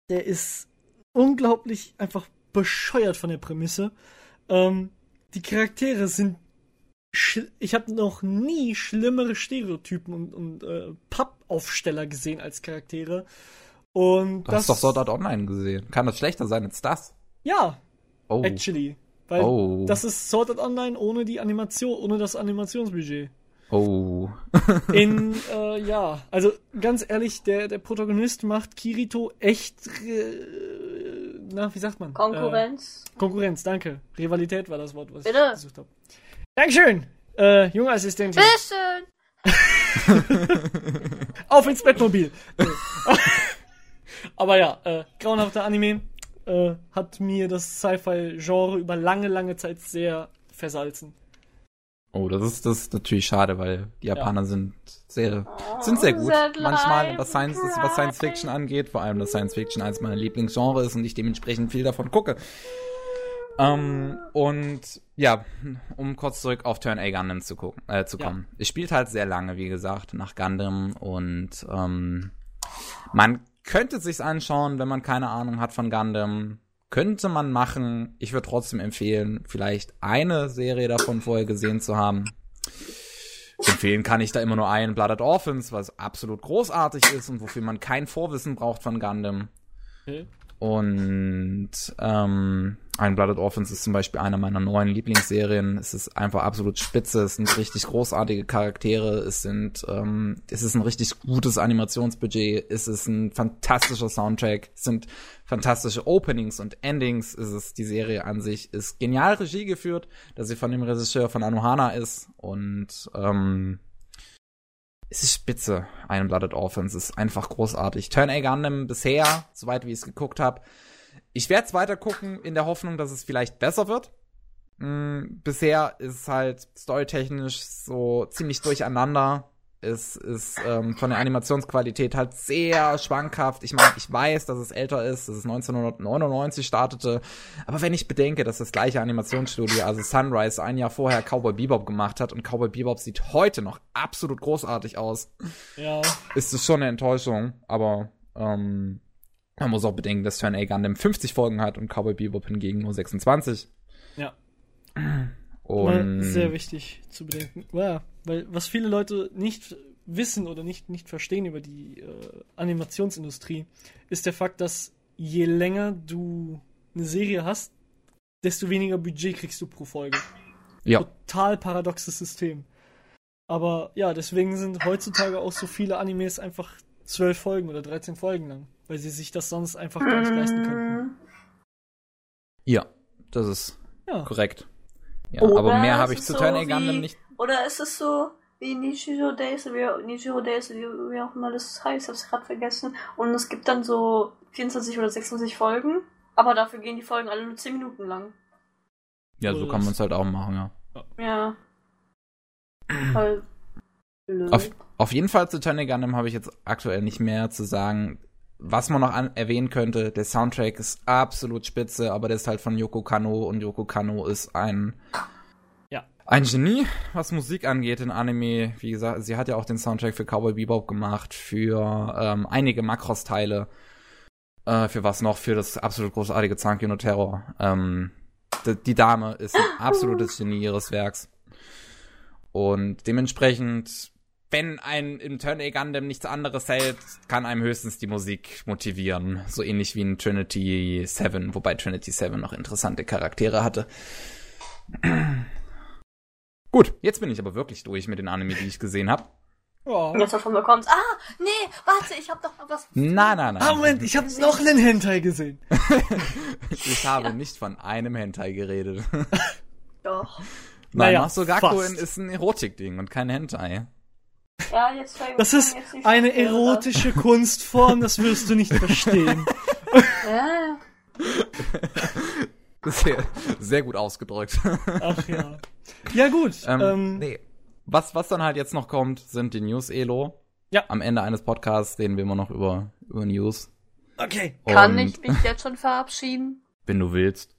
Der ist unglaublich einfach bescheuert von der Prämisse. Ähm, die Charaktere sind ich habe noch nie schlimmere Stereotypen und, und äh, Pappaufsteller gesehen als Charaktere. Und du das, hast doch Sword Art Online gesehen. Kann das schlechter sein als das? Ja. Oh. Actually. Weil oh. das ist Sword Art Online ohne die Animation, ohne das Animationsbudget. Oh. (laughs) In, (laughs) äh, ja, also ganz ehrlich, der, der Protagonist macht Kirito echt, äh, na, wie sagt man? Konkurrenz. Äh, Konkurrenz, danke. Rivalität war das Wort, was Bitte? ich gesucht habe. Dankeschön, äh, junge Assistentin. Bitteschön. (laughs) Auf ins Bettmobil. Aber ja, äh, grauenhafter Anime äh, hat mir das Sci-Fi-Genre über lange, lange Zeit sehr versalzen. Oh, das ist das ist natürlich schade, weil die Japaner ja. sind sehr sind sehr gut. Manchmal was Science, was Science Fiction angeht, vor allem dass Science Fiction eines meiner Lieblingsgenres ist und ich dementsprechend viel davon gucke. Ähm, und ja, um kurz zurück auf Turn A Gundam zu gucken, äh, zu Ja. kommen. Es spielt halt sehr lange, wie gesagt, nach Gundam und ähm, man könnte sich's anschauen, wenn man keine Ahnung hat von Gundam. Könnte man machen. Ich würde trotzdem empfehlen, vielleicht eine Serie davon vorher gesehen zu haben. Empfehlen kann ich da immer nur einen, Blooded Orphans, was absolut großartig ist und wofür man kein Vorwissen braucht von Gundam. Okay. Und ähm, Blooded Orphans ist zum Beispiel einer meiner neuen Lieblingsserien. Es ist einfach absolut spitze, es sind richtig großartige Charaktere, es sind, ähm, es ist ein richtig gutes Animationsbudget, es ist ein fantastischer Soundtrack, es sind fantastische Openings und Endings, es ist die Serie an sich, ist genial Regie geführt, dass sie von dem Regisseur von Anohana ist und ähm, es ist spitze, ein Blooded Orphans. Ist einfach großartig. Turn A Gundam bisher, soweit wie ich es geguckt habe. Ich werde es weiter gucken, in der Hoffnung, dass es vielleicht besser wird. Mm, bisher ist es halt storytechnisch so ziemlich durcheinander. Es ist ähm, von der Animationsqualität halt sehr schwankhaft. Ich meine, ich weiß, dass es älter ist, dass es 1999 startete. Aber wenn ich bedenke, dass das gleiche Animationsstudio, also Sunrise, ein Jahr vorher Cowboy Bebop gemacht hat und Cowboy Bebop sieht heute noch absolut großartig aus, Ja. ist es schon eine Enttäuschung. Aber ähm, man muss auch bedenken, dass Turn A Gundam 50 Folgen hat und Cowboy Bebop hingegen nur 26. Ja. Und Sehr wichtig zu bedenken. Ja, weil was viele Leute nicht wissen oder nicht, nicht verstehen über die äh, Animationsindustrie, ist der Fakt, dass je länger du eine Serie hast, desto weniger Budget kriegst du pro Folge. ja, Total paradoxes System. Aber ja, deswegen sind heutzutage auch so viele Animes einfach zwölf Folgen oder 13 Folgen lang, weil sie sich das sonst einfach gar nicht leisten könnten. ja, das ist Ja. korrekt. Ja, Oder aber mehr es habe ich zu so Turn A wie- Gundam nicht. Oder ist es so wie Nichiro Days, wie, Nichiro Days, wie, wie auch immer das heißt, hab's gerade vergessen. Und es gibt dann so 24 oder 26 Folgen, aber dafür gehen die Folgen alle nur 10 Minuten lang. Ja, so Oder kann man es halt auch machen, ja. Ja. Voll blöd. Auf, auf jeden Fall zu Turn A Gundam habe ich jetzt aktuell nicht mehr zu sagen. Was man noch an, erwähnen könnte, der Soundtrack ist absolut spitze, aber der ist halt von Yoko Kanno und Yoko Kanno ist ein Ja. ein Genie, was Musik angeht in Anime. Wie gesagt, sie hat ja auch den Soundtrack für Cowboy Bebop gemacht, für ähm, einige Macross-Teile, äh, für was noch, für das absolut großartige Zankyo no Terror. Ähm, die, die Dame ist ein absolutes Genie ihres Werks. Und dementsprechend, wenn ein im Turn A Gundam nichts anderes hält, kann einem höchstens die Musik motivieren. So ähnlich wie in Trinity 7, wobei Trinity 7 noch interessante Charaktere hatte. (clears throat) Gut, jetzt bin ich aber wirklich durch mit den Anime, die ich gesehen habe. Ja. Jetzt davon bekommst. Ah, nee, warte, ich hab doch noch was. Nein, nein, nein. Ah, Moment, ich habe noch einen Hentai gesehen. (laughs) Ich habe nicht von einem Hentai geredet. Doch. Nein, Naja, Masogakuen fast. ist ein Erotikding und kein Hentai. Ja, jetzt Das ist jetzt eine erotische Kunstform, das wirst du nicht (laughs) verstehen. Ja, Sehr, sehr gut ausgedrückt. Ach ja. Ja gut. Ähm, Ähm, nee. Was, was dann halt jetzt noch kommt, sind die News-Elo. Ja. Am Ende eines Podcasts reden wir immer noch über, über News. Okay. kann Und ich mich jetzt schon verabschieden? Wenn du willst.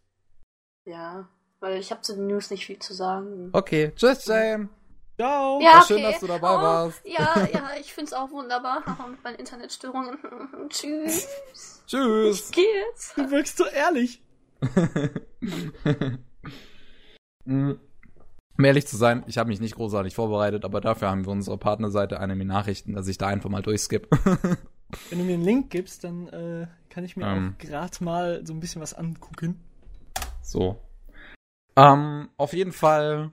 Ja, weil ich habe zu den News nicht viel zu sagen. Okay, tschüss, Jane. Ciao. Ja, war schön, okay. dass du dabei oh, warst. Ja, ja, ich find's auch wunderbar Haha, mit meinen Internetstörungen. (laughs) Tschüss. Tschüss. Geh jetzt. Du wirkst so ehrlich. (laughs) Mm. Um ehrlich zu sein, ich habe mich nicht großartig vorbereitet, aber dafür haben wir unsere Partnerseite Anime Nachrichten, dass ich da einfach mal durchskippe. (laughs) Wenn du mir einen Link gibst, dann äh, kann ich mir Ähm. auch gerade mal so ein bisschen was angucken. so. Ähm, auf jeden Fall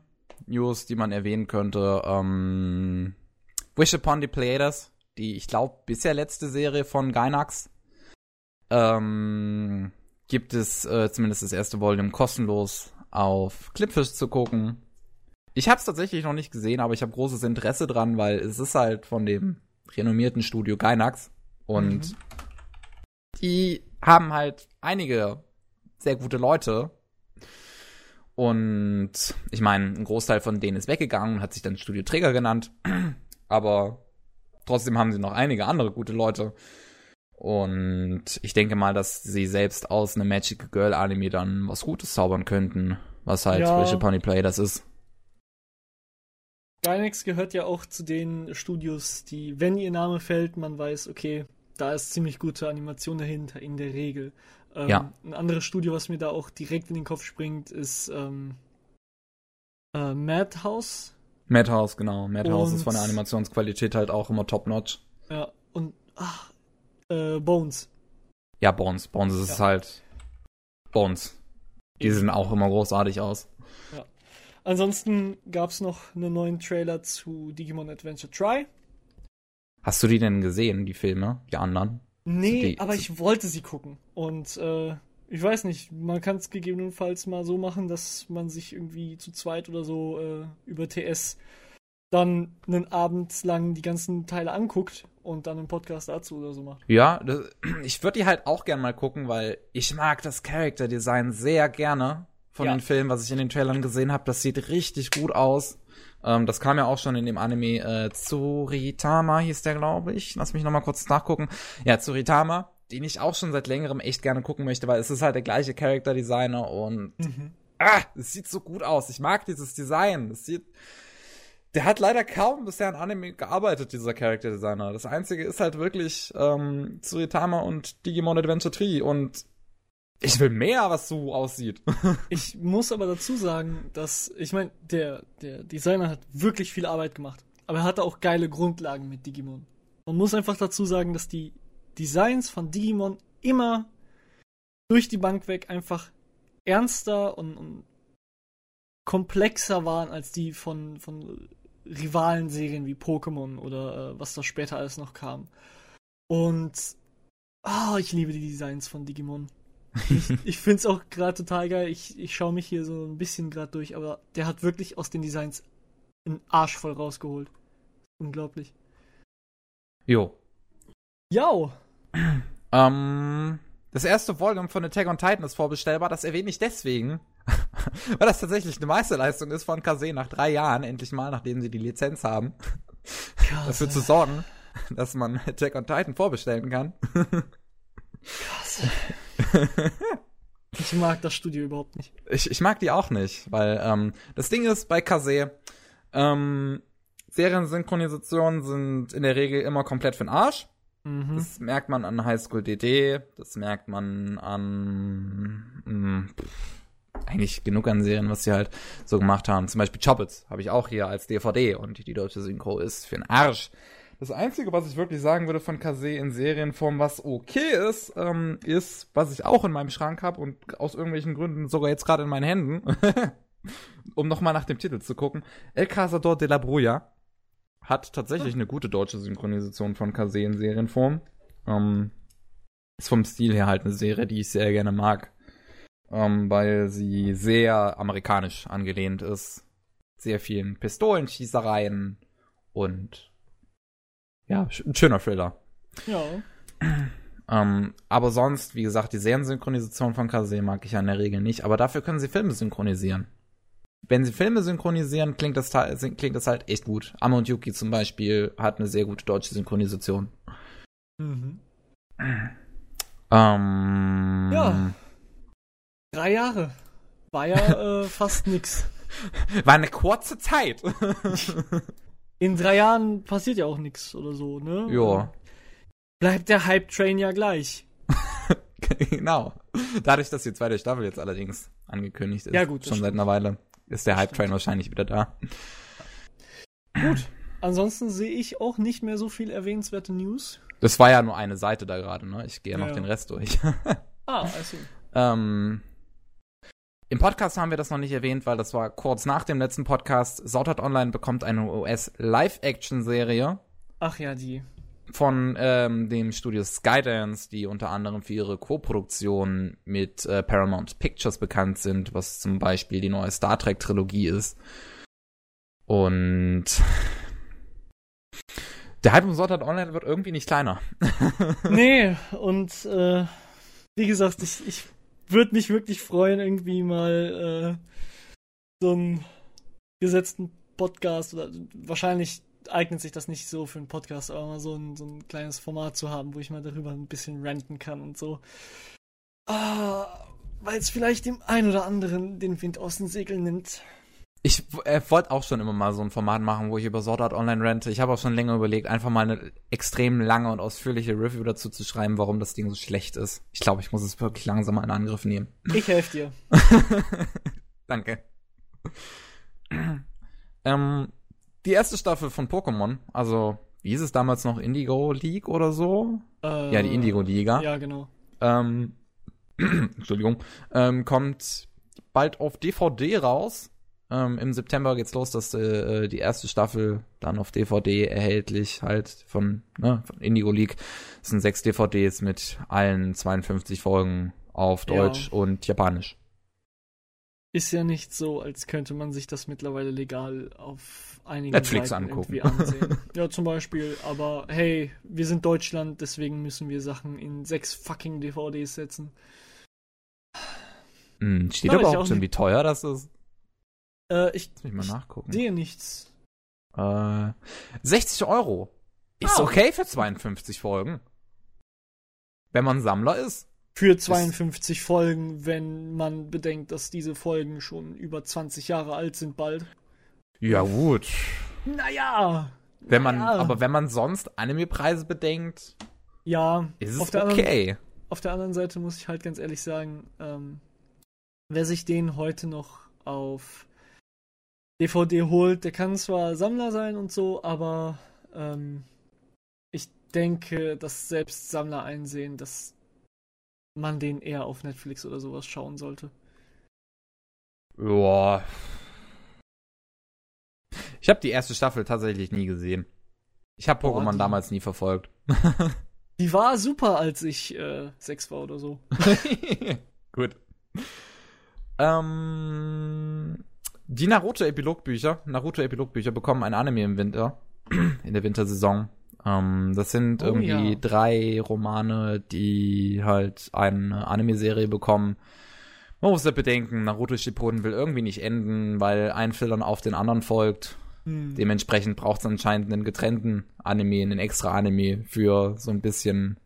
News, die man erwähnen könnte. Ähm, Wish Upon the Pleiades, die, ich glaube, bisher letzte Serie von Gainax. Ähm, gibt es äh, zumindest das erste Volume kostenlos auf Clipfish zu gucken. Ich habe es tatsächlich noch nicht gesehen, aber ich habe großes Interesse dran, weil es ist halt von dem renommierten Studio Gainax und Mhm. die haben halt einige sehr gute Leute. Und ich meine, ein Großteil von denen ist weggegangen und hat sich dann Studio Träger genannt. (clears throat) Aber trotzdem haben sie noch einige andere gute Leute. Und ich denke mal, dass sie selbst aus einem Magic Girl Anime dann was Gutes zaubern könnten, was halt Ja. frische Pony Play das ist. Gainax gehört ja auch zu den Studios, die, wenn ihr Name fällt, man weiß, okay, da ist ziemlich gute Animation dahinter, in der Regel. Ähm, Ja. Ein anderes Studio, was mir da auch direkt in den Kopf springt, ist ähm, äh, Madhouse. Madhouse, genau. Madhouse Und- ist von der Animationsqualität halt auch immer top-notch. Ja, und ach, äh, Bones. Ja, Bones. Bones ist Ja. halt Bones. Die sehen auch immer großartig aus. Ansonsten gab es noch einen neuen Trailer zu Digimon Adventure Try. Hast du die denn gesehen, die Filme, die anderen? Nee, aber ich wollte sie gucken. Und äh, ich weiß nicht, man kann es gegebenenfalls mal so machen, dass man sich irgendwie zu zweit oder so äh, über TS dann einen Abend lang die ganzen Teile anguckt und dann einen Podcast dazu oder so macht. Ja, das, (clears throat) ich würde die halt auch gern mal gucken, weil ich mag das Character Design sehr gerne von Ja. den Filmen, was ich in den Trailern gesehen habe. Das sieht richtig gut aus. Ähm, das kam ja auch schon in dem Anime äh, Tsuritama hieß der, glaube ich. Lass mich noch mal kurz nachgucken. Ja, Tsuritama, den ich auch schon seit längerem echt gerne gucken möchte, weil es ist halt der gleiche Character Designer und ah, es sieht so gut aus. Ich mag dieses Design. Es sieht der hat leider kaum bisher an Anime gearbeitet, dieser Character Designer. Das einzige ist halt wirklich ähm, Tsuritama und Digimon Adventure Tree und ich will mehr, was so aussieht. (laughs) Ich muss aber dazu sagen, dass, ich meine, der, der Designer hat wirklich viel Arbeit gemacht. Aber er hatte auch geile Grundlagen mit Digimon. Man muss einfach dazu sagen, dass die Designs von Digimon immer durch die Bank weg einfach ernster und, und komplexer waren als die von, von Rivalenserien wie Pokémon oder äh, was da später alles noch kam. Und ah, ich liebe die Designs von Digimon. Ich, ich finde es auch gerade total geil. Ich, ich schaue mich hier so ein bisschen gerade durch, aber der hat wirklich aus den Designs einen Arsch voll rausgeholt. Unglaublich. Jo. Jau! Ähm, das erste Volume von Attack on Titan ist vorbestellbar. Das erwähne ich deswegen, (laughs) weil das tatsächlich eine Meisterleistung ist von Kase nach drei Jahren, endlich mal, nachdem sie die Lizenz haben, dafür zu sorgen, dass man Attack on Titan vorbestellen kann. Krass. (laughs) Ich mag das Studio überhaupt nicht. Ich, ich mag die auch nicht, weil ähm, das Ding ist bei Kase, ähm, Seriensynchronisationen sind in der Regel immer komplett für den Arsch. Mhm. Das merkt man an High School DD, das merkt man an mh, pff, eigentlich genug an Serien, was sie halt so gemacht haben. Zum Beispiel Choppets habe ich auch hier als DVD und die deutsche Synchro ist für den Arsch. Das Einzige, was ich wirklich sagen würde von Kase in Serienform, was okay ist, ähm, ist, was ich auch in meinem Schrank habe und aus irgendwelchen Gründen sogar jetzt gerade in meinen Händen, (laughs) um nochmal nach dem Titel zu gucken. El Cazador de la Bruja hat tatsächlich eine gute deutsche Synchronisation von Kase in Serienform. Ähm, ist vom Stil her halt eine Serie, die ich sehr gerne mag. Ähm, weil sie sehr amerikanisch angelehnt ist. Sehr vielen Pistolenschießereien und ja, ein schöner Thriller. Ja. Ähm, aber sonst, wie gesagt, die Seriensynchronisation von Kase mag ich ja in der Regel nicht, aber dafür können sie Filme synchronisieren. Wenn sie Filme synchronisieren, klingt das, klingt das halt echt gut. Amo und Yuki zum Beispiel hat eine sehr gute deutsche Synchronisation. Mhm. Ähm, Ja. Drei Jahre. War ja äh, fast nix. (laughs) War eine kurze Zeit. (laughs) In drei Jahren passiert ja auch nix oder so, ne? ja, Bleibt der Hype-Train ja gleich. (laughs) genau. Dadurch, dass die zweite Staffel jetzt allerdings angekündigt ist, Ja, gut, schon seit einer Weile, ist der Hype-Train wahrscheinlich wieder da. Gut. Ansonsten sehe ich auch nicht mehr so viel erwähnenswerte News. Das war ja nur eine Seite da gerade, ne? Ich gehe ja noch Ja. den Rest durch. (laughs) Ah, also. Ähm, Im Podcast haben wir das noch nicht erwähnt, weil das war kurz nach dem letzten Podcast. Sautat Online bekommt eine US-Live-Action-Serie Ach ja, die. von ähm, dem Studio Skydance, die unter anderem für ihre Co-Produktion mit äh, Paramount Pictures bekannt sind, was zum Beispiel die neue Star Trek-Trilogie ist. Und der Hype um Sautat Online wird irgendwie nicht kleiner. (laughs) Nee, und äh, wie gesagt, ich, ich würde mich wirklich freuen, irgendwie mal äh, so einen gesetzten Podcast oder wahrscheinlich eignet sich das nicht so für einen Podcast, aber mal so ein, so ein kleines Format zu haben, wo ich mal darüber ein bisschen ranten kann und so. Ah, weil es vielleicht dem einen oder anderen den Wind aus den Segeln nimmt. Ich äh, wollte auch schon immer mal so ein Format machen, wo ich über Sword Art Online rente. Ich habe auch schon länger überlegt, einfach mal eine extrem lange und ausführliche Review dazu zu schreiben, warum das Ding so schlecht ist. Ich glaube, ich muss es wirklich langsam mal in Angriff nehmen. Ich helfe dir. (laughs) Danke. (clears throat) ähm, die erste Staffel von Pokémon, also wie hieß es damals noch Indigo League oder so? Äh, Ja, die Indigo Liga. Ja, genau. Ähm, (clears throat) Entschuldigung, ähm, kommt bald auf DVD raus. Ähm, Im September geht's los, dass äh, die erste Staffel dann auf DVD erhältlich halt von, ne, von Indigo League. Das sind sechs DVDs mit allen 52 Folgen auf Ja. Deutsch und Japanisch. Ist ja nicht so, als könnte man sich das mittlerweile legal auf einigen Netflix Seiten angucken. irgendwie ansehen. (laughs) ja, zum Beispiel. Aber hey, wir sind Deutschland, deswegen müssen wir Sachen in sechs fucking DVDs setzen. Hm, steht Aber auch auch schon, wie teuer das ist. Äh, ich Lass mich mal nachgucken. sehe nichts. Äh, 60 Euro. Ist Ah. okay für 52 Folgen. Wenn man Sammler ist. Für 52 Folgen, wenn man bedenkt, dass diese Folgen schon über 20 Jahre alt sind bald. Ja, gut. Naja. Wenn man, Ja. aber wenn man sonst Anime-Preise bedenkt, Ja, ist auf es anderen, okay. auf der anderen Seite muss ich halt ganz ehrlich sagen, ähm, wer sich den heute noch auf DVD holt, der kann zwar Sammler sein und so, aber ähm, ich denke, dass selbst Sammler einsehen, dass man den eher auf Netflix oder sowas schauen sollte. Ja. Ich habe die erste Staffel tatsächlich nie gesehen. Ich habe Boah, Pokémon die- damals nie verfolgt. (laughs) Die war super, als ich äh, sechs war oder so. (laughs) Gut. Ähm, die Naruto-Epilogbücher, Naruto-Epilogbücher bekommen ein Anime im Winter, (clears throat) in der Wintersaison. Ähm, das sind Oh, irgendwie ja. drei Romane, die halt eine Anime-Serie bekommen. Man muss ja bedenken, Naruto Shippuden will irgendwie nicht enden, weil ein Film dann auf den anderen folgt. Hm. Dementsprechend braucht es anscheinend einen getrennten Anime, einen extra Anime für so ein bisschen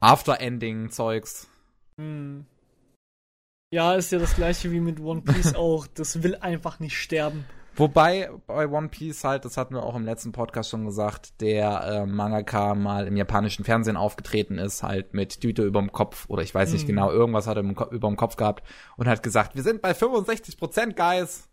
After-Ending-Zeugs. Hm. Ja, ist ja das gleiche wie mit One Piece (laughs) auch. Das will einfach nicht sterben. Wobei bei One Piece halt, das hatten wir auch im letzten Podcast schon gesagt, der äh, Mangaka mal im japanischen Fernsehen aufgetreten ist, halt mit Tüte überm Kopf oder ich weiß nicht Mhm. genau, irgendwas hat er im überm Kopf gehabt und hat gesagt, wir sind bei 65%, Guys.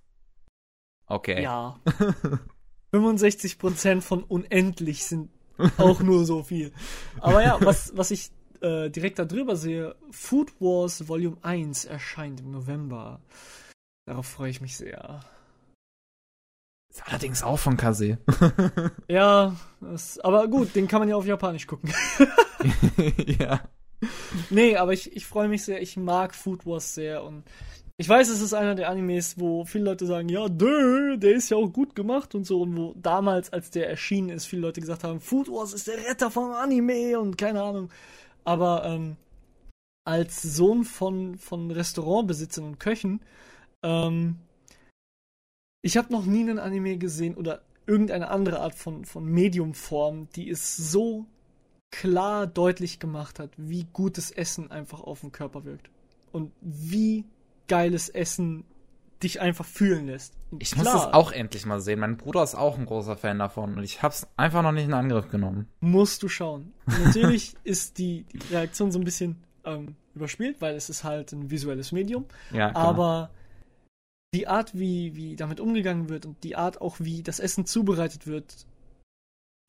Okay. Ja. (laughs) 65% von unendlich sind auch nur so viel. Aber ja, was, was ich äh, direkt da drüber sehe, Food Wars Volume 1 erscheint im November. Darauf freue ich mich sehr. Ist allerdings auch von Kase. (laughs) Ja, das, aber gut, den kann man ja auf Japanisch gucken. (laughs) ja. Nee, aber ich, ich freue mich sehr. Ich mag Food Wars sehr und ich weiß, es ist einer der Animes, wo viele Leute sagen, ja, dö, der ist ja auch gut gemacht und so. Und wo damals, als der erschienen ist, viele Leute gesagt haben, Food Wars ist der Retter vom Anime und keine Ahnung. Aber ähm, als Sohn von, von Restaurantbesitzern und Köchen, ähm, ich habe noch nie einen Anime gesehen oder irgendeine andere Art von, von Mediumform, die es so klar deutlich gemacht hat, wie gutes Essen einfach auf den Körper wirkt. Und wie geiles Essen dich einfach fühlen lässt. Und Ich muss klar, das auch endlich mal sehen. Mein Bruder ist auch ein großer Fan davon und ich hab's einfach noch nicht in Angriff genommen. musst du schauen. Natürlich (laughs) ist die, die Reaktion so ein bisschen ähm, überspielt, weil es ist halt ein visuelles Medium. Ja, klar. Aber die Art, wie, wie damit umgegangen wird und die Art auch, wie das Essen zubereitet wird,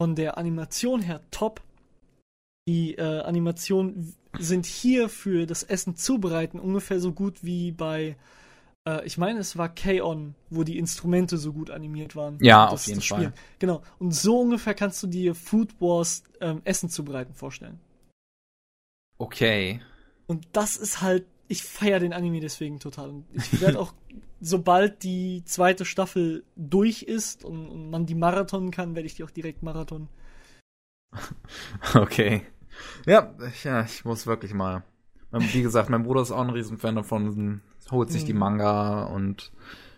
von der Animation her top. Die äh, Animationen sind hier für das Essen zubereiten ungefähr so gut wie bei, äh, ich meine, es war K-On, wo die Instrumente so gut animiert waren. Ja, Und auf jeden. Fall. Genau. Und so ungefähr kannst du dir Food Wars ähm, Essen zubereiten vorstellen. Okay. Und das ist halt, ich feiere den Anime deswegen total. Und ich werde auch, (laughs) sobald die zweite Staffel durch ist und, und man die Marathon kann, werde ich die auch direkt Marathon. (laughs) Okay. Ja, ich, ja, ich muss wirklich mal. Ähm, Wie gesagt, mein Bruder ist auch ein Riesenfan davon, holt sich die Mhm. Manga und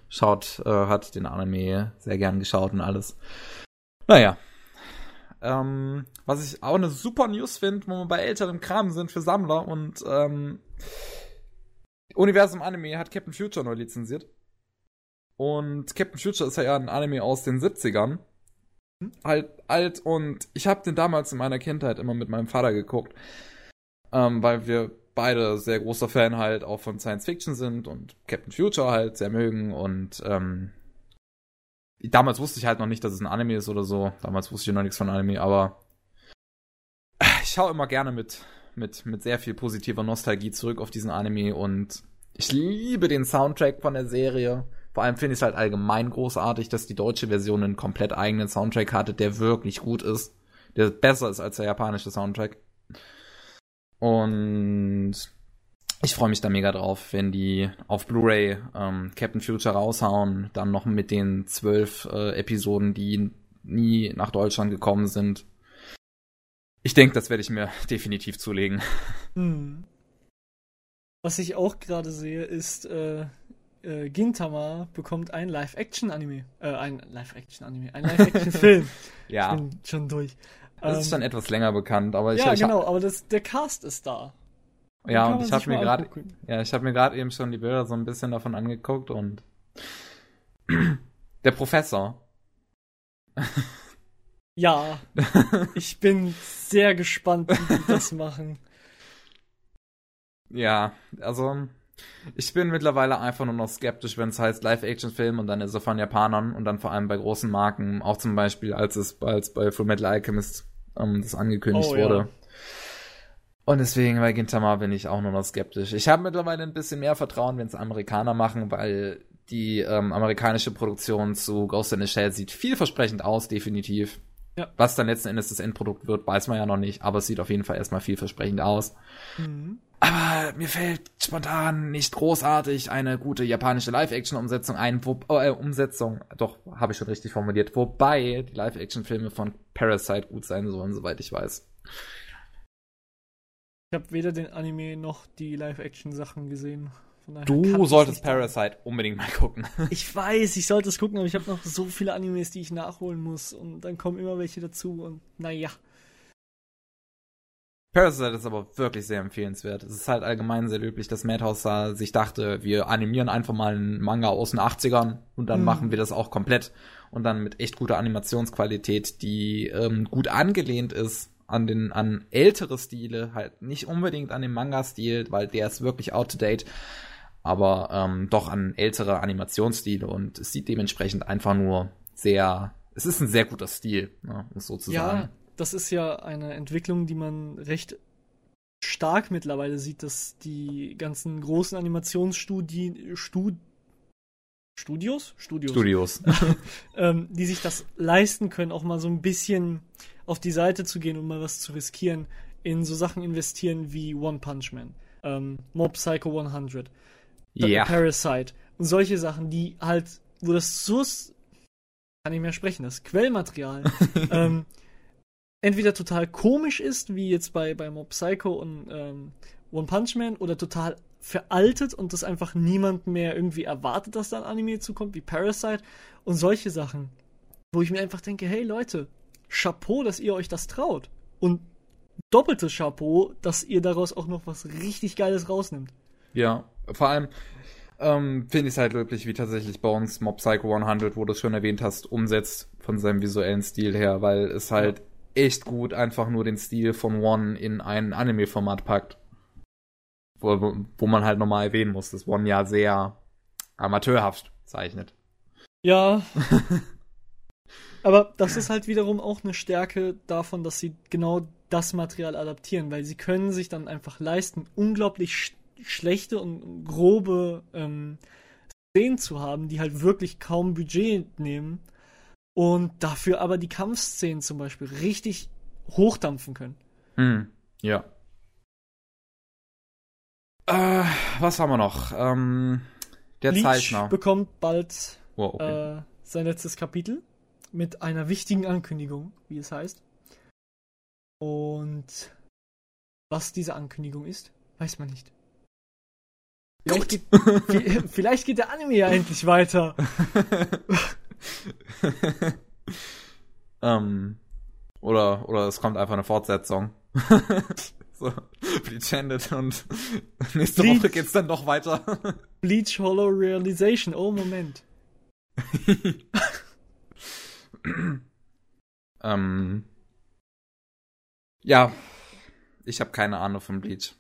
schaut, äh, hat den Anime sehr gern geschaut und alles. Naja. Ähm, was ich auch eine super News finde, wo wir bei älterem Kram sind für Sammler und ähm, Universum Anime hat Captain Future neu lizenziert. Und Captain Future ist ja ein Anime aus den 70ern. Halt alt und ich habe den damals in meiner Kindheit immer mit meinem Vater geguckt. Ähm, weil wir beide sehr großer Fan halt auch von Science Fiction sind und Captain Future halt sehr mögen und ähm, damals wusste ich halt noch nicht, dass es ein Anime ist oder so. Damals wusste ich noch nichts von Anime, aber ich schaue immer gerne mit, mit, mit sehr viel positiver Nostalgie zurück auf diesen Anime und ich liebe den Soundtrack von der Serie. Vor allem finde ich es halt allgemein großartig, dass die deutsche Version einen komplett eigenen Soundtrack hatte, der wirklich gut ist. Der besser ist als der japanische Soundtrack. Und ich freue mich da mega drauf, wenn die auf Blu-ray ähm, Captain Future raushauen, dann noch mit den zwölf äh, Episoden, die nie nach Deutschland gekommen sind. Ich denke, das werde ich mir (laughs) definitiv zulegen. Hm. Was ich auch gerade sehe, ist, äh, äh, Gintama bekommt ein Live-Action-Anime. Äh, ein Live-Action-Anime. Ein Live-Action-Film. (laughs) ja. Ich bin schon durch. Das ist Ähm, schon etwas länger bekannt, aber ich, ja, ich genau, aber das, der Cast ist da. Ja, und ich habe mir gerade ja, ich habe mir gerade eben schon die Bilder so ein bisschen davon angeguckt und (clears throat) der Professor. Ja, (laughs) ich bin sehr gespannt, wie die das machen. Ja, also ich bin mittlerweile einfach nur noch skeptisch, wenn es heißt Live-Action-Film und dann ist er von Japanern und dann vor allem bei großen Marken, auch zum Beispiel als es als bei Full Metal Alchemist ähm, das angekündigt Oh, ja. wurde. Und deswegen bei Gintama bin ich auch nur noch skeptisch. Ich habe mittlerweile ein bisschen mehr Vertrauen, wenn es Amerikaner machen, weil die ähm, amerikanische Produktion zu Ghost in the Shell sieht vielversprechend aus, definitiv. Ja. Was dann letzten Endes das Endprodukt wird, weiß man ja noch nicht, aber es sieht auf jeden Fall erstmal vielversprechend aus. Mhm. Aber mir fällt spontan nicht großartig eine gute japanische Live-Action-Umsetzung ein. Wo, äh, Umsetzung, doch, habe ich schon richtig formuliert. Wobei die Live-Action-Filme von Parasite gut sein sollen, soweit ich weiß. Ich habe weder den Anime noch die Live-Action-Sachen gesehen. Du solltest. Parasite unbedingt mal gucken. (laughs) Ich weiß, ich sollte es gucken, aber ich habe noch so viele Animes, die ich nachholen muss. Und dann kommen immer welche dazu. Und naja. Parasite ist aber wirklich sehr empfehlenswert. Es ist halt allgemein sehr löblich, dass Madhouse da sich dachte, wir animieren einfach mal einen Manga aus den 80ern und dann Mhm. machen wir das auch komplett und dann mit echt guter Animationsqualität, die ähm, gut angelehnt ist an den an ältere Stile, halt nicht unbedingt an den Manga-Stil, weil der ist wirklich out to date, aber ähm, doch an ältere Animationsstile und es sieht dementsprechend einfach nur sehr, es ist ein sehr guter Stil, ne, um es so zu Ja, sagen. Das ist ja eine Entwicklung, die man recht stark mittlerweile sieht, dass die ganzen großen Animationsstudien, Stud Studios? Studios. Studios. (laughs) (laughs) ähm, die sich das leisten können, auch mal so ein bisschen auf die Seite zu gehen und mal was zu riskieren, in so Sachen investieren wie One Punch Man, ähm, Mob Psycho 100, Da- Ja. Parasite und solche Sachen, die halt, wo das Source, kann ich mehr sprechen, das Quellmaterial, (laughs) ähm, entweder total komisch ist, wie jetzt bei, bei Mob Psycho und ähm, One Punch Man, oder total veraltet und das einfach niemand mehr irgendwie erwartet, dass da ein Anime zukommt, wie Parasite und solche Sachen, wo ich mir einfach denke, hey Leute, Chapeau, dass ihr euch das traut. Und doppeltes Chapeau, dass ihr daraus auch noch was richtig Geiles rausnimmt. Ja, vor allem ähm, finde ich es halt löblich, wie tatsächlich bei uns Mob Psycho 100, wo du es schon erwähnt hast, umsetzt von seinem visuellen Stil her, weil es halt echt gut einfach nur den Stil von One in ein Anime-Format packt. Wo, wo man halt nochmal erwähnen muss, dass One ja sehr amateurhaft zeichnet. Ja. (laughs) Aber das ist halt wiederum auch eine Stärke davon, dass sie genau das Material adaptieren, weil sie können sich dann einfach leisten, unglaublich sch schlechte und grobe ähm, Szenen zu haben, die halt wirklich kaum Budget nehmen und dafür aber die Kampfszenen zum Beispiel richtig hochdampfen können. Hm, ja. Äh, was haben wir noch? Ähm, der Bleach Zeichner. bekommt bald Wow, okay. äh, sein letztes Kapitel mit einer wichtigen Ankündigung, wie es heißt. Und was diese Ankündigung ist, weiß man nicht. Vielleicht geht, (laughs) vi- vielleicht geht der Anime ja endlich weiter. (laughs) (laughs) ähm, oder, oder es kommt einfach eine Fortsetzung. (laughs) so, Bleach endet und (laughs) nächste Bleach. Woche geht's dann noch weiter. Bleach Hollow Realization. Oh, Moment. ähm, ja, ich habe keine Ahnung von Bleach.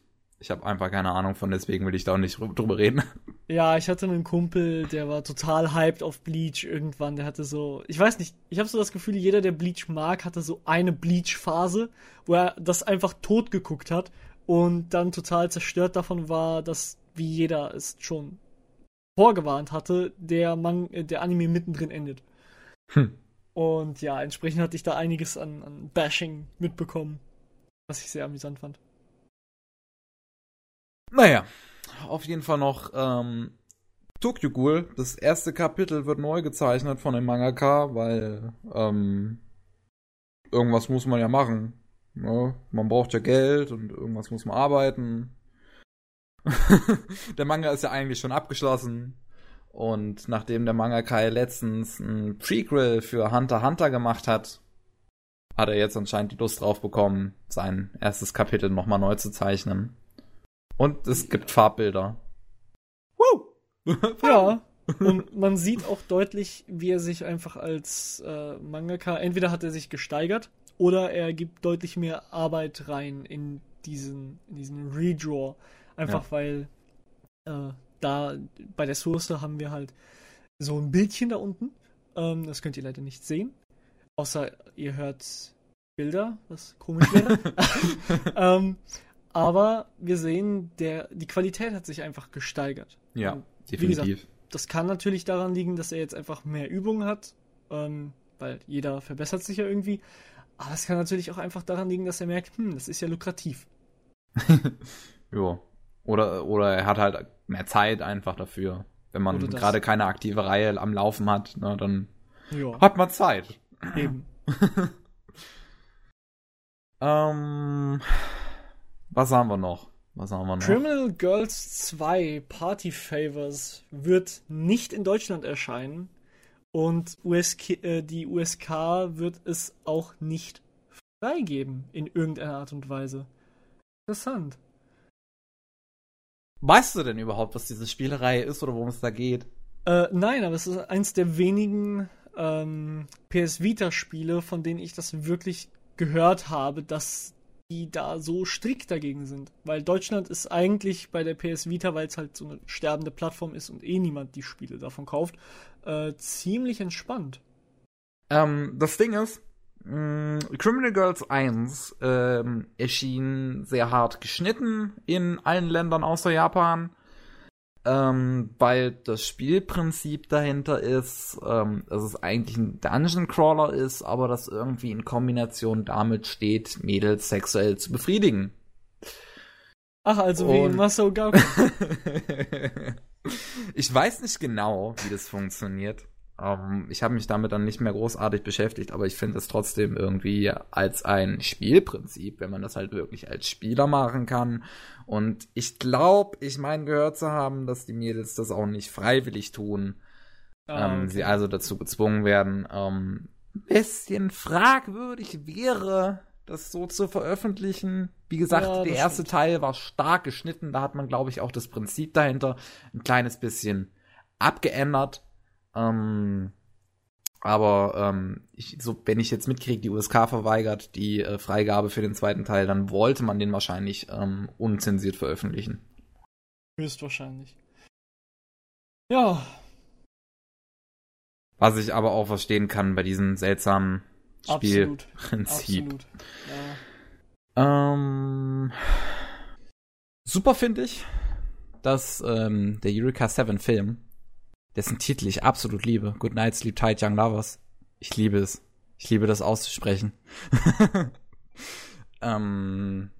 Ich habe einfach keine Ahnung von, deswegen will ich da auch nicht rü- drüber reden. Ja, ich hatte einen Kumpel, der war total hyped auf Bleach irgendwann. Der hatte so, ich weiß nicht, ich habe so das Gefühl, jeder, der Bleach mag, hatte so eine Bleach-Phase, wo er das einfach tot geguckt hat und dann total zerstört davon war, dass, wie jeder es schon vorgewarnt hatte, der, Man äh, der Anime mittendrin endet. Hm. Und ja, entsprechend hatte ich da einiges an, an Bashing mitbekommen, was ich sehr amüsant fand. Naja, auf jeden Fall noch ähm, Tokyo Ghoul. Das erste Kapitel wird neu gezeichnet von dem Mangaka, weil ähm, irgendwas muss man ja machen. Ne? Man braucht ja Geld und irgendwas muss man arbeiten. (laughs) der Manga ist ja eigentlich schon abgeschlossen. Und nachdem der Mangaka letztens ein Prequel für Hunter x Hunter gemacht hat, hat er jetzt anscheinend die Lust drauf bekommen, sein erstes Kapitel nochmal neu zu zeichnen. Und es gibt Farbbilder. Woo! (laughs) Ja, und man sieht auch deutlich, wie er sich einfach als äh, Mangaka, entweder hat er sich gesteigert oder er gibt deutlich mehr Arbeit rein in diesen, in diesen Redraw. Einfach Ja. weil äh, da bei der Source haben wir halt so ein Bildchen da unten. Ähm, das könnt ihr leider nicht sehen. Außer ihr hört Bilder, was komisch wäre. (laughs) (laughs) ähm, aber wir sehen, der, die Qualität hat sich einfach gesteigert. Ja, Und wie gesagt, definitiv. das kann natürlich daran liegen, dass er jetzt einfach mehr Übung hat, ähm, weil jeder verbessert sich ja irgendwie. Aber es kann natürlich auch einfach daran liegen, dass er merkt, hm, das ist ja lukrativ. (laughs) ja. Oder, oder er hat halt mehr Zeit einfach dafür. Wenn man gerade keine aktive Reihe am Laufen hat, ne, dann Ja, hat man Zeit. eben. (laughs) Ähm, was haben wir noch? Was haben wir noch? Criminal Girls 2 Party Favors wird nicht in Deutschland erscheinen und USK, äh, die USK wird es auch nicht freigeben in irgendeiner Art und Weise. Interessant. Weißt du denn überhaupt, was diese Spielereihe ist oder worum es da geht? Äh, nein, aber es ist eins der wenigen ähm, PS Vita-Spiele, von denen ich das wirklich gehört habe, dass die da so strikt dagegen sind. Weil Deutschland ist eigentlich bei der PS Vita, weil es halt so eine sterbende Plattform ist und eh niemand die Spiele davon kauft, äh, ziemlich entspannt. Ähm, das Ding ist, mh, Criminal Girls 1 ähm, erschien sehr hart geschnitten in allen Ländern außer Japan. Ähm, weil das Spielprinzip dahinter ist, ähm, dass es eigentlich ein Dungeon Crawler ist, aber das irgendwie in Kombination damit steht, Mädels sexuell zu befriedigen. Ach, also wie Und- Masao Gauka. (laughs) ich weiß nicht genau, wie das funktioniert. Ähm, ich habe mich damit dann nicht mehr großartig beschäftigt, aber ich finde es trotzdem irgendwie als ein Spielprinzip, wenn man das halt wirklich als Spieler machen kann. Und ich glaube, ich meine gehört zu haben, dass die Mädels das auch nicht freiwillig tun. Ah, ähm, okay. Sie also dazu gezwungen werden. Ähm, bisschen fragwürdig wäre, das so zu veröffentlichen. Wie gesagt, Ja, der erste stimmt. Teil war stark geschnitten. Da hat man, glaube ich, auch das Prinzip dahinter ein kleines bisschen abgeändert. Ähm, aber ähm, ich, so, wenn ich jetzt mitkriege, die USK verweigert die äh, Freigabe für den zweiten Teil, dann wollte man den wahrscheinlich ähm, unzensiert veröffentlichen. Höchstwahrscheinlich. Ja, Was ich aber auch verstehen kann bei diesem seltsamen absolut. Spielprinzip. Absolut. Ja. Ähm, super finde ich, dass ähm, der Eureka 7 Film, dessen Titel ich absolut liebe, Good Night, Sleep Tight, Young Lovers, ich liebe es. Ich liebe das auszusprechen. (laughs) ähm,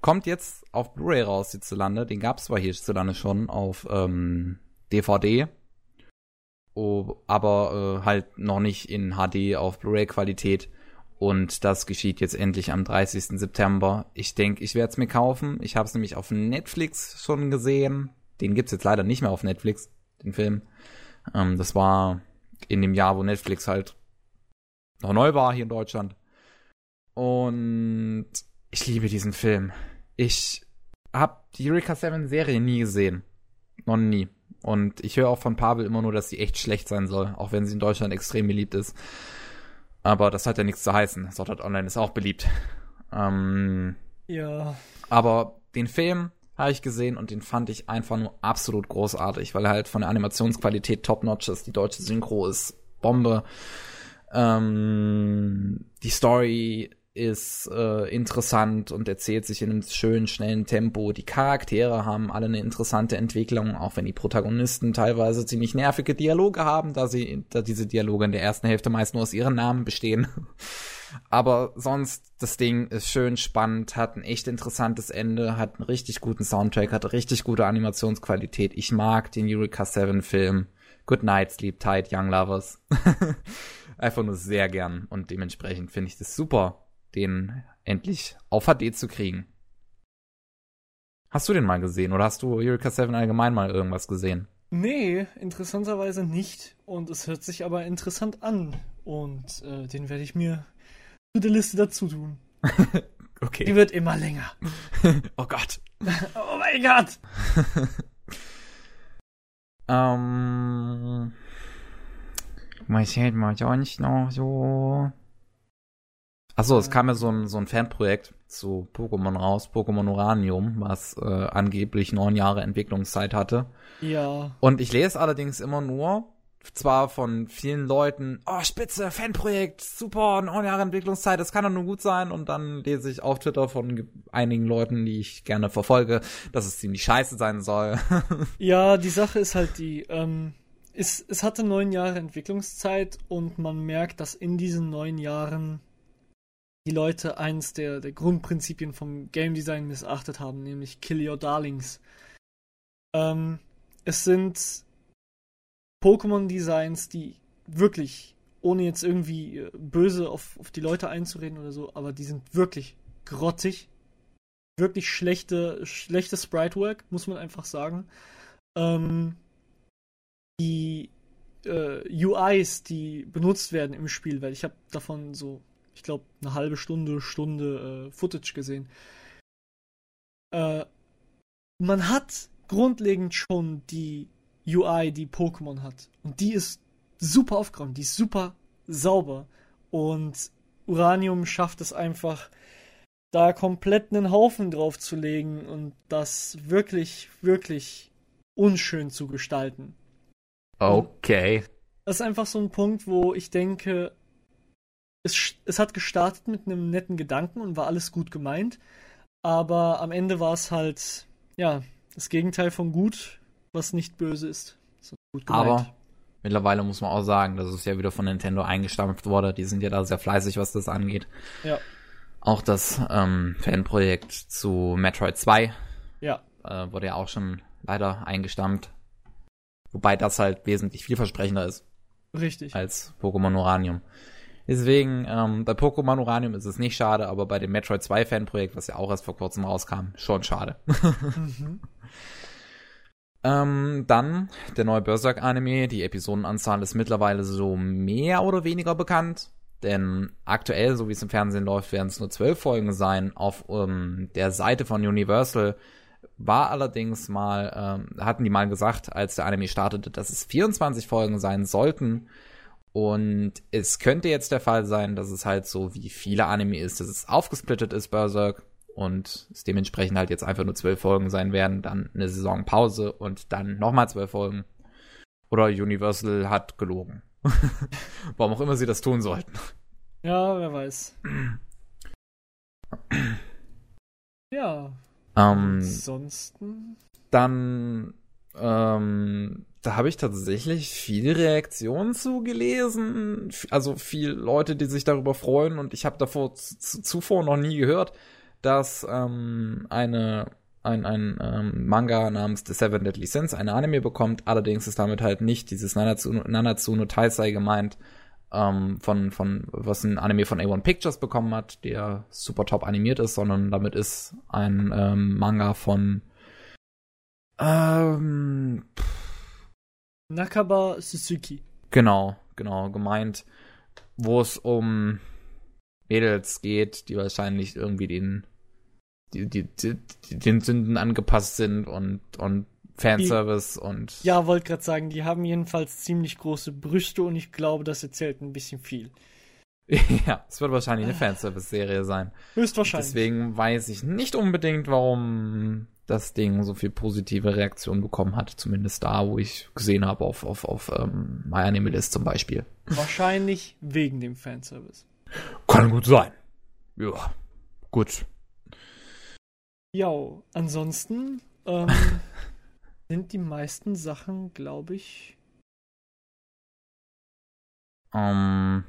kommt jetzt auf Blu-ray raus hierzulande. Den gab es zwar hierzulande schon auf ähm, DVD, oh, aber äh, halt noch nicht in HD auf Blu-ray-Qualität. Und das geschieht jetzt endlich am 30. September. Ich denke, ich werde es mir kaufen. Ich habe es nämlich auf Netflix schon gesehen. Den gibt's jetzt leider nicht mehr auf Netflix, den Film. Ähm, das war in dem Jahr, wo Netflix halt noch neu war hier in Deutschland. Und ich liebe diesen Film. Ich habe die Eureka 7 Serie nie gesehen. Noch nie. Und ich höre auch von Pavel immer nur, dass sie echt schlecht sein soll, auch wenn sie in Deutschland extrem beliebt ist. Aber das hat ja nichts zu heißen. Sword Online ist auch beliebt. Ähm, Ja. aber den Film habe ich gesehen und den fand ich einfach nur absolut großartig, weil er halt von der Animationsqualität top-notch ist. Die deutsche Synchro ist Bombe. Ähm, die Story ist äh, interessant und erzählt sich in einem schönen, schnellen Tempo. Die Charaktere haben alle eine interessante Entwicklung, auch wenn die Protagonisten teilweise ziemlich nervige Dialoge haben, da sie, da diese Dialoge in der ersten Hälfte meist nur aus ihren Namen bestehen. (laughs) Aber sonst, das Ding ist schön spannend, hat ein echt interessantes Ende, hat einen richtig guten Soundtrack, hat richtig gute Animationsqualität. Ich mag den Eureka 7 Film. Good night, sleep tight, young lovers. (laughs) Einfach nur sehr gern und dementsprechend finde ich das super, den endlich auf HD zu kriegen. Hast du den mal gesehen oder hast du Eureka 7 allgemein mal irgendwas gesehen? Nee, interessanterweise nicht. Und es hört sich aber interessant an. Und äh, den werde ich mir zu der Liste dazu tun. (laughs) Die Okay. wird immer länger. (laughs) oh Gott. (laughs) Oh mein Gott! Ähm. Was hält man sonst noch so? Achso, es kam ja so ein, so ein Fanprojekt zu Pokémon raus, Pokémon Uranium, was äh, angeblich neun Jahre Entwicklungszeit hatte. Ja. Und ich lese allerdings immer nur, zwar von vielen Leuten, oh, spitze, Fanprojekt, super, neun Jahre Entwicklungszeit, das kann doch nur gut sein. Und dann lese ich auf Twitter von ge- einigen Leuten, die ich gerne verfolge, dass es ziemlich scheiße sein soll. (laughs) Ja, die Sache ist halt die, ähm, es, es hatte neun Jahre Entwicklungszeit und man merkt, dass in diesen neun Jahren die Leute eins der, der Grundprinzipien vom Game Design missachtet haben, nämlich Kill Your Darlings. Ähm, es sind Pokémon-Designs, die wirklich, ohne jetzt irgendwie äh, böse auf, auf die Leute einzureden oder so, aber die sind wirklich grottig. Wirklich schlechte, schlechte Sprite-Work, muss man einfach sagen. Ähm, die äh, UIs, die benutzt werden im Spiel, weil ich habe davon so, ich glaube, eine halbe Stunde, Stunde äh, Footage gesehen. Äh, man hat grundlegend schon die UI, die Pokémon hat. Und die ist super aufgeräumt, die ist super sauber. Und Uranium schafft es einfach, da komplett einen Haufen drauf zu legen und das wirklich, wirklich unschön zu gestalten. okay. Das ist einfach so ein Punkt, wo ich denke, es, es hat gestartet mit einem netten Gedanken und war alles gut gemeint, aber am Ende war es halt, ja, das Gegenteil von gut, was nicht böse ist. So gut gemeint. Aber mittlerweile muss man auch sagen, dass es ja wieder von Nintendo eingestampft wurde. Die sind ja da sehr fleißig, was das angeht. Ja, Auch das ähm, Fanprojekt zu Metroid 2 ja, äh, wurde ja auch schon leider eingestampft. Wobei das halt wesentlich vielversprechender ist richtig. als Pokémon Uranium. Deswegen, ähm, bei Pokémon Uranium ist es nicht schade, aber bei dem Metroid 2 Fanprojekt, was ja auch erst vor kurzem rauskam, schon schade. (laughs) Ähm, dann der neue Berserk-Anime. Die Episodenanzahl ist mittlerweile so mehr oder weniger bekannt. Denn aktuell, so wie es im Fernsehen läuft, werden es nur zwölf Folgen sein. Auf ähm, der Seite von Universal war allerdings mal, ähm, hatten die mal gesagt, als der Anime startete, dass es 24 Folgen sein sollten. Und es könnte jetzt der Fall sein, dass es halt so wie viele Anime ist, dass es aufgesplittet ist, Berserk, und es dementsprechend halt jetzt einfach nur zwölf Folgen sein werden, dann eine Saisonpause und dann nochmal zwölf Folgen. Oder Universal hat gelogen. (laughs) Warum auch immer sie das tun sollten. Ja, wer weiß. ja, Ähm, ansonsten. dann, ähm, da habe ich tatsächlich viele Reaktionen zugelesen. Also viel Leute, die sich darüber freuen und ich habe davor zu, zuvor noch nie gehört, dass ähm, eine ein, ein ähm, Manga namens The Seven Deadly Sins eine Anime bekommt. Allerdings ist damit halt nicht dieses Nanatsu, Nanatsu no Taisei gemeint, ähm, von, von, was ein Anime von A1 Pictures bekommen hat, der super top animiert ist, sondern damit ist ein ähm, Manga von ähm, Nakaba Suzuki. Genau, genau, gemeint. wo es um Mädels geht, die wahrscheinlich irgendwie den, die, die, die, die den Sünden angepasst sind und, und Fanservice die, und. Ja, wollte gerade sagen, die haben jedenfalls ziemlich große Brüste und ich glaube, das erzählt ein bisschen viel. (laughs) ja, es wird wahrscheinlich eine Fanservice-Serie sein. Höchstwahrscheinlich. Deswegen weiß ich nicht unbedingt, warum das Ding so viel positive Reaktion bekommen hat. Zumindest da, wo ich gesehen habe auf, auf, auf ähm, My Anime List zum Beispiel. Wahrscheinlich wegen dem Fanservice. Kann gut sein. Ja, gut. Ja, ansonsten ähm, (laughs) sind die meisten Sachen, glaube ich. Ähm,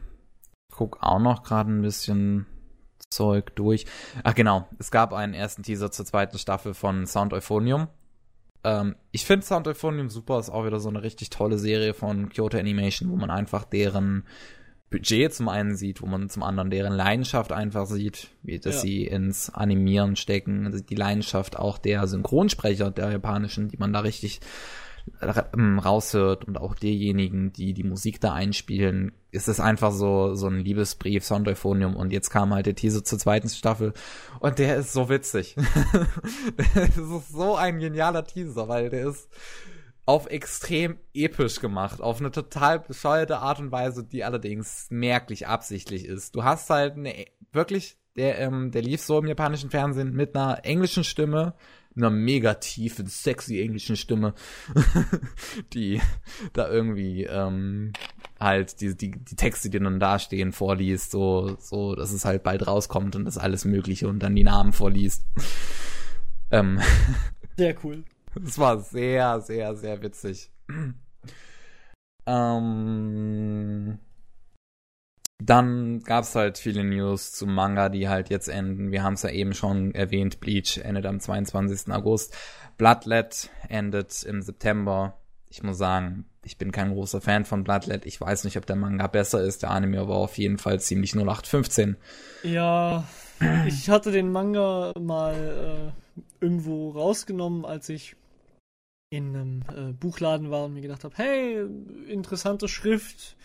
guck auch noch gerade ein bisschen Zeug durch. Ach genau, es gab einen ersten Teaser zur zweiten Staffel von Sound Euphonium. Ähm, ich finde Sound Euphonium super, ist auch wieder so eine richtig tolle Serie von Kyoto Animation, wo man einfach deren Budget zum einen sieht, wo man zum anderen deren Leidenschaft einfach sieht, wie dass ja. sie ins Animieren stecken, die Leidenschaft auch der Synchronsprecher der japanischen, die man da richtig raushört und auch diejenigen, die die Musik da einspielen, ist es einfach so so ein Liebesbrief, Sound Euphonium und jetzt kam halt der Teaser zur zweiten Staffel und der ist so witzig. (laughs) das ist so ein genialer Teaser, weil der ist auf extrem episch gemacht, auf eine total bescheuerte Art und Weise, die allerdings merklich absichtlich ist. Du hast halt eine wirklich der ähm, der lief so im japanischen Fernsehen mit einer englischen Stimme, einer mega tiefen, sexy englischen Stimme, (laughs) die da irgendwie ähm, halt die, die, die Texte, die dann da stehen, vorliest, so, so, dass es halt bald rauskommt und das alles Mögliche und dann die Namen vorliest. ähm, (laughs) sehr cool. Es war sehr, sehr, sehr witzig. ähm, dann gab es halt viele News zum Manga, die halt jetzt enden. Wir haben es ja eben schon erwähnt, Bleach endet am 22. August. Bloodlet endet im September. Ich muss sagen, ich bin kein großer Fan von Bloodlet. Ich weiß nicht, ob der Manga besser ist. Der Anime war auf jeden Fall ziemlich 0815. Ja, ich hatte den Manga mal äh, irgendwo rausgenommen, als ich in einem äh, Buchladen war und mir gedacht habe, hey, interessante Schrift,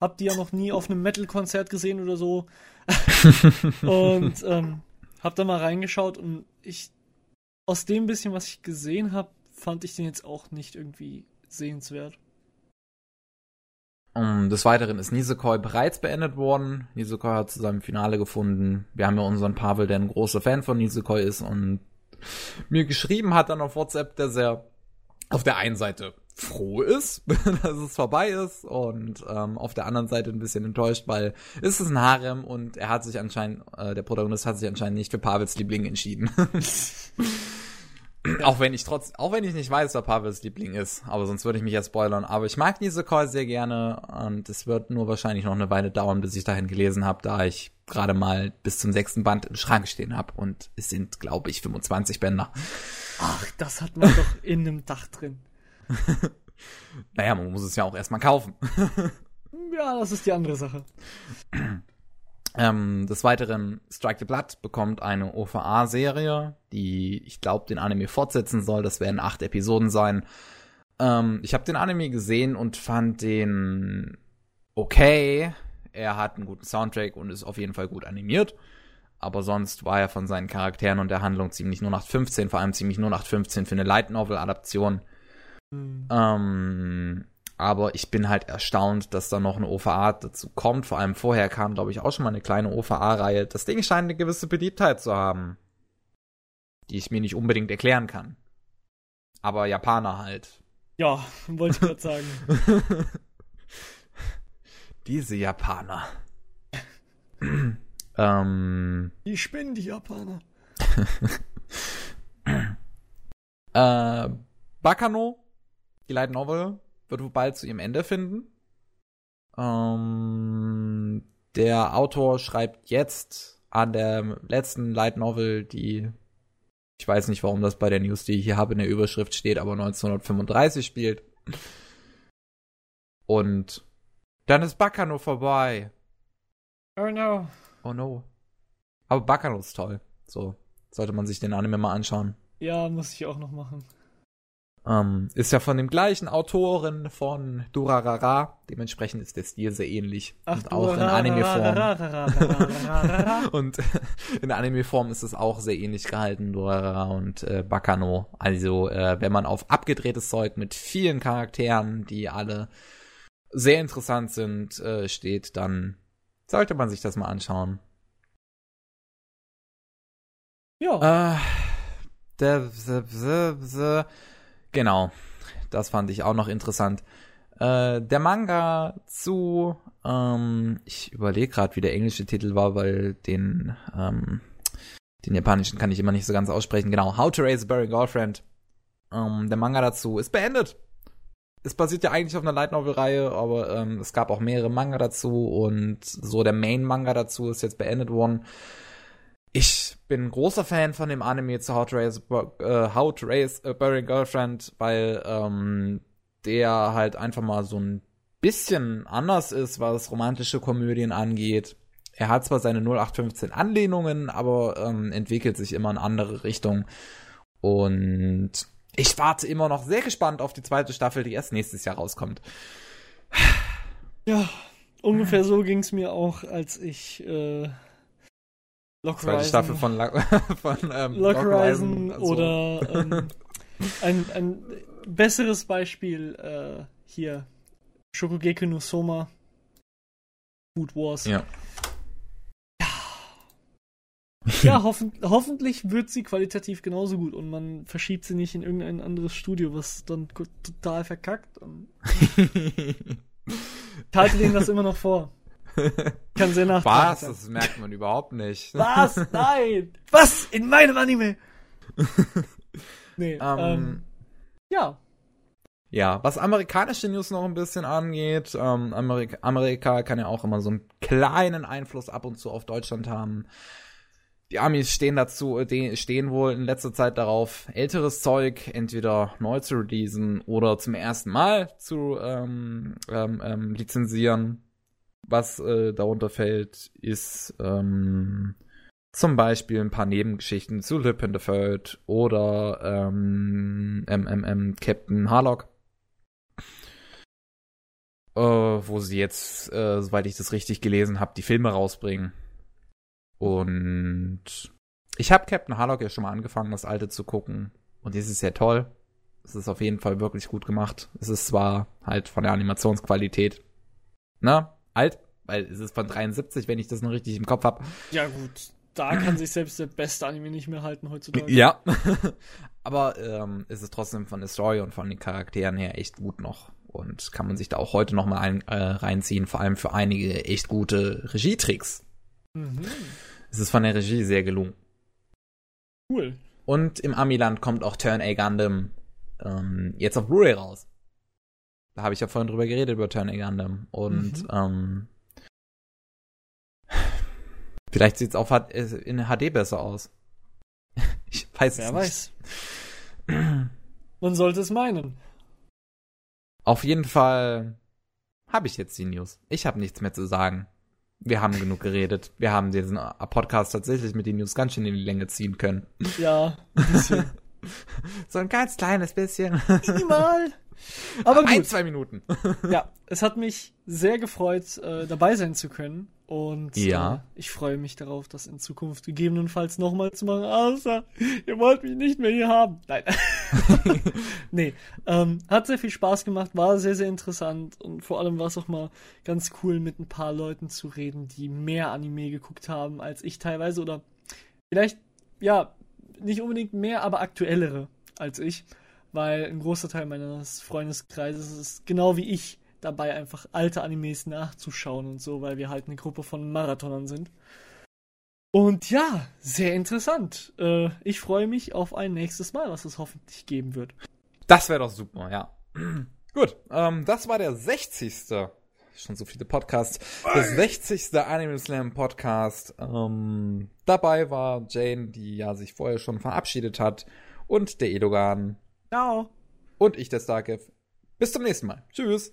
hab die ja noch nie auf einem Metal-Konzert gesehen oder so. (laughs) und ähm, hab da mal reingeschaut und ich, aus dem bisschen, was ich gesehen habe, fand ich den jetzt auch nicht irgendwie sehenswert. Um, des Weiteren ist Nisekoi bereits beendet worden. Nisekoi hat zu seinem Finale gefunden. Wir haben ja unseren Pavel, der ein großer Fan von Nisekoi ist und mir geschrieben hat dann auf WhatsApp, dass er auf der einen Seite froh ist, (laughs) dass es vorbei ist und ähm, auf der anderen Seite ein bisschen enttäuscht, weil es ist ein Harem und er hat sich anscheinend, äh, der Protagonist hat sich anscheinend nicht für Pavels Liebling entschieden. (laughs) auch wenn ich trotz, auch wenn ich nicht weiß, wer Pavels Liebling ist, aber sonst würde ich mich ja spoilern. Aber ich mag diese Call sehr gerne und es wird nur wahrscheinlich noch eine Weile dauern, bis ich dahin gelesen habe, da ich gerade mal bis zum sechsten Band im Schrank stehen habe und es sind, glaube ich, 25 Bänder. Ach, das hat man doch in einem Dach drin. (laughs) naja, man muss es ja auch erstmal kaufen. (laughs) ja, das ist die andere Sache. (clears throat) Ähm, des Weiteren, Strike the Blood bekommt eine OVA-Serie, die ich glaube den Anime fortsetzen soll. Das werden acht Episoden sein. Ähm, ich habe den Anime gesehen und fand den okay. Er hat einen guten Soundtrack und ist auf jeden Fall gut animiert. Aber sonst war er von seinen Charakteren und der Handlung ziemlich nur nach 15, vor allem ziemlich nur nach 15 für eine Light Novel-Adaption. Mhm. Ähm, aber ich bin halt erstaunt, dass da noch eine OVA dazu kommt. Vor allem vorher kam, glaube ich, auch schon mal eine kleine OVA-Reihe. Das Ding scheint eine gewisse Beliebtheit zu haben, die ich mir nicht unbedingt erklären kann. Aber Japaner halt. Ja, wollte ich gerade sagen. (laughs) Diese Japaner. (clears throat) ähm, die spinnen die Japaner. (laughs) äh, Bakano die Light Novel wird bald zu ihrem Ende finden. Ähm, der Autor schreibt jetzt an der letzten Light Novel, die ich weiß nicht, warum das bei der News, die ich hier habe, in der Überschrift steht, aber 1935 spielt. Und dann ist Bakano vorbei. Oh no. Oh no. Aber Bakano ist toll. So, sollte man sich den Anime mal anschauen. Ja, muss ich auch noch machen. Ähm, ist ja von dem gleichen Autoren von Durarara. Dementsprechend ist der Stil sehr ähnlich. Ach, und auch in Anime-Form. (laughs) Und in Anime-Form ist es auch sehr ähnlich gehalten, Durarara und äh, Bakano. Also, äh, wenn man auf abgedrehtes Zeug mit vielen Charakteren, die alle sehr interessant sind, äh, steht, dann sollte man sich das mal anschauen. ja. Äh, der, der, der, der, genau, das fand ich auch noch interessant. Äh, der Manga zu, ähm, ich überlege gerade, wie der englische Titel war, weil den, ähm, den japanischen kann ich immer nicht so ganz aussprechen. Genau, How to Raise a Bearing Girlfriend. Ähm, der Manga dazu ist beendet. Es basiert ja eigentlich auf einer Light Novel Reihe, aber ähm, es gab auch mehrere Manga dazu und so der Main Manga dazu ist jetzt beendet worden. Ich bin ein großer Fan von dem Anime zu How to Raise, äh, How to Raise a Bearing Girlfriend, weil ähm, der halt einfach mal so ein bisschen anders ist, was romantische Komödien angeht. Er hat zwar seine 0815 Anlehnungen, aber ähm, entwickelt sich immer in andere Richtungen. Und ich warte immer noch sehr gespannt auf die zweite Staffel, die erst nächstes Jahr rauskommt. Ja, ungefähr so ging es mir auch, als ich äh, Lock Zweite Horizon- Staffel von, La (laughs) von ähm, Lock Lock Horizon also- oder ähm, (laughs) ein, ein besseres Beispiel äh, hier Shokugeki no Soma Food Wars. Ja. Ja, (laughs) hoffen, hoffentlich wird sie qualitativ genauso gut und man verschiebt sie nicht in irgendein anderes Studio, was dann total verkackt. Und ich halte denen das immer noch vor. (laughs) Kann sehr nachtragend Was? Das merkt man überhaupt nicht. (laughs) Was? Nein! Was? In meinem Anime? (laughs) nee, ähm, Ähm, ja. Ja, was amerikanische News noch ein bisschen angeht, ähm, Amerika, Amerika kann ja auch immer so einen kleinen Einfluss ab und zu auf Deutschland haben. Die Amis stehen dazu, stehen wohl in letzter Zeit darauf, älteres Zeug entweder neu zu releasen oder zum ersten Mal zu ähm, ähm, ähm, lizenzieren. Was äh, darunter fällt, ist ähm, zum Beispiel ein paar Nebengeschichten zu Lip in the Third oder ähm, MMM Captain Harlock. Äh, wo sie jetzt, äh, soweit ich das richtig gelesen habe, die Filme rausbringen. Und ich habe Captain Harlock ja schon mal angefangen, das alte zu gucken. Und es ist sehr toll. Es ist auf jeden Fall wirklich gut gemacht. Es ist zwar halt von der Animationsqualität, ne, alt, weil es ist von 73, wenn ich das noch richtig im Kopf habe. Ja, gut. Da kann sich selbst der beste Anime nicht mehr halten heutzutage. Ja. (laughs) Aber ähm, es ist trotzdem von der Story und von den Charakteren her echt gut noch. Und kann man sich da auch heute noch mal ein, äh, reinziehen, vor allem für einige echt gute Regietricks. Mhm. Es ist von der Regie sehr gelungen. Cool. Und im Amiland kommt auch Turn A Gundam ähm, jetzt auf Blu-ray raus. Da habe ich ja vorhin drüber geredet, über Turn A Gundam. Und Mhm. ähm, vielleicht sieht es auch äh, in HD besser aus. (laughs) ich weiß Wer es weiß. nicht. Man sollte es meinen. Auf jeden Fall habe ich jetzt die News. Ich habe nichts mehr zu sagen. Wir haben genug geredet. Wir haben diesen Podcast tatsächlich mit den News ganz schön in die Länge ziehen können. Ja, ein bisschen. (laughs) (laughs) So ein ganz kleines bisschen. Minimal. (laughs) Aber Ein, gut. zwei Minuten. (laughs) Ja, es hat mich sehr gefreut, äh, dabei sein zu können. Und Ja. äh, ich freue mich darauf, das in Zukunft gegebenenfalls nochmal zu machen. Außer, ihr wollt mich nicht mehr hier haben. Nein. nee, ähm, hat sehr viel Spaß gemacht, war sehr, sehr interessant. Und vor allem war es auch mal ganz cool, mit ein paar Leuten zu reden, die mehr Anime geguckt haben als ich teilweise. Oder vielleicht, ja, nicht unbedingt mehr, aber aktuellere als ich. Weil ein großer Teil meines Freundeskreises ist genau wie ich dabei, einfach alte Animes nachzuschauen und so, weil wir halt eine Gruppe von Marathonern sind. Und ja, sehr interessant. Äh, ich freue mich auf ein nächstes Mal, was es hoffentlich geben wird. Das wäre doch super, ja. (clears throat) Gut, ähm, das war der 60. Schon so viele Podcasts. Der 60. Anime Slam Podcast. Ähm, dabei war Jane, die ja sich vorher schon verabschiedet hat. Und der Edogan. Ciao. Und ich, der Starkev. Bis zum nächsten Mal. Tschüss.